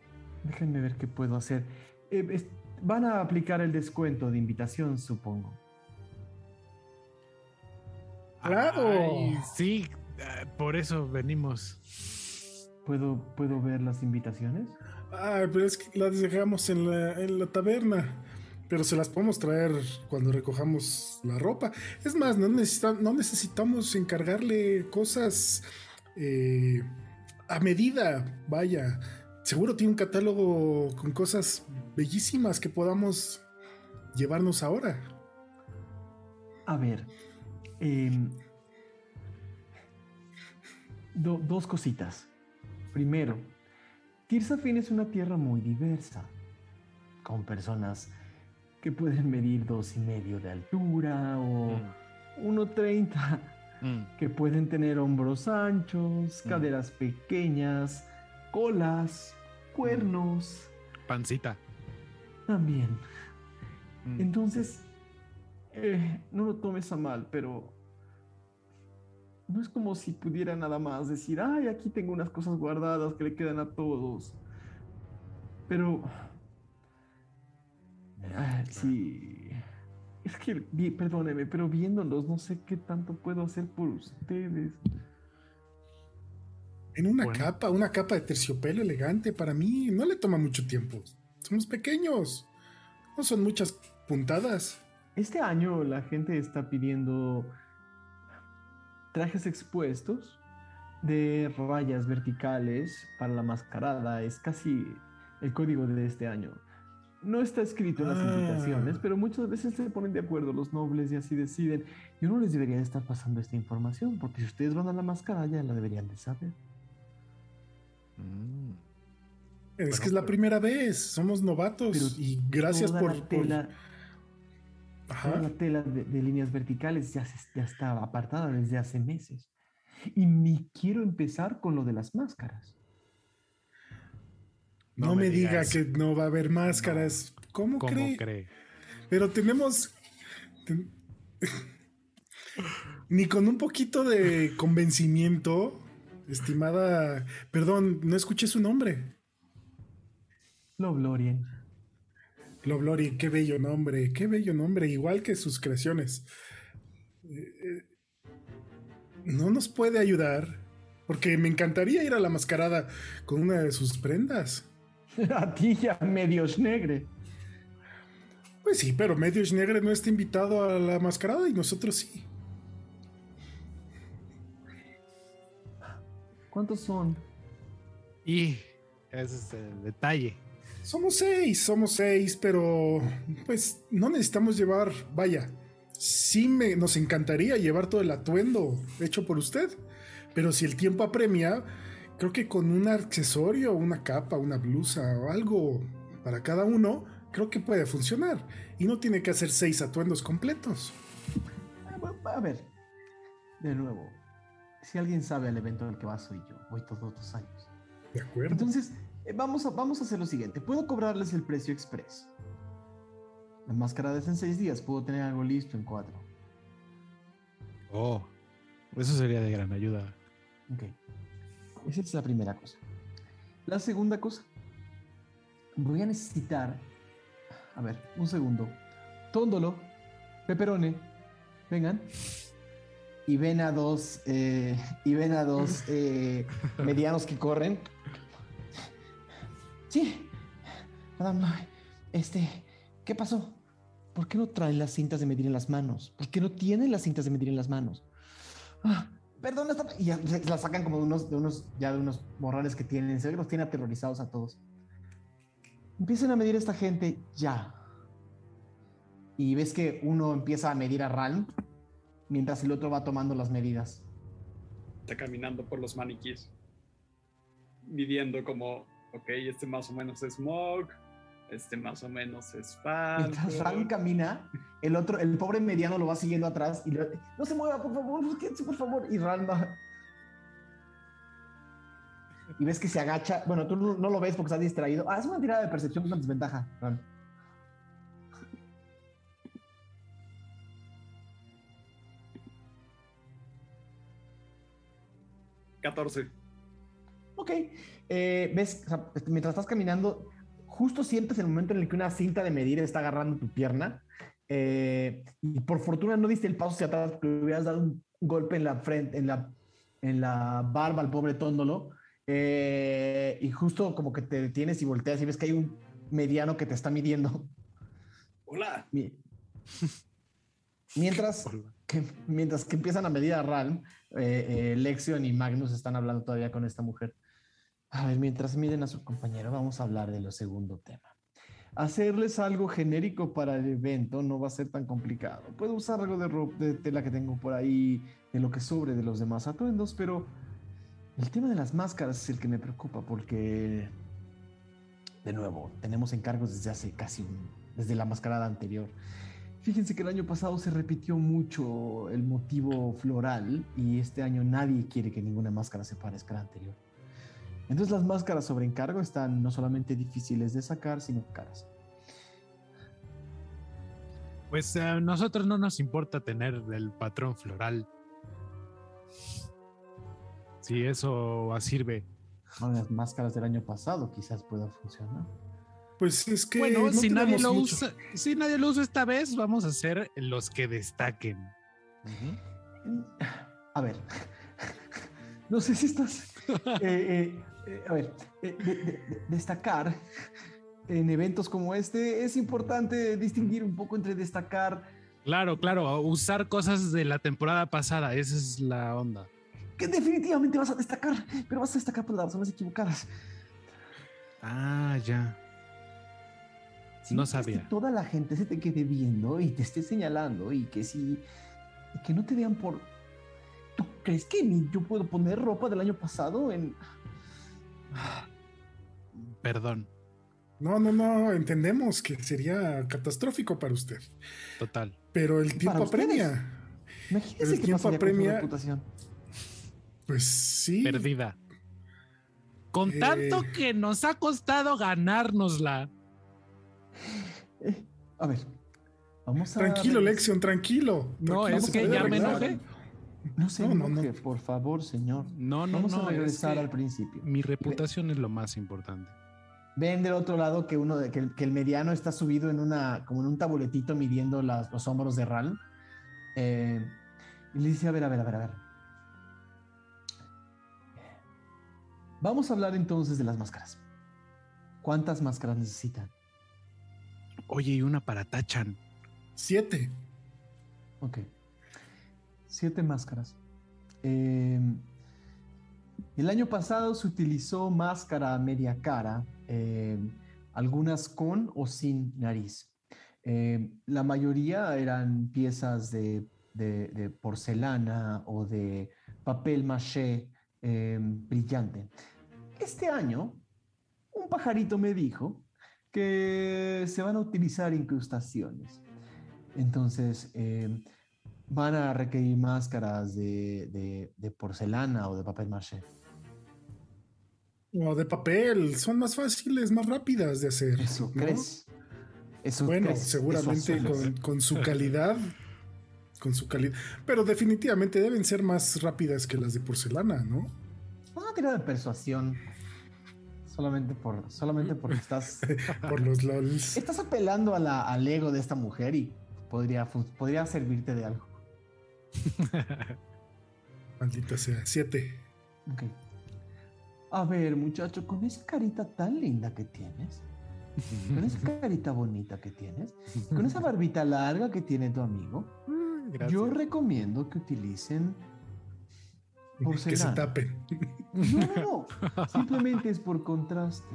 déjenme ver qué puedo hacer. Eh, es- van a aplicar el descuento de invitación, supongo. ¡Claro! Ay, sí, eh, por eso venimos. ¿Puedo, ¿Puedo ver las invitaciones? Ah, pero es que las dejamos en la, en la taberna. Pero se las podemos traer cuando recojamos la ropa. Es más, no, necesita- no necesitamos encargarle cosas eh, a medida. Vaya, seguro tiene un catálogo con cosas bellísimas que podamos llevarnos ahora. A ver, em, do- dos cositas. Primero, Tirsafin es una tierra muy diversa, con personas que pueden medir dos y medio de altura o 1.30, Mm. que pueden tener hombros anchos, Mm. caderas pequeñas, colas, cuernos, Pancita. también. Mm. Entonces, eh, no lo tomes a mal, pero no es como si pudiera nada más decir, ay, aquí tengo unas cosas guardadas que le quedan a todos. Pero, sí, es que, perdóneme, pero viéndolos no sé qué tanto puedo hacer por ustedes. En una Bueno. capa, una capa de terciopelo elegante para mí no le toma mucho tiempo. Somos pequeños. No son muchas puntadas. Este año la gente está pidiendo trajes expuestos de rayas verticales para la mascarada. Es casi el código de este año. No está escrito en las Ah. invitaciones, pero muchas veces se ponen de acuerdo los nobles y así deciden. Yo no les debería de estar pasando esta información, porque si ustedes van a la mascarada ya la deberían de saber. Mm. Es Bueno, que es la pero- primera vez. Somos novatos. Y gracias por. la por- Ajá. La tela de, de líneas verticales ya, se, ya apartada desde hace meses. Y ni quiero empezar con lo de las máscaras. No, me, diga que no va a haber máscaras. ¿Cómo, ¿Cómo cree? Pero tenemos... Ni con un poquito de convencimiento, estimada... Perdón, no escuché su nombre. Loblorien. Loblorien, qué bello nombre, qué bello nombre, igual que sus creaciones. Eh, eh, no nos puede ayudar, porque me encantaría ir a la mascarada con una de sus prendas. a ti ya, medios negre. Pues sí, pero Medios Negre no está invitado a la mascarada y nosotros sí. ¿Cuántos son? Y ese es el detalle. Somos seis, somos seis, pero pues no necesitamos llevar, vaya, sí me, nos encantaría llevar todo el atuendo hecho por usted, pero si el tiempo apremia, creo que con un accesorio, una capa, una blusa o algo para cada uno, creo que puede funcionar. Y no tiene que hacer seis atuendos completos. A ver, de nuevo, si alguien sabe al evento al que va soy yo, voy todos los años. De acuerdo. Entonces, eh, vamos a, vamos a hacer lo siguiente. Puedo cobrarles el precio express. La máscara es en seis días, puedo tener algo listo en cuatro. Oh, eso sería de gran ayuda. Ok. Esa es la primera cosa. La segunda cosa. Voy a necesitar. A ver, un segundo. Tóndolo, peperone, vengan. Y ven a dos. eh, y ven a dos eh, medianos que corren. Sí. Madame, este. ¿Qué pasó? ¿Por qué no traen las cintas de medir en las manos? ¿Por qué no tienen las cintas de medir en las manos? Ah, perdón, esta- y ya las sacan como de unos, de unos, ya de unos morrales que tienen. Se los tiene aterrorizados a todos. Empiecen a medir a esta gente ya. Y ves que uno empieza a medir a Ralm mientras el otro va tomando las medidas. Está caminando por los maniquís. Midiendo como, ok, este más o menos es Mog, este más o menos es Mientras Ralm Falco. camina, el otro, el pobre mediano lo va siguiendo atrás y le- no se mueva, por favor, por favor. Y Ralm va. Y ves que se agacha. Bueno, tú no, no lo ves porque estás distraído. Ah, es una tirada de percepción con desventaja, Ralm. 14. Ok. Eh, ves, o sea, mientras estás caminando, justo sientes el momento en el que una cinta de medir está agarrando tu pierna. eh, y por fortuna no diste el paso hacia atrás, porque le hubieras dado un golpe en la frente, en la, en la barba al pobre tóndolo. eh, y justo como que te detienes y volteas y ves que hay un mediano que te está midiendo. Hola. Mi- Mientras que, mientras que empiezan a medir a Ralm, eh, Lexion y Magnus están hablando todavía con esta mujer. A ver, mientras miden a su compañero, vamos a hablar de lo segundo tema. Hacerles algo genérico para el evento no va a ser tan complicado. Puedo usar algo de tela que tengo por ahí, de lo que sobre de los demás atuendos, pero el tema de las máscaras es el que me preocupa porque, de nuevo, tenemos encargos desde hace casi un, desde la mascarada anterior. Fíjense que el año pasado se repitió mucho el motivo floral y este año nadie quiere que ninguna máscara se parezca a la anterior. Entonces las máscaras sobre encargo están no solamente difíciles de sacar, sino caras. Pues a nosotros no nos importa tener el patrón floral. Si eso sirve. Con las máscaras del año pasado quizás pueda funcionar. Pues es que. bueno, no si nadie lo mucho. usa, si nadie lo usa esta vez, vamos a ser los que destaquen. A ver, no sé si estás... eh, eh, eh, a ver, eh, de- de- de- destacar en eventos como este es importante distinguir un poco entre destacar Claro, claro, usar cosas de la temporada pasada, esa es la onda. que definitivamente vas a destacar, pero vas a destacar por las razones equivocadas. Ah, ya. Si No sabía. Que toda la gente se te quede viendo y te esté señalando y que si y que no te vean por. ¿Tú crees que yo puedo poner ropa del año pasado en? Perdón, No, no, no, entendemos que sería catastrófico para usted. total. Pero el tiempo apremia. Imagínese el que tiempo apremia. Pues sí. Perdida. Con Eh. tanto que nos ha costado ganárnosla. Eh, a ver, vamos a. Tranquilo, Lexion, tranquilo. No, Tranquilo, es que ya me enojé. No se No, no, no. enoje, por favor, señor. No, no, Vamos no. a es regresar que al principio. Mi reputación es lo más importante. Ven del otro lado que uno de- que, el- que el mediano está subido en una como en un tabuletito midiendo las- los hombros de Ral. Eh, y le dice, a ver, a ver, a ver, a ver. Vamos a hablar entonces de las máscaras. ¿Cuántas máscaras necesitan? Oye, y una para Tachan. Siete. Ok. Siete máscaras. Eh, el año pasado se utilizó máscara media cara, eh, algunas con o sin nariz. Eh, la mayoría eran piezas de, porcelana o de papel maché brillante. Este año, un pajarito me dijo que se van a utilizar incrustaciones. Entonces, van a requerir máscaras de, de- de porcelana o de papel maché. O de papel. Son más fáciles, más rápidas de hacer. ¿Eso ¿no? crees? Eso Bueno, crees, seguramente eso con, con su calidad. Con su calidad. Pero definitivamente deben ser más rápidas que las de porcelana, ¿no? Vamos a tirar de persuasión. Solamente por, solamente porque estás, Por los LOLs. estás apelando a la- al ego de esta mujer y podría, podría servirte de algo. Maldita sea. Siete. Ok. A ver, muchacho, con esa carita tan linda que tienes, con esa carita bonita que tienes, con esa barbita larga que tiene tu amigo, yo recomiendo que utilicen Que se porcelana. tapen. No, no, no. Simplemente es por contraste.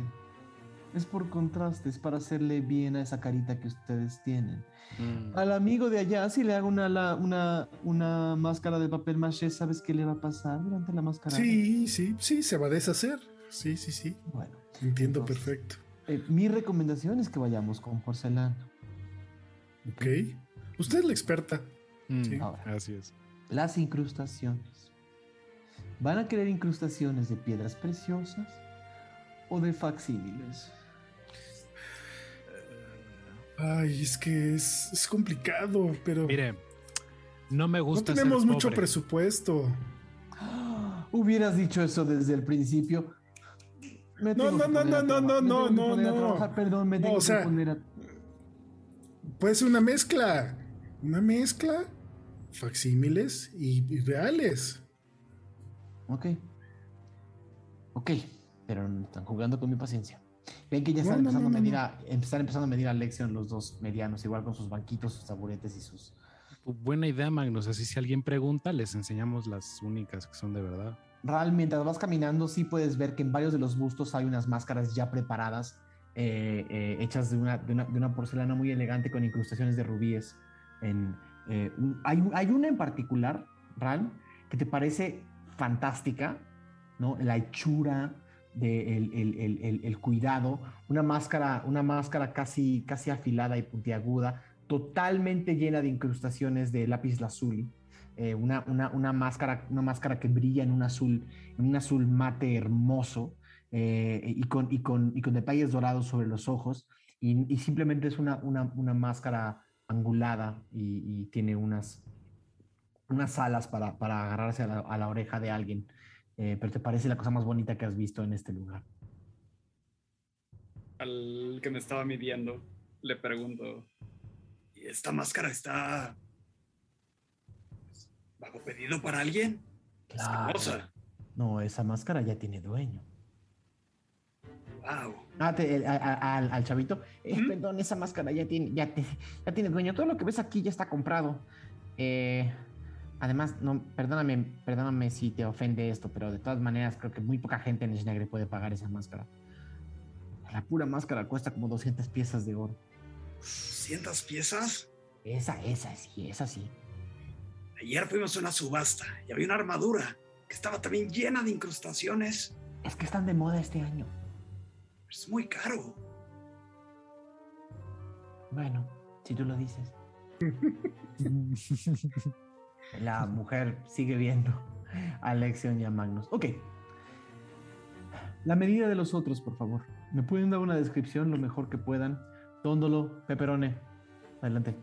Es por contraste, es para hacerle bien a esa carita que ustedes tienen. Mm. Al amigo de allá, si le hago una, la- una, una máscara de papel maché, ¿sabes qué le va a pasar durante la máscara? Sí, sí, sí, se va a deshacer. Sí, sí, sí. Bueno, Entiendo Entonces- perfecto. eh, mi recomendación es que vayamos con porcelana. Ok. Usted es la experta. Mm, Sí. Ahora. Así es. Las incrustaciones. ¿Van a querer incrustaciones de piedras preciosas o de facsímiles? Ay, es que es, es complicado, pero Mire, no me no gusta. tenemos ser mucho pobre. presupuesto. Hubieras dicho eso desde el principio. Me No, no, no, no, no, no, no, no. trabajar, Perdón, me No, tengo o sea- que poner a... Puede ser una mezcla. Una mezcla. Facsímiles y, y reales. Ok. Ok, pero no están jugando con mi paciencia. Ven que ya No, están, no, empezando no, a medir no. a, están empezando a medir a Lexion los dos medianos, igual con sus banquitos, sus taburetes y sus... Buena idea, Magnus. Así si alguien pregunta, les enseñamos las únicas que son de verdad. Ral, mientras vas caminando, sí puedes ver que en varios de los bustos hay unas máscaras ya preparadas, eh, eh, hechas de una, de, una, de una porcelana muy elegante con incrustaciones de rubíes. En, eh, un- hay, hay una en particular, Ral, que te parece fantástica, ¿no? La hechura, de el, el- el- el- cuidado, una máscara, una máscara casi, casi afilada y puntiaguda, totalmente llena de incrustaciones de lápiz lazuli eh, una, una, una máscara, una máscara que brilla en un azul, un azul mate hermoso eh, y, con, y, con, y con detalles dorados sobre los ojos. Y, simplemente es una, una, una máscara angulada y, tiene unas, unas alas para, para agarrarse a la oreja de alguien. Eh, pero te parece la cosa más bonita que has visto en este lugar. Al que me estaba midiendo, le pregunto, ¿y esta máscara está bajo pedido para alguien? Es Claro. hermosa. No, esa máscara ya tiene dueño. Wow. Ah, te- el- a- a- al, al chavito. Eh, ¿Mm? Perdón, esa máscara ya tiene, ya, te- ya tiene dueño. Todo lo que ves aquí ya está comprado. Eh, además, no, perdóname, perdóname si te ofende esto, pero de todas maneras creo que muy poca gente en Schnegre puede pagar esa máscara. La pura máscara cuesta como 200 piezas de oro. ¿Cientas piezas? Esa, esa, sí, esa sí. Ayer fuimos a una subasta y había una armadura que estaba también llena de incrustaciones. Es que están de moda este año. Es muy caro. Bueno, si tú lo dices. La mujer sigue viendo a Lexion y a Magnus. Ok. La medida de los otros, por favor. ¿Me pueden dar una descripción lo mejor que puedan? Tóndolo, peperone. Adelante.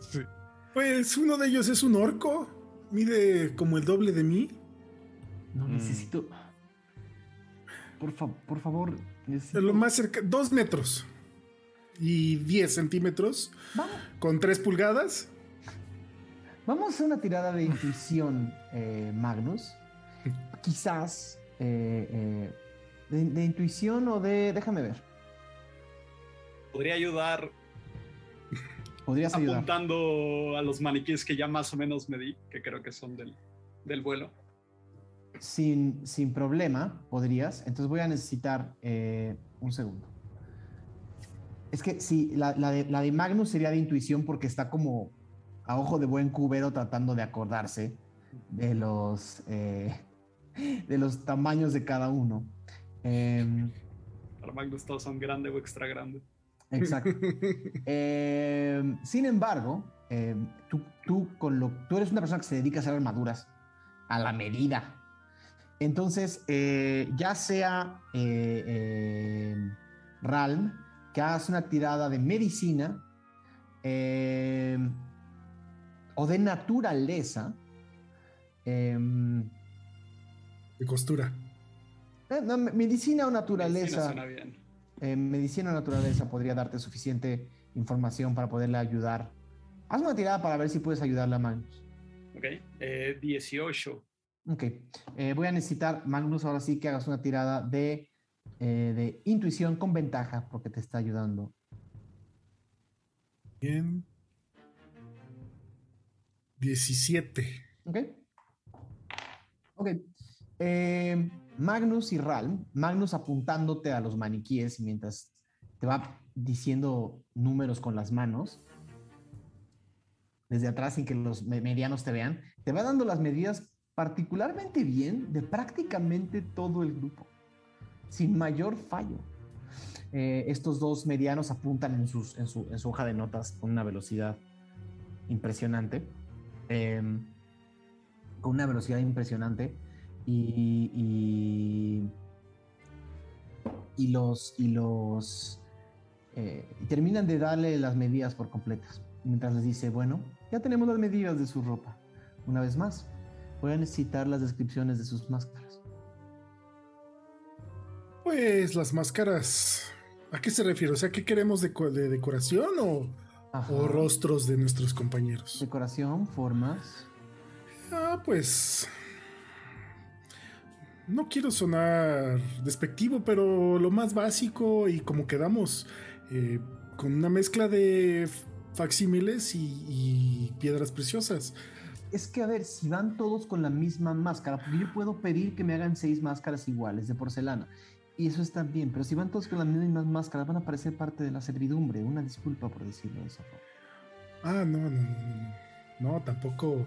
Sí. Pues uno de ellos es un orco. Mide como el doble de mí. No necesito. Por, por favor. Necesito... Lo más cerca. Dos metros. Y 10 centímetros. Vamos. Con tres pulgadas. Vamos a hacer una tirada de intuición, eh, Magnus. Quizás. Eh, eh, de, de intuición o de. Déjame ver. Podría ayudar Podrías ayudar. apuntando a los maniquíes que ya más o menos me di, que creo que son del, del vuelo. Sin, sin problema, podrías. Entonces voy a necesitar eh, un segundo. Es que sí, la, la de, la de Magnus sería de intuición porque está como a ojo de buen cubero tratando de acordarse de los, eh, de los tamaños de cada uno. Em, Para Magnus todos son grande o extra grande. Exacto. Eh, sin embargo, eh, tú, tú, con lo, tú eres una persona que se dedica a hacer armaduras a la medida. Entonces, eh, ya sea eh, eh, Ralm, que hagas una tirada de medicina eh, o de naturaleza, em, De costura. eh, no, medicina o naturaleza. suena bien. Eh, medicina o naturaleza podría darte suficiente información para poderle ayudar. Haz una tirada para ver si puedes ayudarle a Magnus. Ok, eh, 18. Ok. Eh, voy a necesitar, Magnus, ahora sí que hagas una tirada de, eh, de intuición con ventaja porque te está ayudando. Bien. 17. Ok. Ok. Eh, Magnus y Ralm, Magnus apuntándote a los maniquíes mientras te va diciendo números con las manos, desde atrás sin que los me- medianos te vean, te va dando las medidas particularmente bien de prácticamente todo el grupo, sin mayor fallo. Eh, estos dos medianos apuntan en, sus, en, su, en su hoja de notas con una velocidad impresionante. Em, con una velocidad impresionante y, y, los y los eh, terminan de darle las medidas por completas mientras les dice bueno ya tenemos las medidas de su ropa una vez más voy a necesitar las descripciones de sus máscaras Pues las máscaras. ¿A qué se refiere? O sea, ¿qué queremos de, de decoración o, Ajá. o rostros de nuestros compañeros? decoración formas Ah, pues. No quiero sonar despectivo, pero lo más básico y como quedamos eh, con una mezcla de facsímiles y, y piedras preciosas. es que a ver si van todos con la misma máscara yo puedo pedir que me hagan seis máscaras iguales de porcelana y eso está bien pero si van todos con las mismas máscaras van a parecer parte de la servidumbre una disculpa por decirlo de esa forma Ah, no, no, no, no. No, tampoco.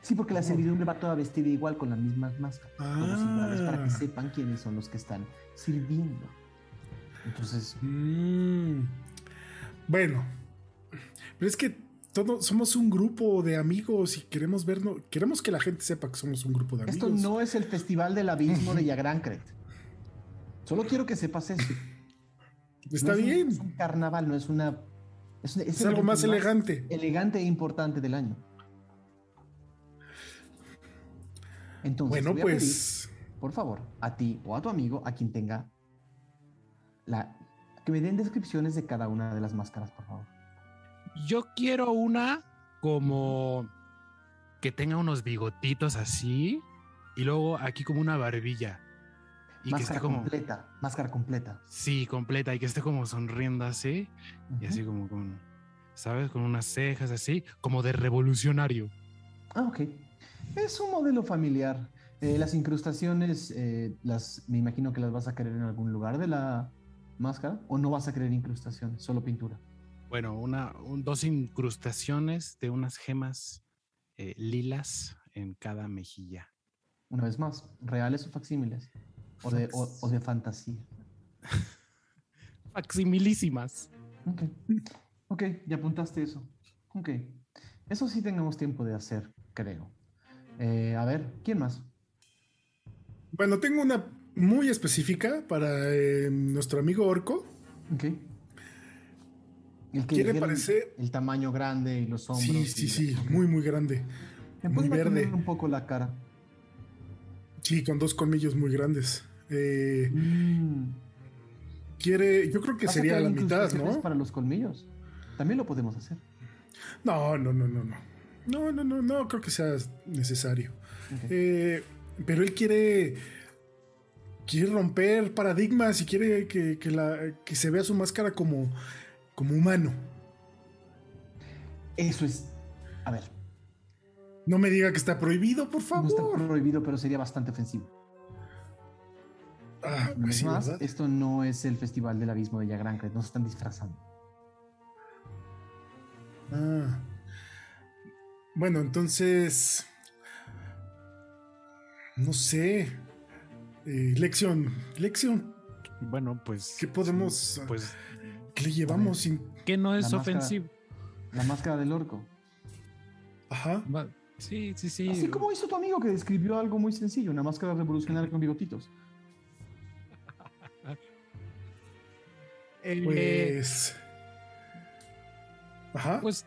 Sí, porque la servidumbre va toda vestida igual con las mismas máscaras. Todos iguales, para que Ah. sepan quiénes son los que están sirviendo. Entonces, Mm. Bueno, pero es que todos somos un grupo de amigos y queremos vernos, queremos que la gente sepa que somos un grupo de amigos. esto no es el Festival del Abismo de Yagrancret. Solo quiero que sepas eso. Está No es un- bien, es un carnaval, no es una. Es, algo más elegante. Elegante e importante del año. Entonces, Bueno, voy a pedir, pues por favor, a ti o a tu amigo, a quien tenga la. Que me den descripciones de cada una de las máscaras, por favor. Yo quiero una como que tenga unos bigotitos así y luego aquí como una barbilla. Y que máscara esté como. completa, máscara completa. Sí, completa y que esté como sonriendo así y así como con, ¿sabes? Con unas cejas así, como de revolucionario. Ah, ok. Es un modelo familiar. Eh, las incrustaciones, eh, las, me imagino que las vas a querer en algún lugar de la máscara o no vas a querer incrustaciones, solo pintura. Bueno, una, un- dos incrustaciones de unas gemas eh, lilas en cada mejilla. Una vez más, reales o facsímiles. O de, o, o de fantasía. Facsimilísimas. Ok. Ok, ya apuntaste eso. Ok. Eso sí tenemos tiempo de hacer, creo. Eh, a ver, ¿quién más? Bueno, tengo una muy específica para eh, nuestro amigo Orco. Ok. El que Quiere parecer- El tamaño grande y los hombros. Sí, sí, sí, muy, muy grande. Me muy verde. un poco la cara. Sí, con dos colmillos muy grandes. Eh, Mm. quiere, yo creo que ¿Vas a sería la mitad, ¿no? Para los colmillos. También lo podemos hacer. No, no, no, no, no. No, no, no, no creo que sea necesario. Eh, pero él quiere. Quiere romper paradigmas y quiere que, que la, que se vea su máscara como, como humano. Eso es. A ver, No me diga que está prohibido, por no está favor. prohibido, pero sería bastante ofensivo. Ah, pues sí, más, ¿verdad? esto no es el Festival del Abismo de Yagrancre, no se están disfrazando. Ah. Bueno, entonces. No sé. Eh, lección. Lección. Bueno, pues. ¿Qué podemos. Pues, ¿Qué le llevamos sin. que no es La máscara- ofensivo. La máscara del orco. Ajá. Va- Sí, sí, sí. Así como hizo tu amigo que describió algo muy sencillo, una máscara revolucionaria con bigotitos. Eh, Pues. Ajá. pues,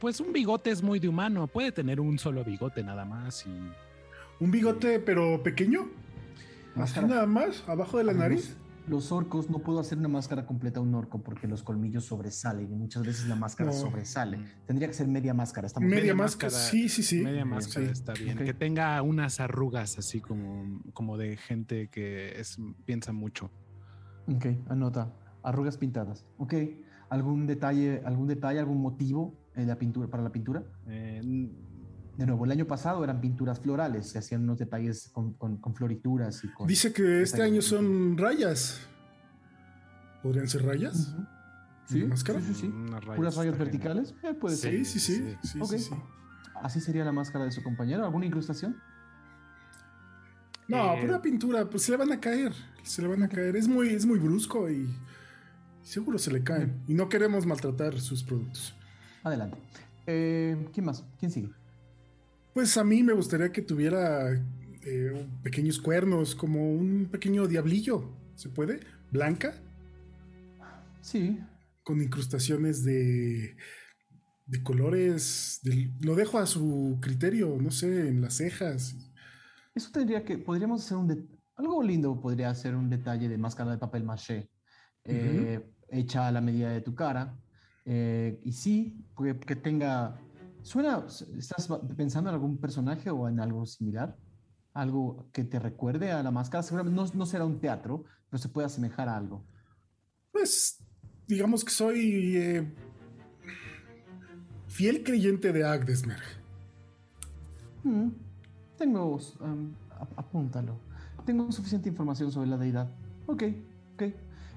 pues un bigote es muy de humano. Puede tener un solo bigote nada más y. Un bigote, pero pequeño. Así Máscara. nada más, abajo de la nariz. Los orcos no puedo hacer una máscara completa a un orco porque los colmillos sobresalen y muchas veces la máscara No. sobresale. Tendría que ser media máscara. Estamos Media media máscara. máscara. Sí, sí, sí. Media máscara Sí. está bien. Que tenga unas arrugas así como, como de gente que es, piensa mucho. Ok, anota. Arrugas pintadas. Ok. ¿Algún detalle, algún detalle, algún motivo en la pintura, para la pintura? Eh, De nuevo, el año pasado eran pinturas florales, se hacían unos detalles con, con- con florituras y con... Dice que este año son rayas. ¿Podrían ser rayas? Ujú. ¿En la Sí, máscara? sí, sí, sí. unas rayas ¿Puras rayas verticales? Eh, puede ser. Sí, sí, sí. sí. sí, Ok. sí, sí. ¿Así sería la máscara de su compañero? ¿Alguna incrustación? No, Eh, pura pintura, pues se le van a caer. Se le van a caer. Es muy, es muy brusco y seguro se le caen. Y no queremos maltratar sus productos. Adelante. Eh, ¿Quién más? ¿Quién sigue? Pues a mí me gustaría que tuviera eh, pequeños cuernos, como un pequeño diablillo. ¿Se puede? Blanca, Sí. con incrustaciones de, de colores. lo dejo a su criterio, no sé, en las cejas. Eso tendría que... Podríamos hacer un... Algo lindo podría ser un detalle de máscara de papel maché. eh, Hecha a la medida de tu cara. eh, y sí, que, que tenga... ¿Suena... ¿Estás pensando en algún personaje o en algo similar? Algo que te recuerde a la máscara. Seguramente no, no será un teatro, pero se puede asemejar a algo. Pues digamos que soy eh, fiel creyente de Agdesmer. Mm, tengo, um, ap- apúntalo. Tengo suficiente información sobre la deidad. Ok.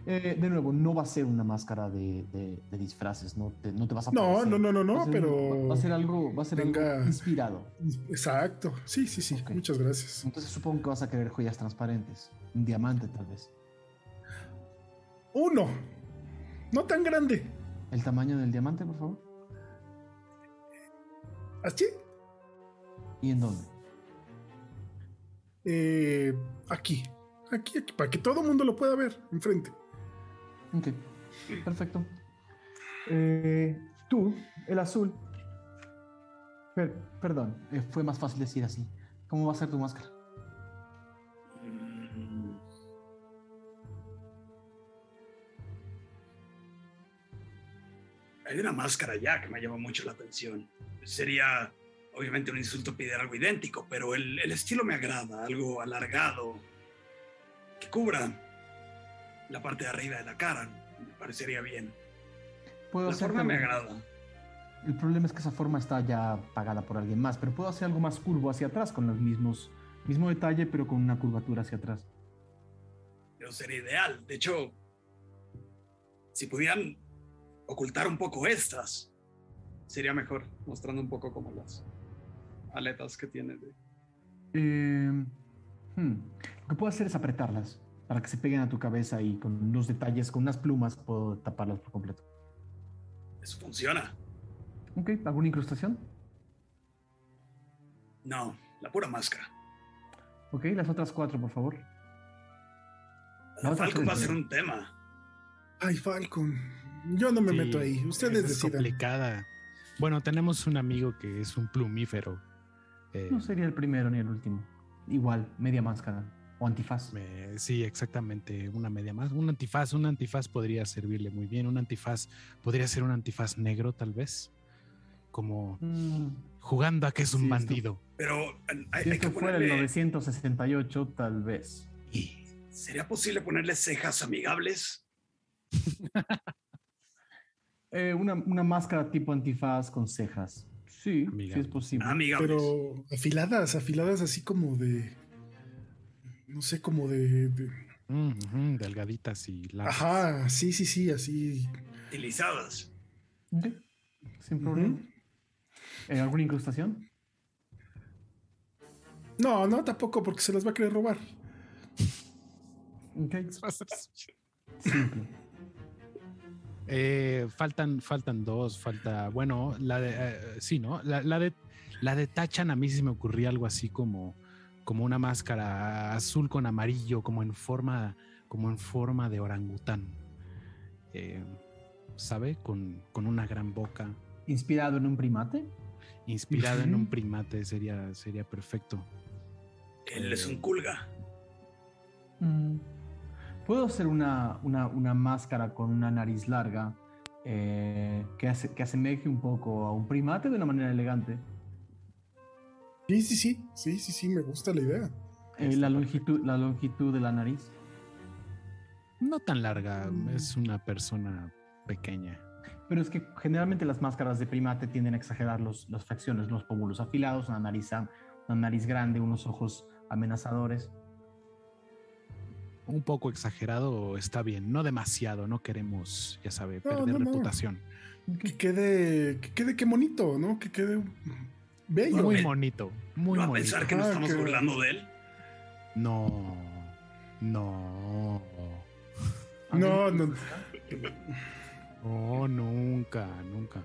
Eh, de nuevo, no va a ser una máscara de, de- de disfraces, no te, no te vas a No, no, no, no, no, Va ser- pero- Va a ser algo, va a ser algo inspirado. Exacto. Sí, sí, sí. Muchas gracias. Entonces supongo que vas a querer joyas transparentes. Un diamante, tal vez. Uno. No tan grande. ¿El tamaño del diamante, por favor? ¿Así? ¿Y en dónde? Eh, aquí. Aquí, aquí. Para que todo el mundo lo pueda ver enfrente. Ok, perfecto. Eh, tú, el azul. Per- perdón, eh, fue más fácil decir así. ¿Cómo va a ser tu máscara? Hay una máscara ya que me llama mucho la atención. Sería, obviamente, un insulto pedir algo idéntico, pero el, el estilo me agrada, algo alargado, que cubra la parte de arriba de la cara. Me parecería bien. Puedo La forma me algo- agrada. El problema es que esa forma está ya pagada por alguien más, pero puedo hacer algo más curvo hacia atrás con los mismos, mismo detalle, pero con una curvatura hacia atrás. Pero sería ideal. De hecho, si pudieran ocultar un poco estas, sería mejor, mostrando un poco como las aletas que tiene. de- Eh, hmm, Lo que puedo hacer es apretarlas para que se peguen a tu cabeza y con unos detalles, con unas plumas, puedo taparlas por completo. Eso funciona. Ok, ¿alguna incrustación? No, la pura máscara. Ok, las otras cuatro, por favor. La Falcon va a ser un tema. Ay, Falcon. Yo no me meto ahí. Ustedes es decidan. complicada. Bueno, tenemos un amigo que es un plumífero. Eh, No sería el primero ni el último. Igual, media máscara o antifaz. eh, sí, exactamente. Una media más. Un antifaz. Un antifaz podría servirle muy bien. Un antifaz podría ser un antifaz negro, tal vez. Como Mm, jugando a que es un Sí, esto- bandido. Pero hay, hay si que esto fuera el ponerle. 968, tal vez. ¿Sería posible ponerle cejas amigables? Eh, una, una máscara tipo antifaz con cejas. Sí, sí es posible. Amigables. Pero afiladas, afiladas así como de. No sé, como de. Mm, delgaditas y largas. Ajá, sí, sí, sí, así. Utilizadas. Ok, Sin problema. Eh, ¿Alguna incrustación? No, no, tampoco, porque se las va a querer robar. Ok. Simple. Eh, faltan, faltan dos, falta, bueno, la de, eh, sí, ¿no? La, la de, la de Tachan a mí sí me ocurría algo así como, como una máscara azul con amarillo, como en forma, como en forma de orangután, Eh, ¿sabe? Con, con una gran boca, ¿Inspirado en un primate? inspirado en un primate, sería, sería perfecto. Él es un culga. Mm. Puedo hacer una, una, una máscara con una nariz larga eh, que, hace, que asemeje un poco a un primate de una manera elegante. Sí, sí, sí, sí, sí, sí, me gusta la idea. Eh, la, longitud, la longitud de la nariz. No tan larga, es una persona pequeña. Pero es que generalmente las máscaras de primate tienden a exagerar los, las facciones, los pómulos afilados, una nariz, una nariz grande, unos ojos amenazadores. Un poco exagerado está bien, no demasiado, no queremos, ya sabe, No, perder no, no. reputación. Que quede, que quede, qué bonito, ¿no? Que quede bello. Muy bonito, muy ¿Va a bonito. pensar que nos Ah, estamos burlando de él? No, no, No, no. no, nunca, nunca.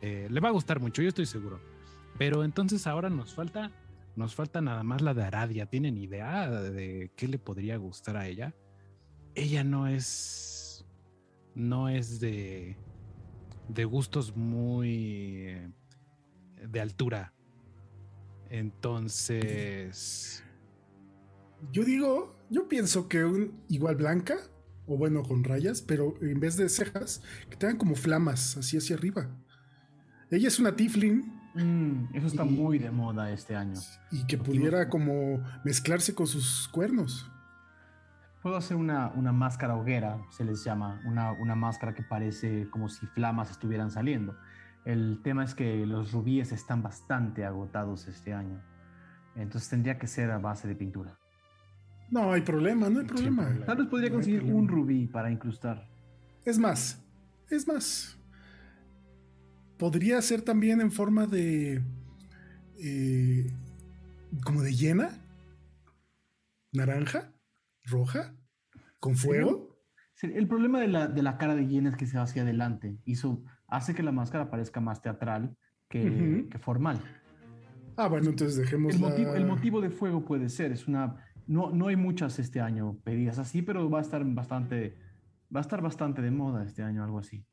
Eh, le va a gustar mucho, yo estoy seguro. Pero entonces ahora nos falta, nos falta nada más la de Aradia. ¿Tienen idea de qué le podría gustar a ella? Ella no es, no es de, de gustos muy eh, de altura. Entonces, Yo digo, yo pienso que un igual blanca, o bueno, con rayas, pero en vez de cejas, que tengan como flamas así hacia arriba. Ella es una Tiflin Mm, eso está Y- muy de moda este año. y que pudiera como mezclarse con sus cuernos. Puedo hacer una, una máscara hoguera, se les llama, una, una máscara que parece como si flamas estuvieran saliendo. El tema es que los rubíes están bastante agotados este año. Entonces tendría que ser a base de pintura. No hay problema, no hay problema. problema. Tal vez podría No conseguir un rubí para incrustar. Es más, es más. Podría ser también en forma de. eh, como de llena. Naranja, roja, con fuego. Sí, El problema de la, de la cara de Jen es que se va hacia adelante. Eso hace que la máscara parezca más teatral que, formal. Ah, bueno, entonces dejemos El la- motivo, el motivo de fuego puede ser, es una, no, no hay muchas este año pedidas así, pero va a estar bastante, va a estar bastante de moda este año, algo así.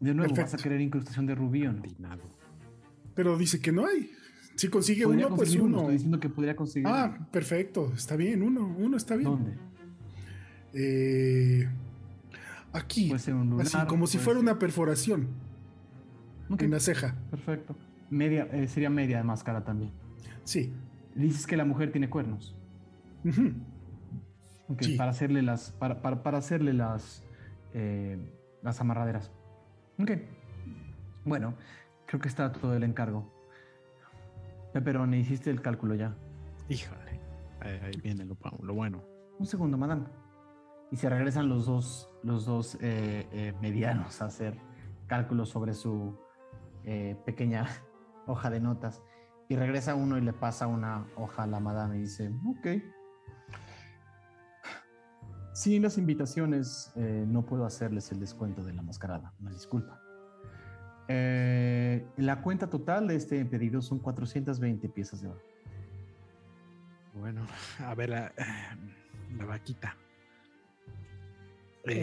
De nuevo, ¿vas a querer incrustación de rubí o no? Atinado. Pero dice que no hay. Si consigue Podría uno, pues uno. estoy diciendo que podría conseguir Ah, perfecto. Está bien, uno. Uno está bien. ¿Dónde? Eh, aquí. Puede ser un lunar. así, como si fuera ser- una perforación Ok, en la ceja. perfecto. Media, eh, sería media de máscara también. Sí. Dices que la mujer tiene cuernos. Sí. para hacerle las, para, para, para hacerle las, eh, las amarraderas. Ok. Bueno, creo que está todo el encargo. Pepperoni, hiciste el cálculo ya. Híjole, ahí, ahí viene lo, lo bueno. Un segundo, madame. Y se regresan los dos, los dos eh, eh, medianos a hacer cálculos sobre su eh, pequeña hoja de notas. Y regresa uno y le pasa una hoja a la madame y dice, ok. Sin las invitaciones no puedo hacerles el descuento de la mascarada. Una disculpa. La cuenta total de este pedido son 420 piezas de oro. Bueno, a ver la vaquita.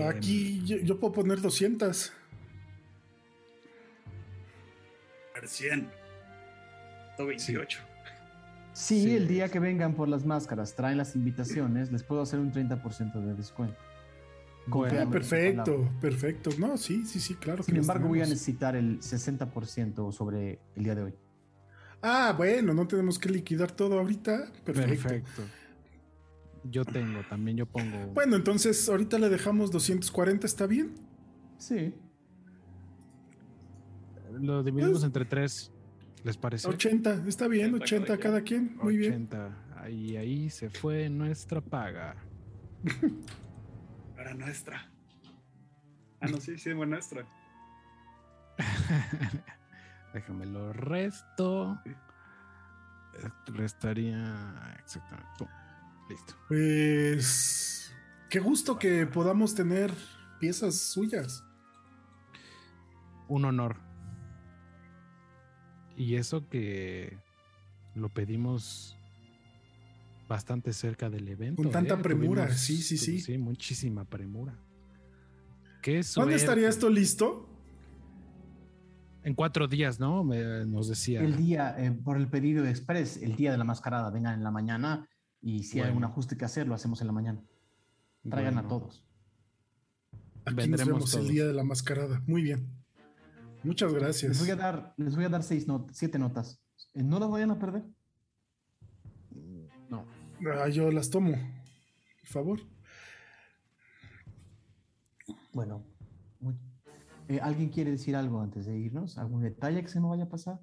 Aquí Em, yo, yo puedo poner 200. A ver, 100. 28. Sí, Sí. el día que vengan por las máscaras, traen las invitaciones, les puedo hacer un 30% de descuento. Bueno, perfecto, perfecto. No, sí, sí, sí, claro. Sin que embargo, voy a necesitar el 60% sobre el día de hoy. Ah, bueno, no tenemos que liquidar todo ahorita. Perfecto. perfecto. Yo tengo, también yo pongo. Bueno, entonces ahorita le dejamos 240, ¿está bien? Sí. Lo dividimos Pues- entre tres. ¿Les parece? 80, está bien, 80 80 cada cada quien. Muy bien. 80. Ahí, ahí se fue nuestra paga. Ahora nuestra. Ah, no, sí, sí, bueno, nuestra. Déjame lo resto. Restaría. Exactamente. Listo. Pues qué gusto que podamos tener piezas suyas. Un honor. Y eso que lo pedimos bastante cerca del evento. Con tanta ¿eh? premura, Tuvimos- sí, sí, sí. Sí, muchísima premura. ¿Qué ¿Cuándo estaría esto listo? En cuatro días, ¿no? Me- nos decía. El día, eh, por el pedido express, el día de la mascarada, vengan en la mañana y si hay algún ajuste que hacer, lo hacemos en la mañana. Traigan a todos. Aquí nos Vendremos vemos el día de la mascarada. Muy bien. Muchas Les gracias. voy a dar, les voy a dar seis not- siete notas. Eh, No las vayan a perder. No. Ah, yo las tomo. Por favor. Bueno, muy- eh, ¿alguien quiere decir algo antes de irnos? ¿Algún detalle que se nos vaya a pasar?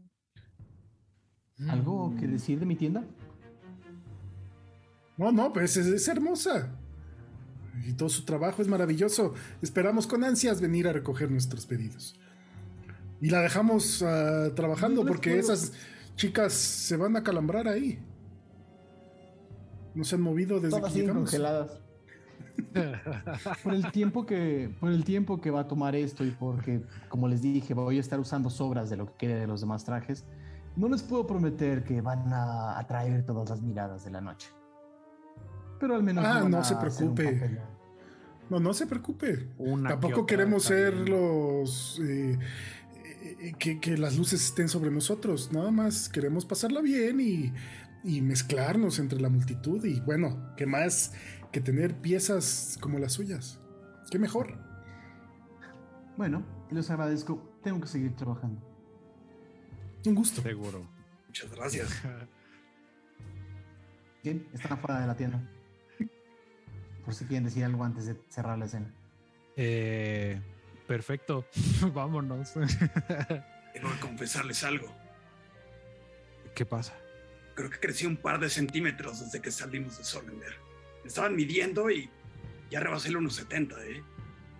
¿Algo que Mm, decir de mi tienda? No, no, pues es, es hermosa. Y todo su trabajo es maravilloso. Esperamos con ansias venir a recoger nuestros pedidos. Y la dejamos ah, trabajando No porque puedo- esas chicas se van a calambrar ahí. No se han movido desde Todas que llegamos. congeladas. Por el tiempo que, por el tiempo que va a tomar esto y porque, como les dije, voy a estar usando sobras de lo que quede de los demás trajes, no les puedo prometer que van a atraer todas las miradas de la noche. Pero al menos Ah, no se preocupe. No, no se preocupe. Una Tampoco queremos ser los... eh, eh, que, que las luces estén sobre nosotros. Nada más queremos pasarla bien y, y mezclarnos entre la multitud. Y bueno, ¿qué más que tener piezas como las suyas? ¿Qué mejor? Bueno, les agradezco. Tengo que seguir trabajando. Un gusto. Seguro. Muchas gracias. Bien, están afuera de la tienda. Por si quieren decir algo antes de cerrar la escena. Eh, perfecto. Vámonos. Tengo que confesarles algo. ¿Qué pasa? Creo que crecí un par de centímetros desde que salimos de Solender. Me estaban midiendo y ya rebasé el 1,70, ¿eh?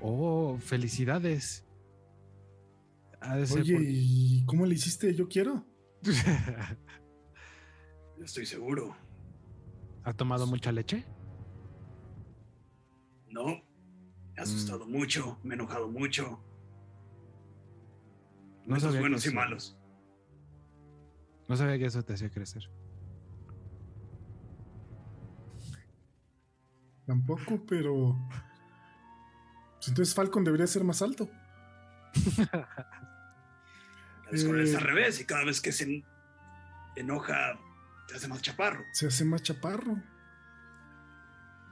Oh, felicidades. Oye, por- ¿y cómo le hiciste? Yo quiero. No estoy seguro. ¿Ha tomado mucha leche? No. Me he asustado mucho, me he enojado mucho. No que buenos y malos. No sabía que eso te hacía crecer. Tampoco, pero... pues entonces Falcon debería ser más alto. Él es al Eh. revés y cada vez que se en- enoja se hace más chaparro. Se hace más chaparro.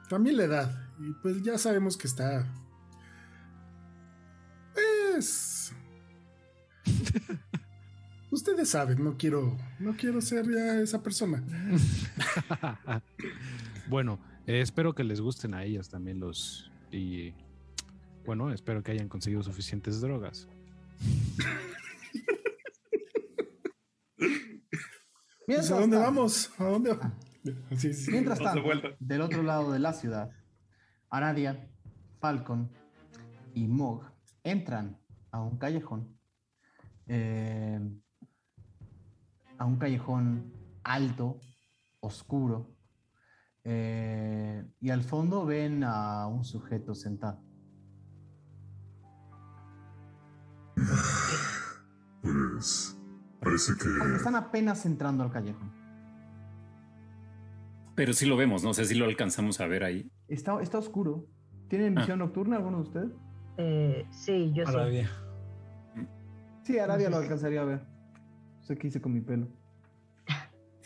También la edad. Y pues ya sabemos que está... Pues... Ustedes saben, no quiero, no quiero ser ya esa persona. bueno, eh, espero que les gusten a ellas también los. Y bueno, espero que hayan conseguido suficientes drogas. Pues, ¿A dónde vamos? ¿A dónde vamos? Sí, sí. Mientras tanto, vuelta. del otro lado de la ciudad, Aradia, Falcon y Mog entran a un callejón. eh, a un callejón alto, oscuro. eh, y al fondo ven a un sujeto sentado. Pues parece que están apenas entrando al callejón. Pero sí lo vemos, no sé si lo alcanzamos a ver ahí. Está, está oscuro. ¿Tienen Ah. visión nocturna alguno de ustedes? Eh, sí, yo sí. Arabia. Sí, Arabia lo alcanzaría a ver. No sé qué hice con mi pelo.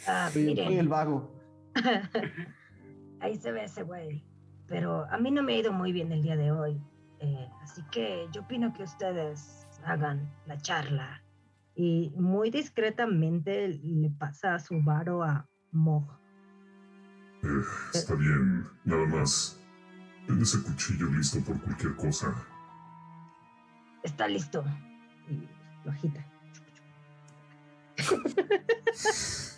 Ah, Soy, miren. soy el vago. Ahí se ve ese güey. Pero a mí no me ha ido muy bien el día de hoy. Eh, así que yo opino que ustedes hagan la charla. Y muy discretamente le pasa su varo a Mog. Eh, está bien, nada más. Ten ese cuchillo listo por cualquier cosa. Está listo. Y lo agita.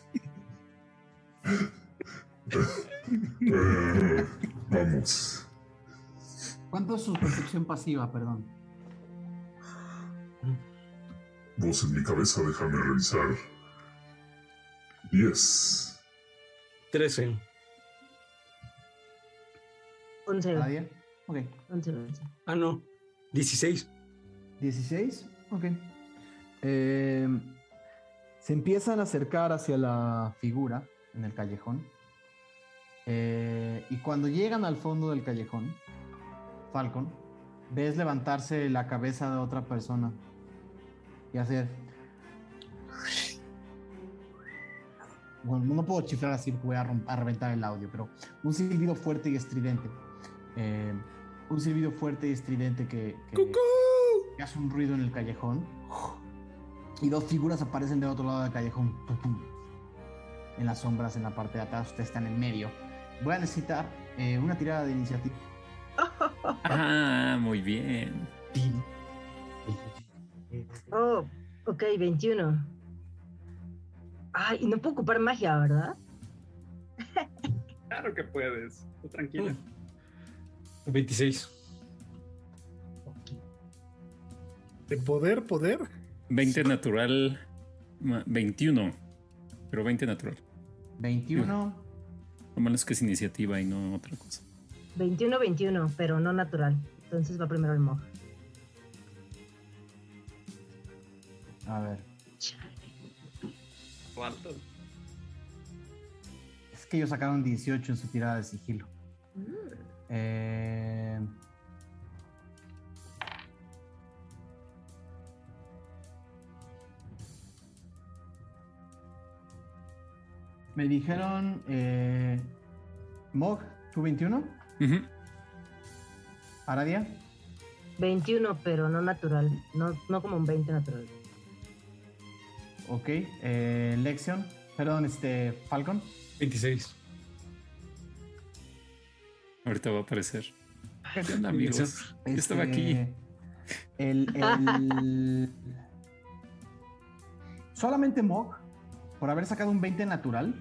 Eh, vamos. ¿Cuánto es su percepción pasiva, perdón? Voz en mi cabeza, déjame revisar. 10. 13. 11. ¿Arabia? Ok. 11, 11. Ah, no. 16. 16. Ok. Eh, se empiezan a acercar hacia la figura en el callejón. Eh, y cuando llegan al fondo del callejón, Falcon, ves levantarse la cabeza de otra persona y hacer. Bueno, no puedo chiflar así porque voy a, a reventar el audio, pero un silbido fuerte y estridente. Eh, un silbido fuerte y estridente que, que- que hace un ruido en el callejón. Y dos figuras aparecen del otro lado del callejón. Pum, pum. En las sombras, en la parte de atrás, usted está en el medio. Voy a necesitar eh, una tirada de iniciativa. Ah, muy bien. Oh, ok, 21. Ay, no puedo ocupar magia, ¿verdad? Claro que puedes. Tú tranquila. 26. De poder, poder. 20 natural, ma- 21. Pero 20 natural. 21. Lo malo es que es iniciativa y no otra cosa. 21, 21, pero no natural. Entonces va primero el Mog. A ver. ¿Cuánto? Es que ellos sacaron 18 en su tirada de sigilo. Eh, Me dijeron, eh, Mog, ¿tú 21? Ujú. ¿Aradia? 21, pero no natural. No, no como un 20 natural. Ok. Eh, Lexion, perdón, este, Falcon. 26. Ahorita va a aparecer. ¿Qué onda, amigos? Yo estaba aquí. Este, El, el- Solamente Mog, por haber sacado un 20 natural,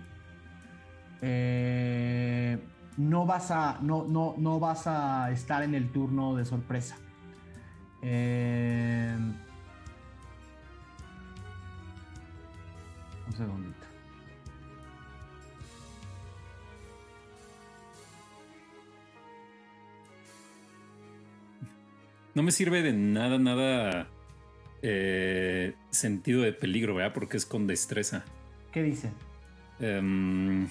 eh, no vas a. No, no, no vas a estar en el turno de sorpresa. Eh, un segundito. No me sirve de nada, nada eh, sentido de peligro, ¿verdad? Porque es con destreza. ¿Qué dice? Em,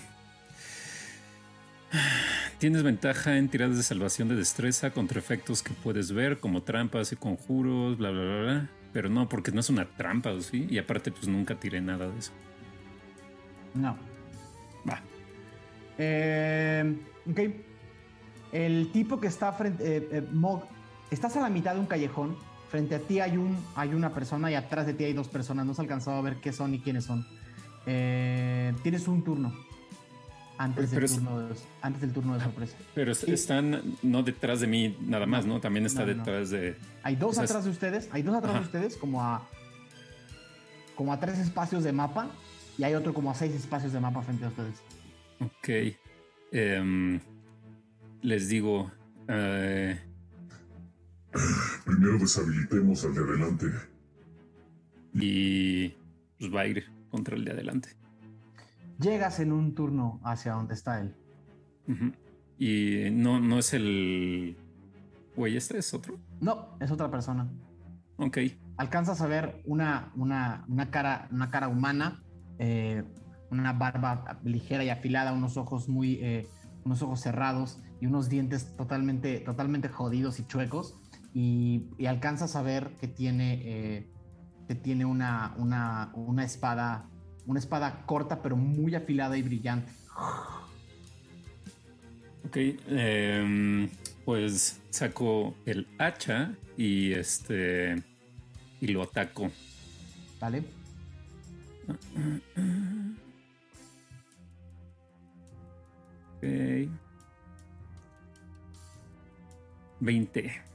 tienes ventaja en tiradas de salvación de destreza contra efectos que puedes ver, como trampas y conjuros, bla, bla, bla, bla. Pero no, porque no es una trampa, ¿o ¿sí? Y aparte, pues nunca tiré nada de eso. No. Va. Eh, ok. El tipo que está frente. eh, eh, Mog, estás a la mitad de un callejón. Frente a ti hay, un, hay una persona y atrás de ti hay dos personas. No has alcanzado a ver qué son y quiénes son. Eh, tienes un turno. Antes, Pero del turno de, antes del turno de sorpresa. Pero Sí. están no detrás de mí nada más, ¿no? También está No, no. detrás de... Hay dos O sea, es- atrás de ustedes. Hay dos atrás Ajá. de ustedes, como a. Como a tres espacios de mapa. Y hay otro como a seis espacios de mapa frente a ustedes. Ok. Em, les digo... eh, Primero deshabilitemos al de adelante. y pues va a ir contra el de adelante. Llegas en un turno hacia donde está él. Y no, no es el... Güey, este es otro. No, es otra persona. Ok. alcanzas a ver una, una, una cara, una cara humana, eh, una barba ligera y afilada, unos ojos muy, eh, unos ojos cerrados y unos dientes totalmente, totalmente jodidos y chuecos. Y, y alcanzas a ver que tiene, eh, que tiene una, una, una espada, una espada corta pero muy afilada y brillante. Ok, em, pues saco el hacha y este y lo ataco. ¿Vale? Ok. 20.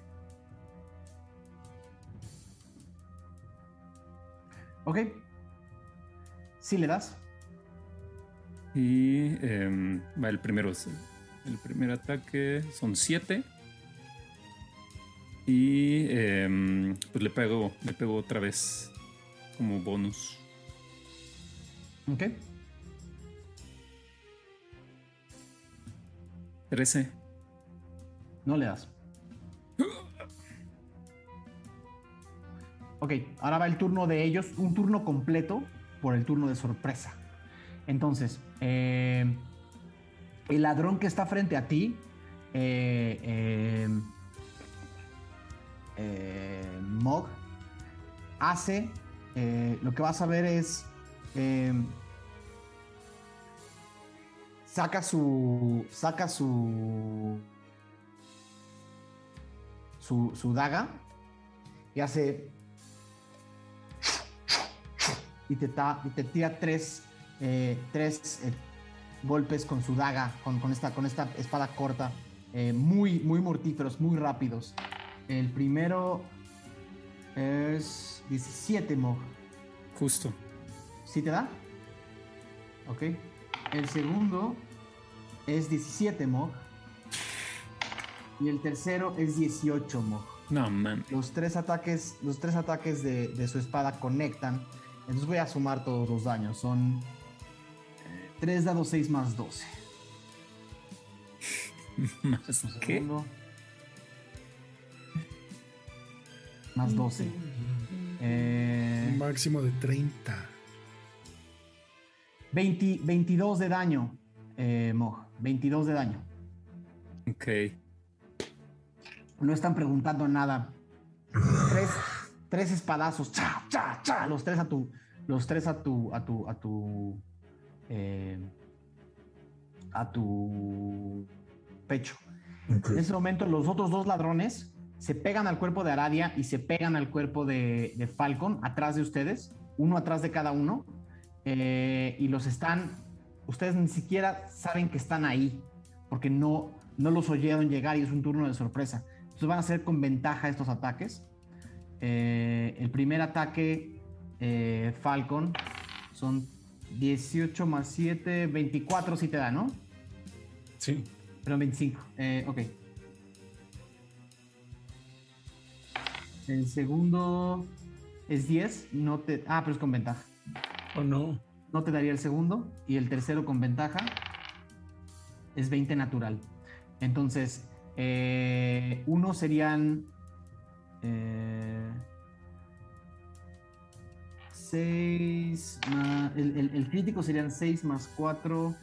Ok. Sí le das. Y va el primero. es- El primer ataque son 7. Y em, pues le pego, le pego otra vez como bonus. Ok. 13. No le das. Ok, ahora va el turno de ellos, un turno completo por el turno de sorpresa. Entonces, eh, el ladrón que está frente a ti, eh, eh, Mog, hace, lo que vas a ver es, saca su, saca su, su, su daga y hace y te, ta- y te tira tres, eh, tres eh, golpes con su daga, con, con esta, con esta espada corta, eh, muy, muy mortíferos, muy rápidos. El primero es 17, Mog. Justo. ¿Sí te da? Ok. El segundo es 17, Mog. Y el tercero es 18, Mog. No, man. Los tres ataques, los tres ataques de, de su espada conectan. Entonces voy a sumar todos los daños. Son 3 dados 6 más 12. ¿Más Un qué? segundo. Más 12. Eh, Un máximo de 30. 20 22 de daño, eh, Mog. 22 de daño. Ok. No están preguntando nada. Tres, tres espadazos. Cha, cha, cha. Los tres a tu. Los tres a tu. A tu. A tu. eh, a tu pecho. En ese momento, los otros dos ladrones se pegan al cuerpo de Aradia y se pegan al cuerpo de, de Falcon atrás de ustedes, uno atrás de cada uno, eh, y los están. Ustedes ni siquiera saben que están ahí, porque no, no los oyeron llegar y es un turno de sorpresa. Entonces van a ser con ventaja estos ataques. Eh, el primer ataque, eh, Falcon, son 18 más 7, 24 si te da, ¿no? Sí. Perdón, 25. Eh, ok. El segundo es 10. No te. Ah, pero es con ventaja. ¿O no? No te daría el segundo. Y el tercero con ventaja es 20 natural. Entonces, eh, uno serían. 6 más. El, el- el crítico serían 6 más 4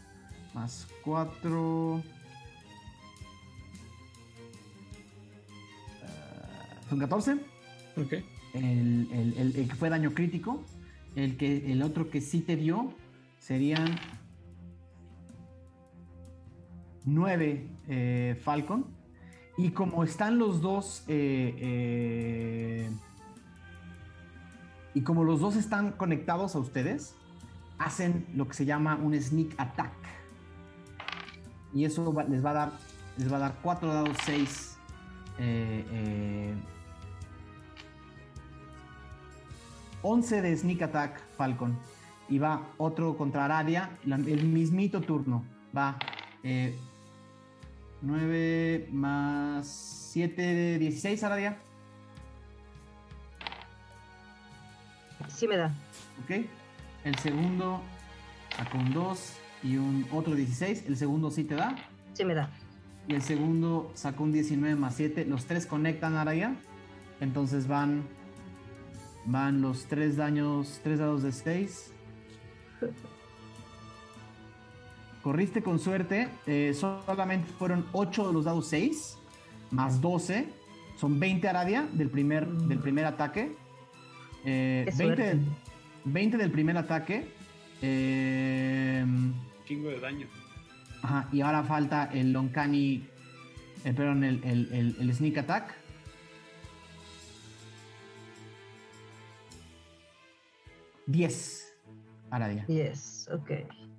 más 4. son 14. Ok. El, el- el- el que fue daño crítico. El, que, el otro que sí te dio serían 9 Falcon. Y como están los dos. eh, eh, y como los dos están conectados a ustedes, hacen lo que se llama un sneak attack. Y eso les va a dar. Les va a dar 4 dados 6. Eh, eh, 11 de Sneak Attack Falcon. Y va otro contra Aradia. el mismito turno. Va 9 más 7 de 16 Aradia. Sí me da. Ok. El segundo sacó un 2 y un otro 16. El segundo sí te da. Sí me da. Y el segundo sacó un 19 más 7. Los tres conectan Araya. Entonces van. Van los tres daños. Tres dados de 6. Corriste con suerte. eh, solamente fueron 8 de los dados 6, más 12. Son 20 Aradia del primer, del primer ataque. Eh, Qué 20, suerte. 20 del primer ataque. Eh, Chingo de daño. Ajá, y ahora falta el Loncani, eh, perdón, el, el, el- el Sneak Attack. Diez. Aradia. 10, ok.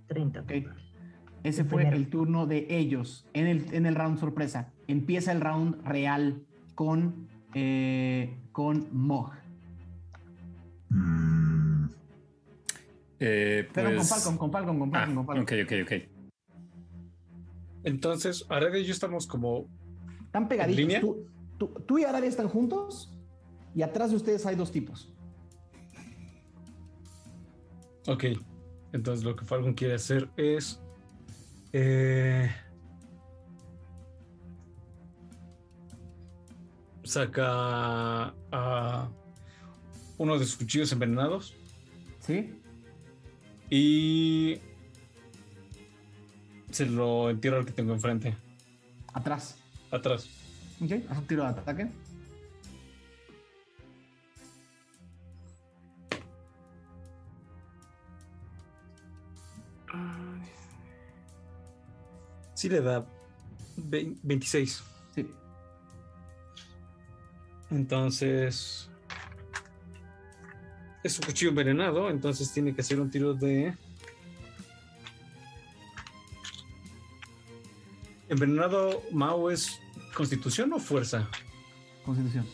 30. Ok. Ese El fue primero. el turno de ellos en el, en el round sorpresa. Empieza el round real con, eh, con Mog. Mm, Eh, Perdón, con pues- Falcon, con Falcon, con Ah, Falcon, con Falcon. ok, ok, ok. Entonces, Aradia y yo estamos como. Están pegaditos. línea? Tú, tú- tú y Aradia están juntos y atrás de ustedes hay dos tipos. Ok. Entonces, lo que Falcon quiere hacer es. Eh, saca a uno de sus cuchillos envenenados ¿Sí? y se lo entierra al que tengo enfrente, Atrás. atrás. Ok, haz un tiro de ataque. Sí le da vein- 26. Sí. Entonces. Es un cuchillo envenenado, entonces tiene que hacer un tiro de. Envenenado Mao es constitución o fuerza? Constitución.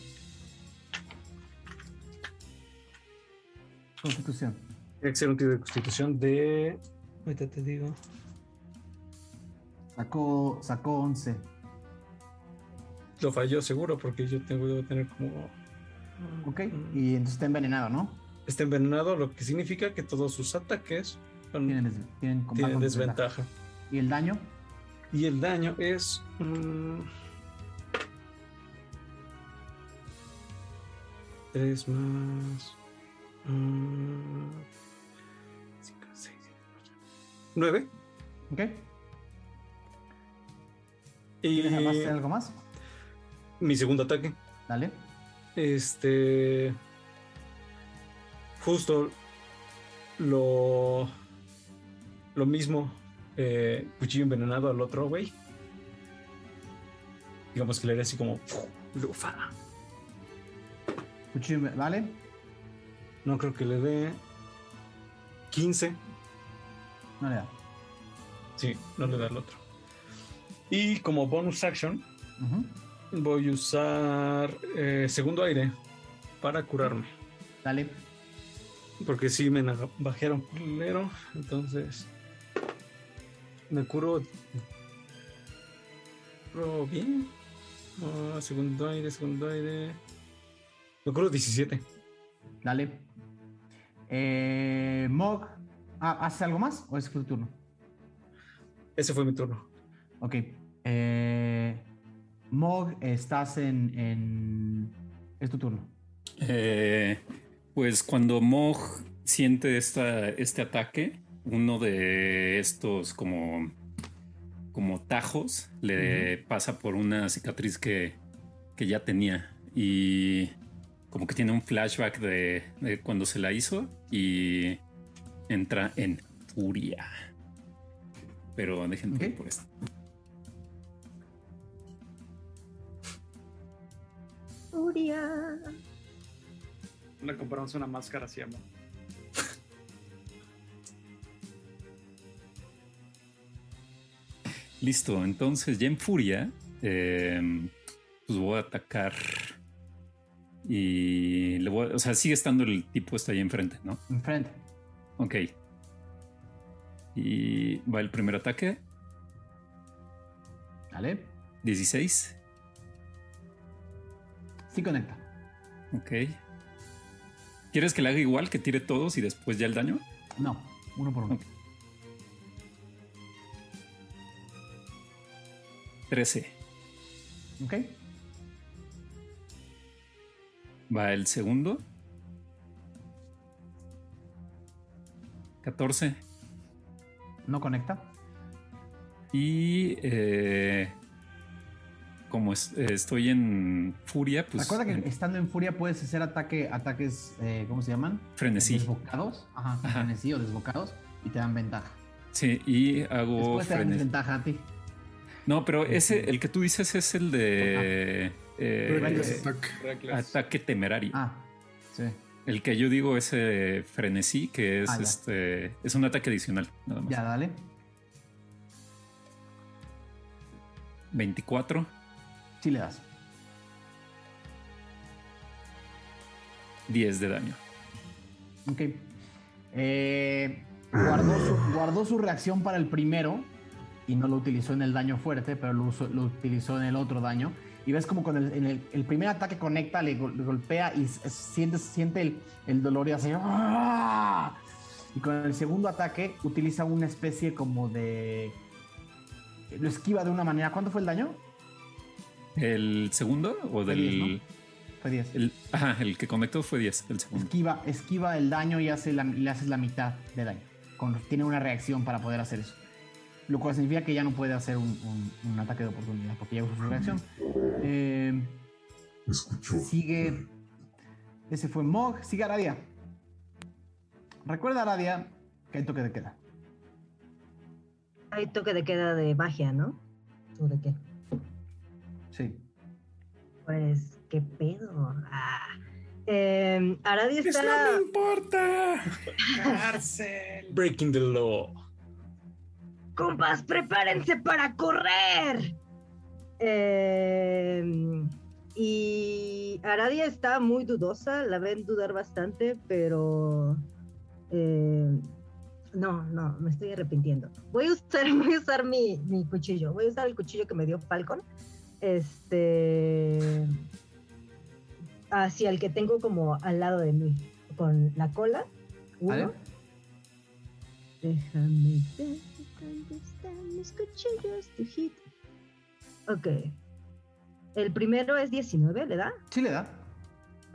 Constitución. Tiene que ser un tiro de constitución de. Ahorita te digo. Sacó, sacó 11. Lo falló seguro porque yo tengo debo tener como. Ok. Y entonces está envenenado, ¿no? Está envenenado, lo que significa que todos sus ataques son- Tienen, des- tienen, con- tienen con desventaja. ¿Y el daño? Y el daño es. mm, tres más. mm, cinco, seis, siete, ocho, nueve. Ok. Y ¿Quieres hacer algo más? mi segundo ataque. Dale. Este. Justo lo. Lo mismo. eh, cuchillo envenenado al otro güey. Digamos que le haría así como. Lufa. Cuchillo, ¿vale? No creo que le dé 15. No le da. Sí, no le da el otro. Y como bonus action, voy a usar eh, segundo aire para curarme. Dale. Porque sí me bajaron culero. Entonces. Me curo. Curo bien. Ah, segundo aire, segundo aire. Me curo 17. Dale. Eh, Mog. Ah, ¿Haces algo más o ese fue tu turno? Ese fue mi turno. Ok. Eh, Mog, estás en, en. Es tu turno. Eh, pues cuando Mog siente esta, este ataque, uno de estos como, como tajos le pasa por una cicatriz que, que ya tenía y como que tiene un flashback de, de cuando se la hizo y entra en furia. Pero déjenme Ok. ir por esto. Furia. Le compramos una máscara así, amor. Listo, entonces ya en furia, eh, pues voy a atacar. Y le voy a- o sea, sigue estando el tipo está ahí enfrente, ¿no? Enfrente. Ok. Y va el primer ataque, Dale. 16. Sí conecta. Ok. ¿Quieres que le haga igual, que tire todos y después ya el daño? No, uno por uno. Ok. 13. Ok. Va el segundo. 14. No conecta. Y eh, como es- eh, estoy en furia, pues Recuerda que eh, estando en furia puedes hacer ataque, ataques, eh, ¿cómo se llaman? frenesí. Desbocados. Ajá, Ajá. frenesí o desbocados. Y te dan ventaja. Sí, y hago Después te dan desventaja a ti. No, pero ese, el que tú dices es el de eh, Reckless attack. Reckless. ataque temerario. Ah, sí. El que yo digo es eh, frenesí, que es Ah, este es un ataque adicional, nada más. Ya, dale. 24. Sí le das. 10 de daño. Ok. Eh, guardó, su, guardó su reacción para el primero y no lo utilizó en el daño fuerte, pero lo, utilizó en el otro daño. Y ves como con el, en el, el primer ataque conecta, le, gol- le golpea y siente, siente el, el dolor y hace... ¡ah! Y con el segundo ataque utiliza una especie como de... Lo esquiva de una manera. ¿Cuánto fue el daño? ¿El segundo o Fue del. 10, Fue 10. el, ajá, el que conectó fue 10, el segundo. Esquiva, esquiva el daño y hace la- le haces la mitad de daño. Con- tiene una reacción para poder hacer eso. Lo cual significa que ya no puede hacer un, un- un ataque de oportunidad porque ya usó su reacción. Eh, Escuchó. sigue. Ese fue Mog. Sigue Aradia. Recuerda, Aradia, que hay toque de queda. Hay toque de queda de magia, ¿no? ¿O de qué? Pues, ¿qué pedo? Ah. Eh, Aradia ¡Eso está... no me importa! Breaking the law. Compas, prepárense para correr. Eh, y Aradia está muy dudosa, la ven dudar bastante, pero eh, no, no, me estoy arrepintiendo. Voy a usar, voy a usar mi, mi cuchillo, voy a usar el cuchillo que me dio Falcon. Este hacia el que tengo como al lado de mí, con la cola. Uno. Déjame ver dónde están mis cuchillos de hit. Ok. El primero es 19, ¿le da? Sí le da.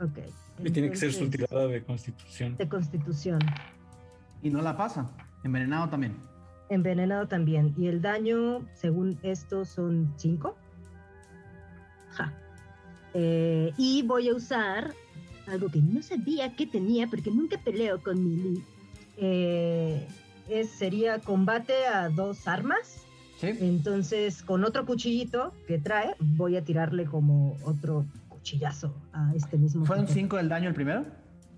Ok. Y tiene que ser su tirada de constitución. De constitución. Y no la pasa. Envenenado también. Envenenado también. Y el daño, según esto, son 5. Eh, y voy a usar algo que no sabía que tenía porque nunca peleo con Mili. Eh, es, sería combate a dos armas. Sí. Entonces, con otro cuchillito que trae, voy a tirarle como otro cuchillazo a este mismo. ¿Fueron sujeto. 5 del daño el primero?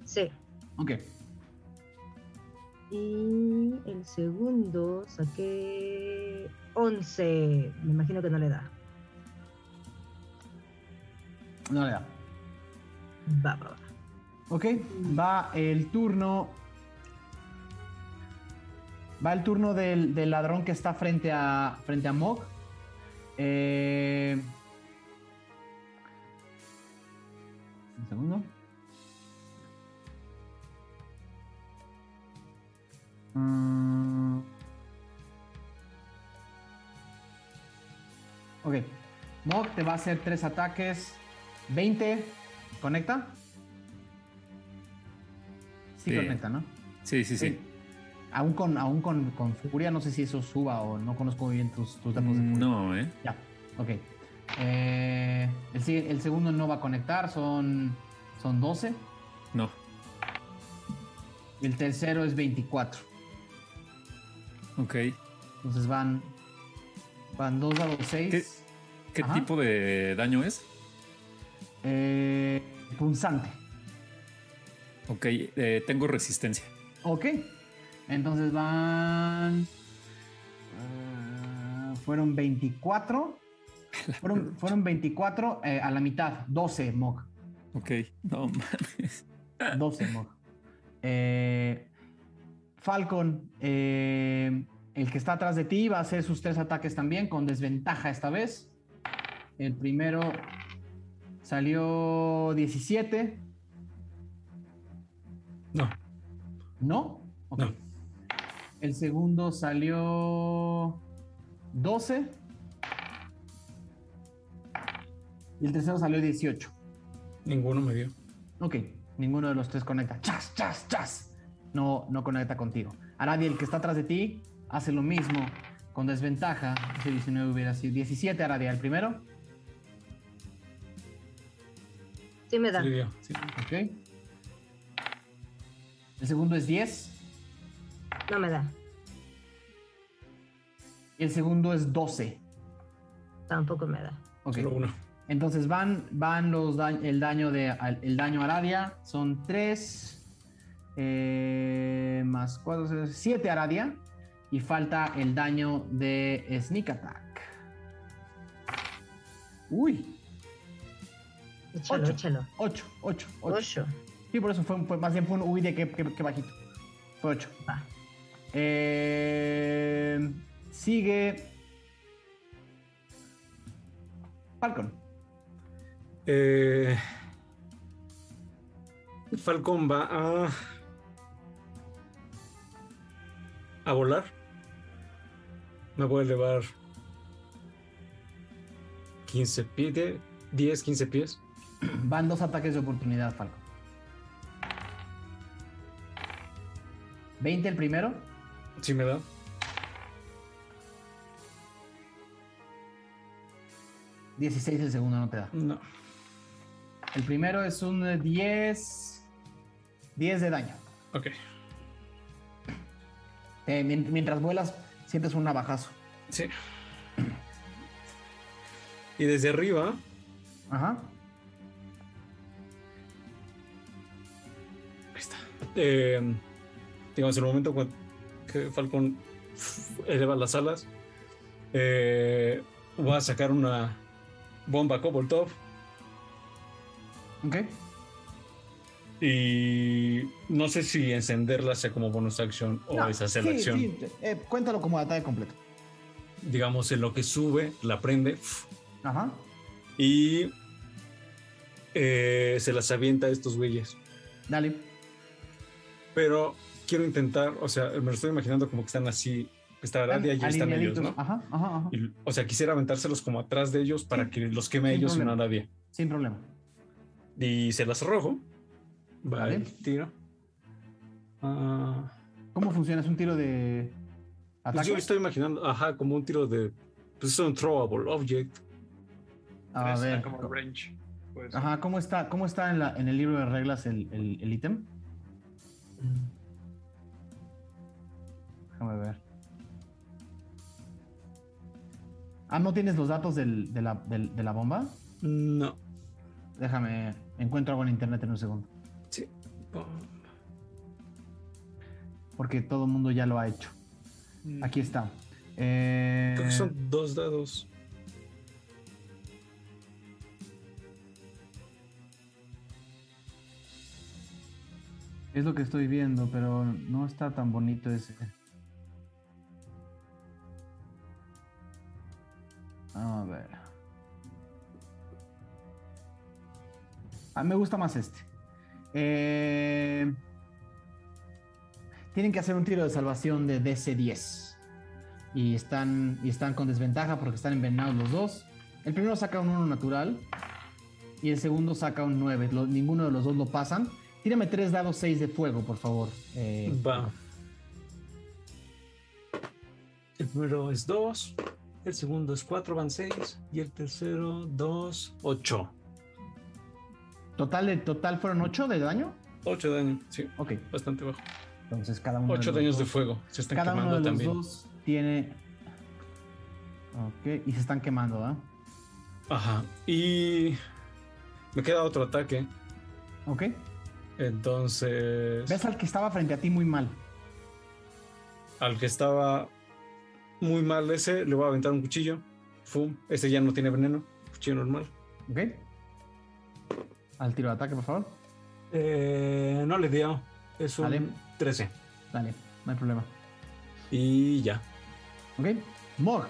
Sí. Ok. Y el segundo saqué 11. Me imagino que no le da. No le da. Va, va, va. Ok, va el turno. Va el turno del, del ladrón que está frente a frente a Mog. Eh, un segundo. Mm. Ok. Mog te va a hacer tres ataques. 20. ¿Conecta? Sí, Sí. conecta, ¿no? Sí, sí, sí. Sí. Aún con, aún con, con furia, no sé si eso suba o no conozco muy bien tus, tus datos de furia. No, ¿eh? Ya, ok. Eh, el, el segundo no va a conectar, son, son 12. No. El tercero es 24. Ok. Entonces van, van 2 dados 6. ¿Qué, qué tipo de daño es? Eh, punzante. Ok, eh, tengo resistencia. Ok. Entonces van. ah, fueron 24. Fueron, fueron 24 eh, a la mitad. 12 Mog. Ok, no mames. 12 Mog. Eh, Falcon, eh, el que está atrás de ti, va a hacer sus tres ataques también, con desventaja esta vez. El primero salió 17. No, ¿No? Ok. No. El segundo salió 12. Y el tercero salió 18. ninguno me dio. Ok, ninguno de los tres conecta. ¡Chas, chas, chas! No, no conecta contigo. Aradia, el que está atrás de ti, hace lo mismo con desventaja. Ese 19 hubiera sido 17 Aradia. El primero. Sí me da. Sí, dio, sí. Ok. El segundo es 10. No me da. Y el segundo es 12. Tampoco me da. Ok. Solo uno. Entonces van, van los da- el daño de el daño a Aradia. Son 3 más 4, 7 Aradia. Y falta el daño de Sneak Attack. Uy, Échalo, Ocho. échalo. 8, 8, 8. Ocho. Sí, por eso fue, más bien fue un uy de que, que- que bajito. Fue 8. Va. Eh, sigue. Falcon. Eh, Falcón va a. a volar. Me voy a elevar 15 pies, de- 10, 15 pies. Van dos ataques de oportunidad, Falcon. 20 el primero. Si me da. Dieciséis el segundo no te da. No. El primero es un eh, 10. 10 de daño. Ok. Eh, mien- mientras vuelas, sientes un navajazo. Sí. Y desde arriba, Ajá. Eh, digamos, el momento que Falcon eleva las alas, eh, va a sacar una bomba Coboltov Ok. y no sé si encenderla sea como bonus action o No, es hacer sí, la acción. sí, eh, cuéntalo como ataque completo. Digamos, en lo que sube, la prende Ajá. y eh, se las avienta a estos güeyes. Dale. Pero quiero intentar, o sea, me lo estoy imaginando como que están así, está Aradia y están ellos. ¿no? Ajá, ajá, ajá. Y, o sea, quisiera aventárselos como atrás de ellos para Sí, que los queme sin ellos y no a problema. nadie. Sin problema. Y se las arrojo. Vale. Vale, tiro. Ah, ¿Cómo funciona? ¿Es un tiro de pues ataque? yo estoy imaginando, ajá, como un tiro de. Pues es un throwable object. A ver. Como range. pues. Ajá, ¿cómo está, cómo está en, la- en el libro de reglas el el- el ítem? Déjame ver. Ah, ¿no tienes los datos del- de, la, del- de la bomba? No. Déjame, encuentro algo en internet en un segundo. Sí. Porque todo el mundo ya lo ha hecho. Mm. Aquí está. Eh, Creo que son dos dados. Es lo que estoy viendo, pero no está tan bonito ese. A ver. Mí me gusta más este. Eh, tienen que hacer un tiro de salvación de DC-10. Y están, y están con desventaja porque están envenenados los dos. El primero saca un 1 natural. Y el segundo saca un 9. Lo- ninguno de los dos lo pasan. Tírame tres dados 6 de fuego, por favor. Eh, Va. El primero es 2, el segundo es 4, van 6, y el tercero 2, 8. total, de, total fueron 8 de daño. 8 daño, sí, Ok, bastante bajo. entonces cada uno. 8 de los daños de dos- fuego, se están Cada uno quemando de los también. dos tiene. Ok, y se están quemando, ¿ah? Ajá, y me queda otro ataque, Ok. Entonces Ves al que estaba frente a ti muy mal. al que estaba muy mal ese, le voy a aventar un cuchillo. Fum, ese ya no tiene veneno, cuchillo normal. Ok. Al tiro de ataque, por favor. Eh, no le dio, es un Vale. 13. Dale, no hay problema. Y ya. Ok. Mog.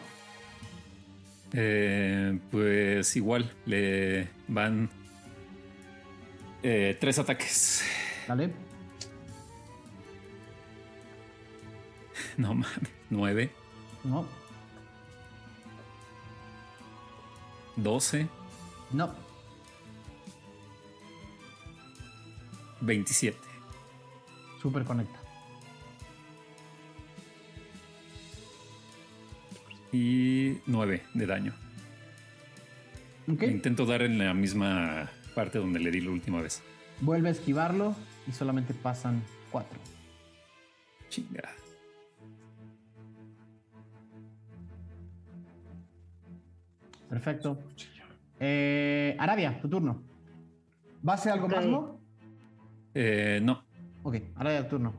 Eh, pues igual, le van eh, tres ataques. Dale. No mames, nueve, No. doce, No. veintisiete. Super conecta. Y 9 de daño. Intento dar en la misma parte donde le di la última vez. Vuelve a esquivarlo y solamente pasan 4. Chinga. Perfecto. Eh, Arabia, tu turno. ¿Va a hacer algo más, Ok. no? Eh, no. Ok, Arabia, tu turno.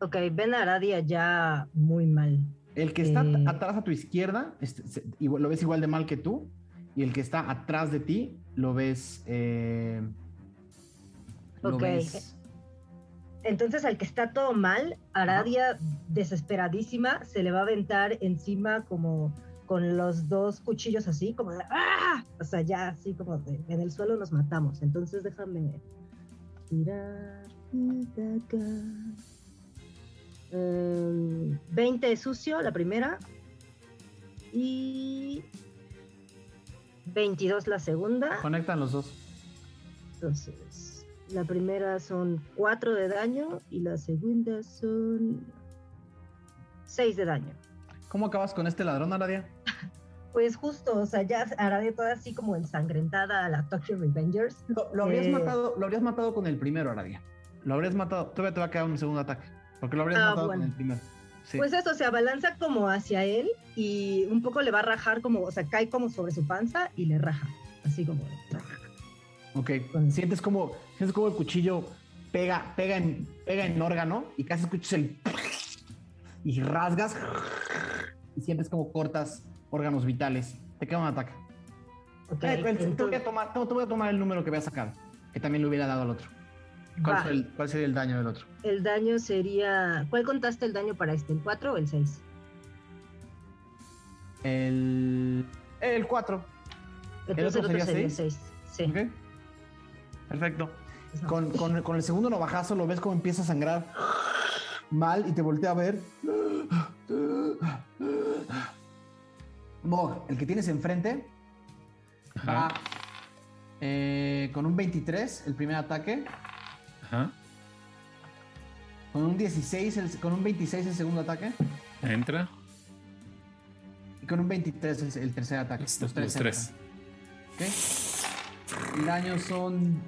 Ok, ven a Aradia ya muy mal. El que está Eh. atrás a tu izquierda este, se- igual- lo ves igual de mal que tú. Y el que está atrás de ti lo ves. eh, lo Ok. ves- Entonces al que está todo mal, Aradia, desesperadísima, se le va a aventar encima como con los dos cuchillos así, como de ¡ah! O sea, ya así como de, en el suelo nos matamos. Entonces déjame tirar. Em, 20 sucio, la primera. Y 22 la segunda. Conectan los dos. Entonces, la primera son 4 de daño y la segunda son 6 de daño. ¿Cómo acabas con este ladrón, Aradia? Pues justo, o sea, ya Aradia toda así como ensangrentada a la Tokyo Revengers. Lo, lo habrías Eh. matado, lo habrías matado con el primero, Aradia. Lo habrías matado. Todavía te va a quedar un segundo ataque. Porque lo habrías Ah, matado bueno. con el primero. Sí. Pues eso, se abalanza como hacia él y un poco le va a rajar como, o sea, cae como sobre su panza y le raja. Así como. Ok. Sientes como, sientes como el cuchillo pega, pega en, pega en órgano y casi escuchas el y rasgas y sientes como cortas órganos vitales. Te queda un ataque. Ok, Eh, te, voy a tomar, te, te voy a tomar el número que había sacado, que también le hubiera dado al otro. ¿Cuál, Va. fue el- cuál sería el daño del otro? El daño sería. ¿Cuál contaste el daño para este? ¿El 4 o el 6? El, el 4. Entonces otro el otro sería sería seis? 6. Sí. Ok. Perfecto. Con, con- con el segundo navajazo lo ves como empieza a sangrar mal y te voltea a ver. Mog, el que tienes enfrente, va Ajá. eh, con un 23, el primer ataque. Ajá. Con un 16, el- con un 26 el segundo ataque. Entra. Y con un 23 el, el tercer ataque. Los, los tres. entran. Ok. El daño son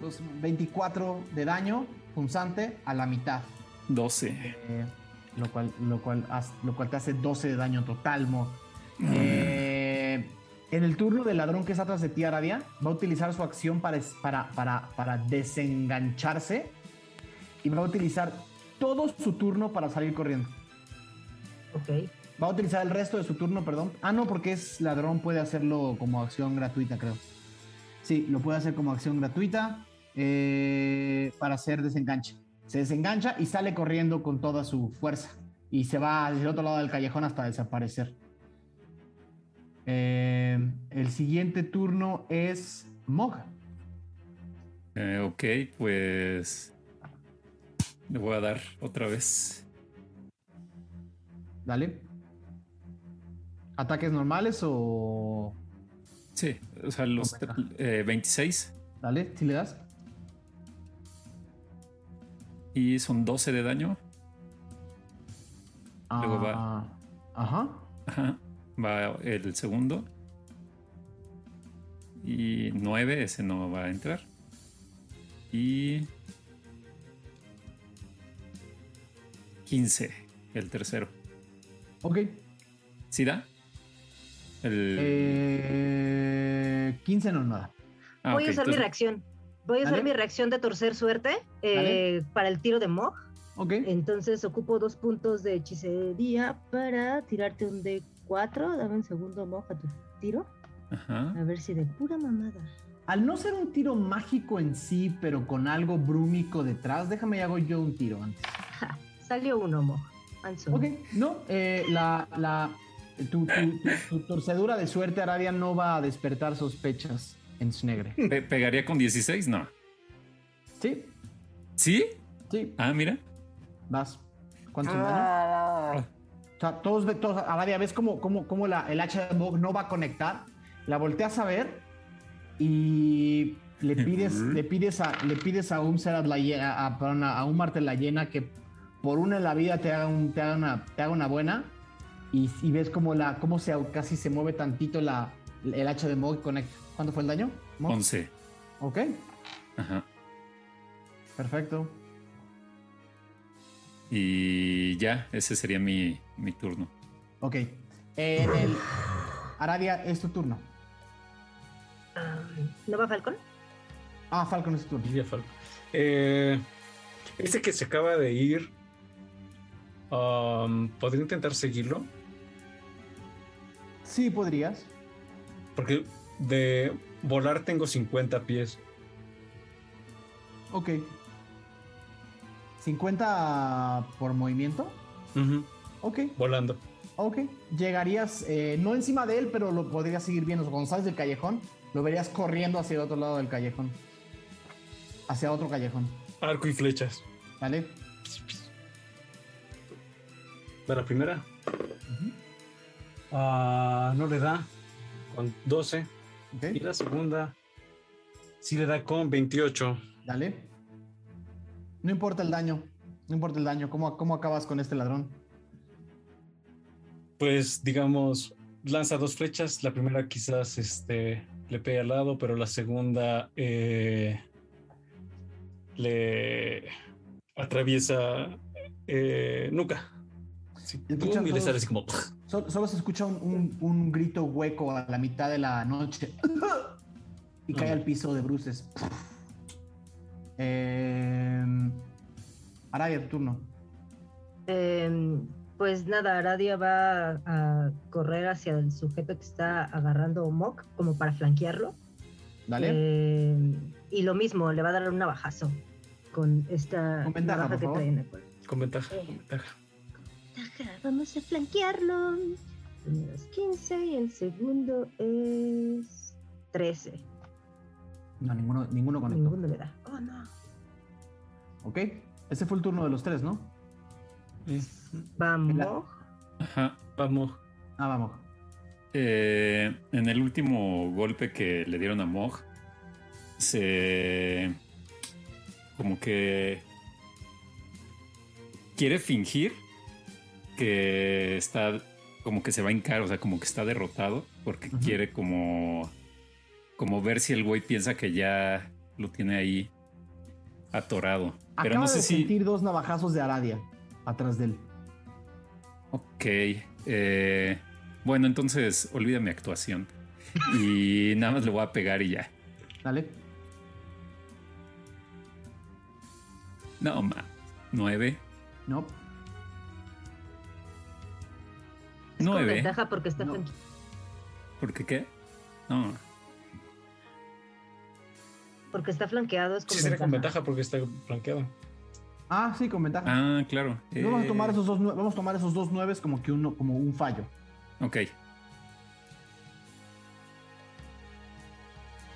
dos- 24 de daño punzante a la mitad. 12. eh, lo, cual, lo, cual, lo cual te hace 12 de daño total, Mo. Eh, en el turno del ladrón que está atrás de ti, Aradia, va a utilizar su acción para, para, para, para desengancharse y va a utilizar todo su turno para salir corriendo. Ok. Va a utilizar el resto de su turno, perdón. Ah, no, porque es ladrón, puede hacerlo como acción gratuita, creo. Sí, lo puede hacer como acción gratuita eh, para hacer desenganche. Se desengancha y sale corriendo con toda su fuerza. Y se va hacia el otro lado del callejón hasta desaparecer. Eh, el siguiente turno es Mog. Eh, ok, pues. Le voy a dar otra vez. Dale. ¿Ataques normales o...? Sí, o sea, los eh, 26 Dale, si le das. y son 12 de daño. Luego va. Ah, Ajá. Ajá. Va el segundo. Y 9, ese no va a entrar. Y 15, el tercero. Ok. ¿Sí da? El... Eh, 15 no, nada. ah, Voy a usar mi entonces- reacción. Voy a usar mi reacción de torcer suerte eh, para el tiro de Mog. Ok. Entonces ocupo dos puntos de hechicería para tirarte un D4. Dame un segundo, Mog, a tu tiro. Ajá. A ver si de pura mamada. Al no ser un tiro mágico en sí, pero con algo brúmico detrás, déjame y hago yo un tiro antes. Ja, salió uno. Anson. Ok, no, eh, la, la, tu, tu- tu- tu torcedura de suerte, Arabia, no va a despertar sospechas en Snegre. Pe- ¿Pegaría con 16? No. ¿Sí? ¿Sí? Sí, Ah, mira. vas. ¿Cuánto? O sea, todos, todos Arabia, ves cómo, cómo, cómo la, el hacha de Mog no va a conectar. La volteas a ver y le pides, le pides a, le pides a un Serad la Hiena- a, perdón, a un Martel la llena que por una en la vida te haga, un, te haga, una, te haga una buena y, y ves como la, cómo se casi se mueve tantito la, el hacha de Mog conecta. ¿Cuánto fue el daño? Mog? 11. Ok, Ajá. perfecto. Y ya, ese sería mi, mi turno. Ok. En el. Aradia, es tu turno. Ah, ¿No va Falcon? Ah, Falcon es tu turno. Lidia Falco. Eh, este que se acaba de ir, um, ¿podría intentar seguirlo? Sí, podrías. Porque de volar tengo 50 pies. Ok. 50 por movimiento. Ujú, Ok, Volando. ok. Llegarías, eh, no encima de él, pero lo podrías seguir viendo. Cuando sales del callejón, lo verías corriendo hacia el otro lado del callejón. Hacia otro callejón. Arco y flechas. ¿Vale? ¿De la primera? Ah, no le da. Con 12. Ok, Y la segunda sí le da con 28. dale. No importa el daño. No importa el daño. ¿Cómo, cómo acabas con este ladrón? Pues digamos, lanza dos flechas. La primera quizás este, le pegue al lado, pero la segunda eh, le atraviesa eh, nuca. Sí, y le sale así como... Solo, solo se escucha un, un- un grito hueco a la mitad de la noche. Y cae al piso de bruces. Eh, Araya, tu turno. Em, pues nada, Aradia va a, correr hacia el sujeto que está agarrando Mok como para flanquearlo. Dale. Em, y lo mismo, le va a dar un navajazo con esta Con ventaja, navaja que trae en el cuerpo. Con ventaja, con ventaja. Ajá, Vamos a flanquearlo. Primero es 15 y el segundo es 13. No, ninguno, ninguno conectó. Ninguno le da. Oh, no. Ok. Ese fue el turno de los tres, ¿no? Vamos. Ajá. Vamos. Ah, vamos. Eh, en el último golpe que le dieron a Mog, se. como que. quiere fingir que está. como que se va a hincar, o sea, como que está derrotado, porque quiere como. Como ver si el güey piensa que ya lo tiene ahí atorado. Pero Acaba no sé de si. sentir dos navajazos de Aradia atrás de él. Ok. eh, bueno, entonces olvida mi actuación. Y nada más le voy a pegar y ya. Dale. No, ma. Nueve. No. Con Nueve. ventaja porque está No. flanque- ¿Por qué qué? No. Porque está flanqueado. Es con Sí, será con ventaja. ventaja porque está flanqueado. Ah, sí, con ventaja. Ah, claro. Vamos a eh, tomar esos dos, vamos a tomar esos dos nueves como que uno, como un fallo. Ok.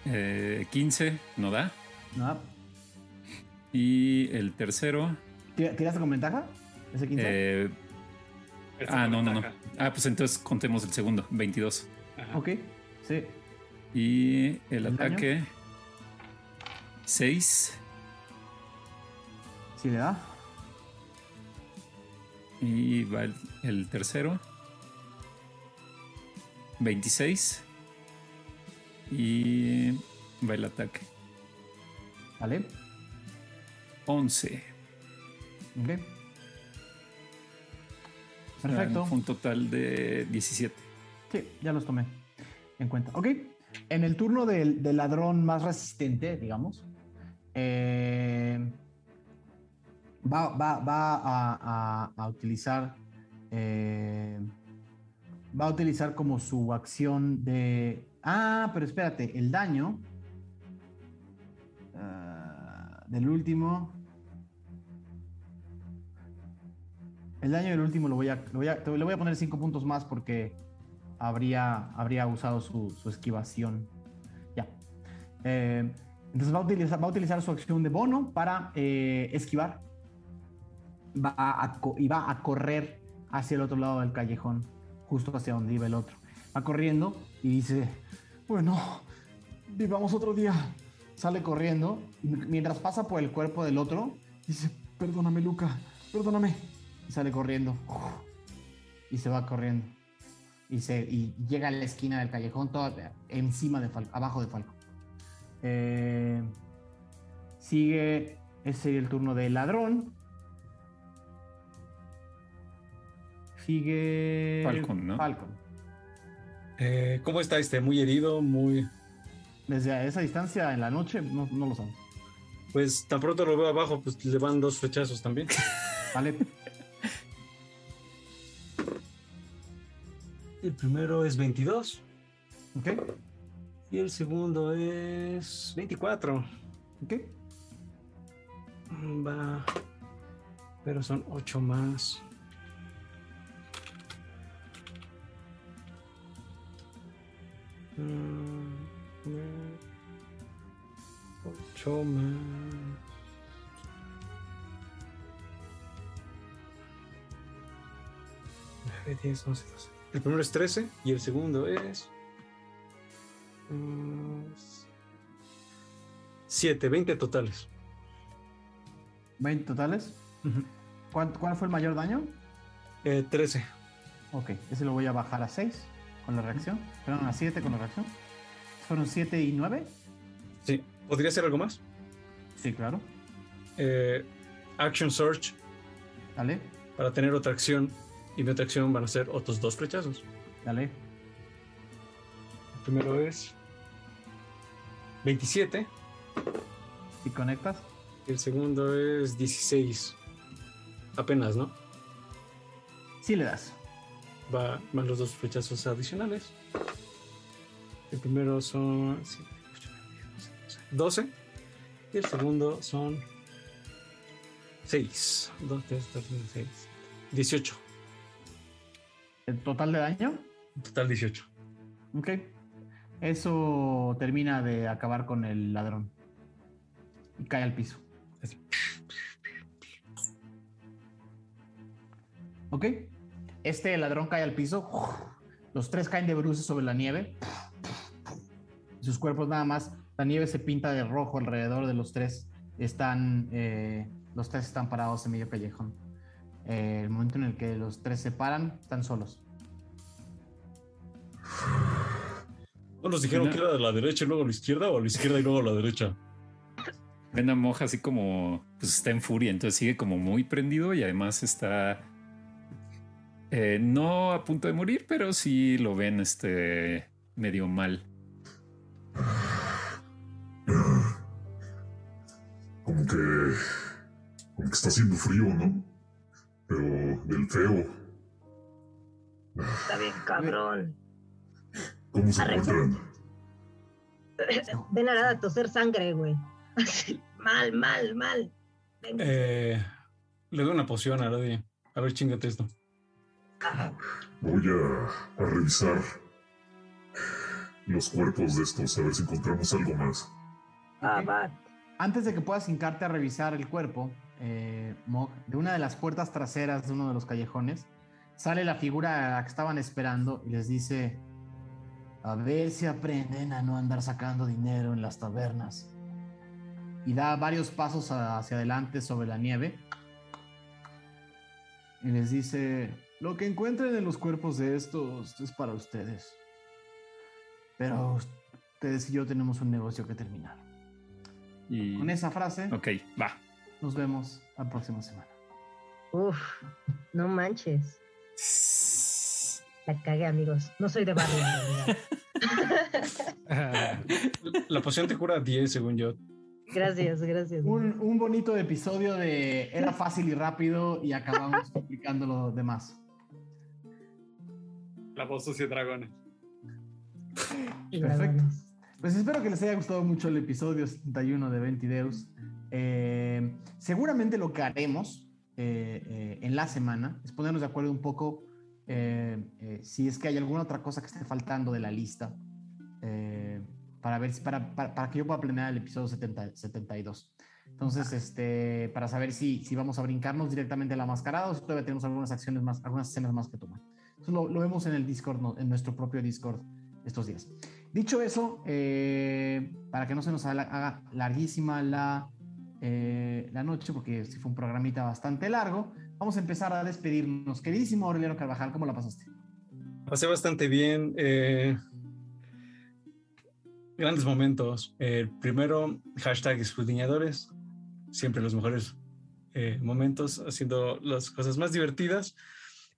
Eh, 15, no da. ¿no? Y el tercero. ¿Tira- ¿Tiraste con ventaja? ¿Ese 15? eh, ah, no, no, no. ventaja. Ah, pues entonces contemos el segundo, 22. Ajá. ok. Sí. Y el ¿El daño? Ataque. 6. Sí le da. Y va el, el tercero. 26. Y va el ataque. Vale. 11. Ok. Perfecto. Un total de 17. Sí, ya los tomé en cuenta. Ok. En el turno del, del ladrón más resistente, digamos, eh, va, va- va a, utilizar. eh, va a utilizar como su acción de. Ah, pero espérate, el daño ah, del último. El daño del último lo voy a, lo voy a, le voy a poner 5 puntos más porque habría, habría usado su, su esquivación. Ya. Eh, entonces va a, utilizar, va a utilizar su acción de bono para eh, esquivar. Va a, y va a correr hacia el otro lado del callejón, justo hacia donde iba el otro. Va corriendo y dice, bueno, vivamos otro día. Sale corriendo y mientras pasa por el cuerpo del otro, dice, perdóname Luca, perdóname. Y sale corriendo. y se va corriendo. Y, se, y llega a la esquina del callejón, todo encima de Falco, abajo de Falco. Eh, sigue ese el turno del ladrón. Sigue Falcon, ¿no? Falcon. Eh, ¿Cómo está este? Muy herido, muy... Desde esa distancia en la noche no, no lo sabes. Pues tan pronto lo veo abajo, pues le van dos flechazos también. Vale. El primero es 22 Ok. Y el segundo es 24. Ok. Va. Pero son 8 más. Ocho más. El primero es 13 y el segundo es. 7, 20 totales. 20 totales. Ujú. ¿Cuál, cuál fue el mayor daño? Eh, 13. Ok, ese lo voy a bajar a 6 con la reacción. Perdón, a 7 con la reacción. ¿Fueron 7 y 9? Sí. ¿Podría ser algo más? Sí, claro. Eh, action Search Dale, para tener otra acción. Y mi otra acción van a ser otros dos flechazos. dale. El primero es 27 ¿Y conectas? el segundo es 16. Apenas, ¿no? Sí le das. Va, van los dos flechazos adicionales. El primero son 12 y el segundo son 6. 2, 3, 4, 6. 18. ¿El total de daño? Total 18. Ok. Eso termina de acabar con el ladrón. Y cae al piso. Así. Ok. Este ladrón cae al piso. Los tres caen de bruces sobre la nieve. Sus cuerpos nada más. La nieve se pinta de rojo alrededor de los tres. Están. eh, los tres están parados en medio callejón. Eh, el momento en el que los tres se paran, están solos. ¿No nos dijeron No. que era de la derecha y luego a la izquierda o a la izquierda y luego a la derecha? Ven a Moja así como, pues está en furia, entonces sigue como muy prendido y además está eh, no a punto de morir, pero sí lo ven este medio mal. Como que. Como que está haciendo frío, ¿no? Pero del feo. Está bien, cabrón. ¿Cómo se encuentran? Ven a toser sangre, güey. Mal, mal, mal. Venga. Eh, le doy una poción a Lady. A ver, chingate esto. Voy a, a revisar los cuerpos de estos, a ver si encontramos algo más. Ah, va. Antes de que puedas hincarte a revisar el cuerpo, eh, Mog, de una de las puertas traseras de uno de los callejones, sale la figura a la que estaban esperando y les dice: A ver si aprenden a no andar sacando dinero en las tabernas. Y da varios pasos hacia adelante sobre la nieve. Y les dice: Lo que encuentren en los cuerpos de estos es para ustedes. Pero ustedes y yo tenemos un negocio que terminar. Y Con esa frase, ok, va. nos vemos la próxima semana. Uf, no manches. La cagué, amigos. No soy de barrio, en realidad. La poción te cura 10, según yo. Gracias, gracias. Un, un bonito episodio de era fácil y rápido y acabamos complicando lo demás. La voz sucia dragones. Perfecto. Pues espero que les haya gustado mucho el episodio 71 de Ventideus. Eh, seguramente lo que haremos eh, eh, en la semana es ponernos de acuerdo un poco eh, eh, si es que hay alguna otra cosa que esté faltando de la lista eh, para ver si para, para, para que yo pueda planear el episodio 70, 72. Entonces, este, para saber si, si vamos a brincarnos directamente a la mascarada o si todavía tenemos algunas acciones más, algunas escenas más que tomar. Eso lo, lo vemos en el Discord, no- en nuestro propio Discord estos días. Dicho eso, eh, para que no se nos haga, larguísima la, eh, la noche, porque sí fue un programita bastante largo, vamos a empezar a despedirnos. Queridísimo Aureliano Carvajal, ¿cómo la pasaste? Pasé bastante bien. Eh, grandes momentos. El primero, hashtag escudriñadores. Siempre los mejores eh, momentos, haciendo las cosas más divertidas.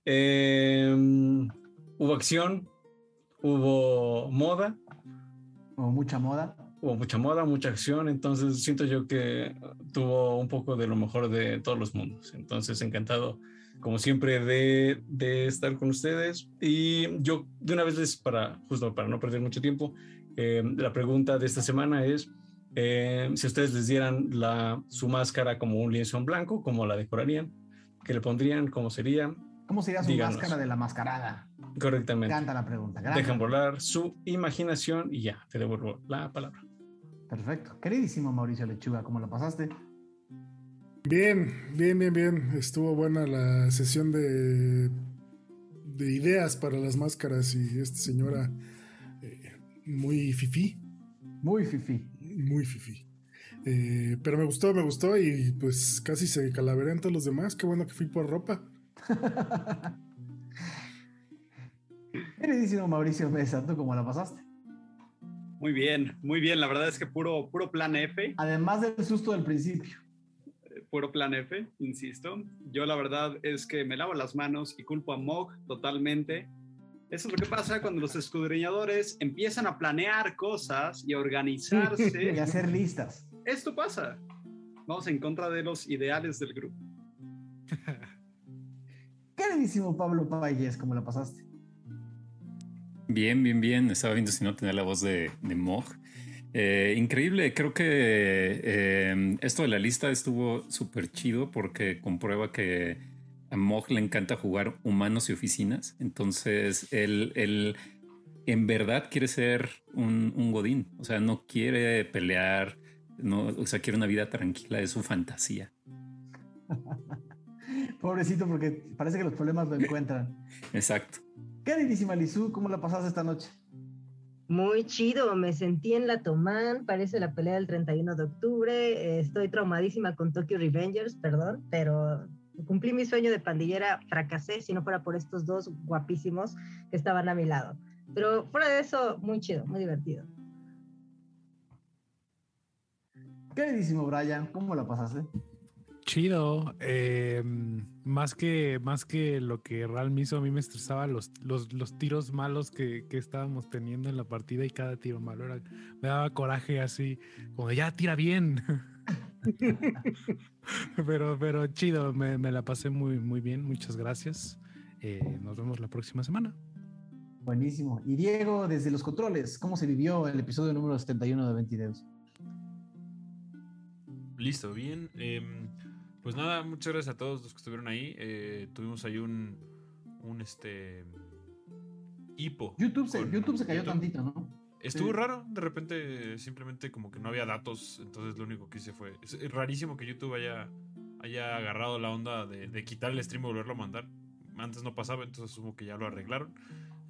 Eh, hubo acción, hubo moda. Hubo mucha moda. Hubo mucha moda, mucha acción, entonces siento yo que tuvo un poco de lo mejor de todos los mundos. Entonces, encantado, como siempre, de, de estar con ustedes. Y yo, de una vez, les, para, justo para no perder mucho tiempo, eh, la pregunta de esta semana es, eh, si ustedes les dieran la, su máscara como un lienzo en blanco, ¿cómo la decorarían? ¿Qué le pondrían? ¿Cómo sería? ¿Cómo sería su Díganos. máscara de la mascarada? Correctamente. Canta la pregunta. Dejan volar su imaginación y ya, te devuelvo la palabra. Perfecto. Queridísimo Mauricio Lechuga, ¿cómo la pasaste? Bien, bien, bien, bien. Estuvo buena la sesión de, de ideas para las máscaras y esta señora eh, muy fifí, Muy fifi. muy fifí. Eh, pero me gustó, me gustó y pues casi se calaverean todos los demás. Qué bueno que fui por ropa. Queridísimo Mauricio Mesa, ¿tú cómo la pasaste? Muy bien, muy bien. La verdad es que puro, puro plan F, Además del susto del principio. eh, puro plan F, insisto. Yo la verdad es que me lavo las manos y culpo a Mog totalmente. Eso es lo que pasa cuando los escudriñadores empiezan a planear cosas y a Y organizarse. hacer listas. Esto pasa. Vamos en contra de los ideales del grupo. Queridísimo Pablo Payes, ¿cómo la pasaste? Bien, bien, bien. Estaba viendo si no tenía la voz de, de Mog. Eh, increíble, creo que eh, esto de la lista estuvo súper chido porque comprueba que a Mog le encanta jugar humanos y oficinas. Entonces, él, él en verdad quiere ser un, un godín. O sea, no quiere pelear, no, o sea, quiere una vida tranquila, es su fantasía. Pobrecito, porque parece que los problemas lo encuentran. Exacto. Queridísima Lizú, ¿cómo la pasaste esta noche? Muy chido, me sentí en la Tomán, parece la pelea del 31 de octubre, eh, estoy traumadísima con Tokyo Revengers, perdón, pero cumplí mi sueño de pandillera, fracasé si no fuera por estos dos guapísimos que estaban a mi lado. Pero fuera de eso, muy chido, muy divertido. Queridísimo Brian, ¿cómo la pasaste? Chido. eh, más, que, más que lo que Real me hizo, a mí me estresaba los, los, los tiros malos que, que estábamos teniendo en la partida y cada tiro malo era, me daba coraje así, como de, ya tira bien. pero, pero chido, me, me la pasé muy, muy bien. Muchas gracias. Eh, nos vemos la próxima semana. Buenísimo. Y Diego, desde los controles, ¿cómo se vivió el episodio número 71 de Ventideus? Listo, bien. Em, pues nada, muchas gracias a todos los que estuvieron ahí. Eh, tuvimos ahí un, un este hipo. YouTube se, YouTube se cayó YouTube. tantito, ¿no? Estuvo Sí. raro, de repente simplemente como que no había datos, entonces lo único que hice fue... Es rarísimo que YouTube haya, haya agarrado la onda de, de quitar el stream y volverlo a mandar. Antes no pasaba, entonces asumo que ya lo arreglaron.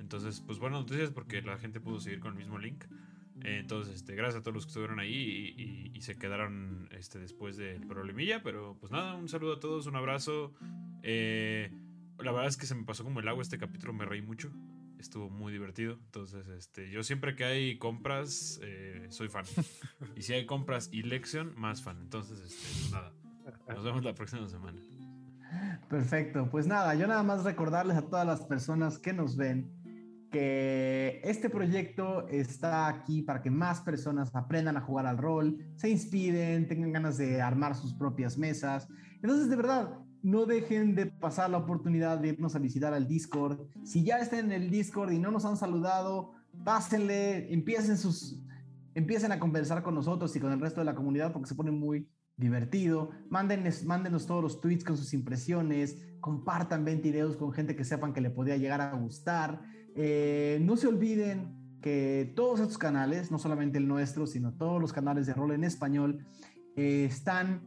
Entonces, pues buenas noticias porque la gente pudo seguir con el mismo link. Entonces, este, gracias a todos los que estuvieron ahí y, y- y se quedaron este, después del problemilla. Pero pues nada, un saludo a todos, un abrazo. Eh, la verdad es que se me pasó como el agua este capítulo, me reí mucho. Estuvo muy divertido. Entonces, este, yo siempre que hay compras, eh, soy fan. y si hay compras y lección, más fan. Entonces, este, pues nada. Nos vemos la próxima semana. Perfecto, pues nada, yo nada más recordarles a todas las personas que nos ven que este proyecto está aquí para que más personas aprendan a jugar al rol, se inspiren, tengan ganas de armar sus propias mesas. Entonces, de verdad, no dejen de pasar la oportunidad de irnos a visitar al Discord. Si ya están en el Discord y no nos han saludado, pásenle, empiecen sus empiecen a conversar con nosotros y con el resto de la comunidad porque se pone muy divertido. Mándenles, mándenos todos los tweets con sus impresiones, compartan 20 videos con gente que sepan que le podría llegar a gustar. Eh, no se olviden que todos estos canales, no solamente el nuestro, sino todos los canales de rol en español, eh, están,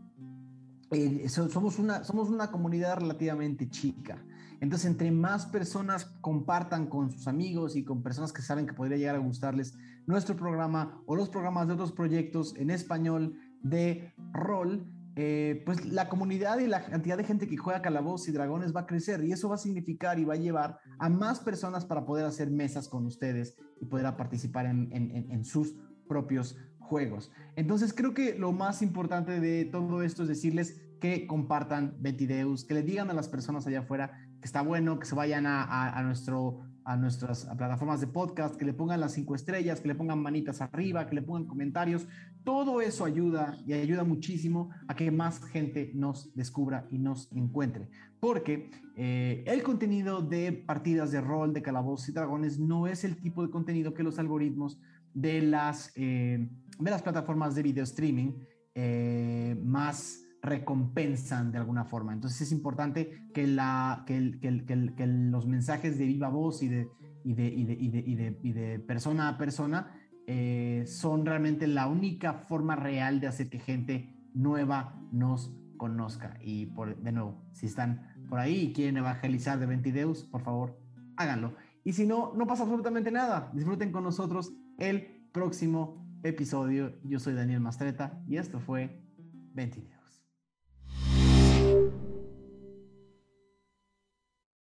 eh, so- somos, una, somos una comunidad relativamente chica. Entonces, entre más personas compartan con sus amigos y con personas que saben que podría llegar a gustarles nuestro programa o los programas de otros proyectos en español de rol, eh, pues la comunidad y la cantidad de gente que juega calabozos y dragones va a crecer y eso va a significar y va a llevar a más personas para poder hacer mesas con ustedes y poder participar en, sus propios juegos. Entonces creo que lo más importante de todo esto es decirles que compartan Betideus, que le digan a las personas allá afuera que está bueno, que se vayan a, nuestro, a nuestras plataformas de podcast, que le pongan las cinco estrellas, que le pongan manitas arriba, que le pongan comentarios. Todo eso ayuda y ayuda muchísimo a que más gente nos descubra y nos encuentre. Porque eh, el contenido de partidas de rol, de calabozos y dragones, no es el tipo de contenido que los algoritmos de las, eh, de las plataformas de video streaming eh, más recompensan de alguna forma. Entonces es importante que, los mensajes de viva voz y de, y de, y de, y de, persona a persona eh, son realmente la única forma real de hacer que gente nueva nos conozca. Y por, de nuevo, si están por ahí y quieren evangelizar de Ventideus, por favor, háganlo. Y si no, no pasa absolutamente nada. Disfruten con nosotros el próximo episodio. Yo soy Daniel Mastreta y esto fue Ventideus.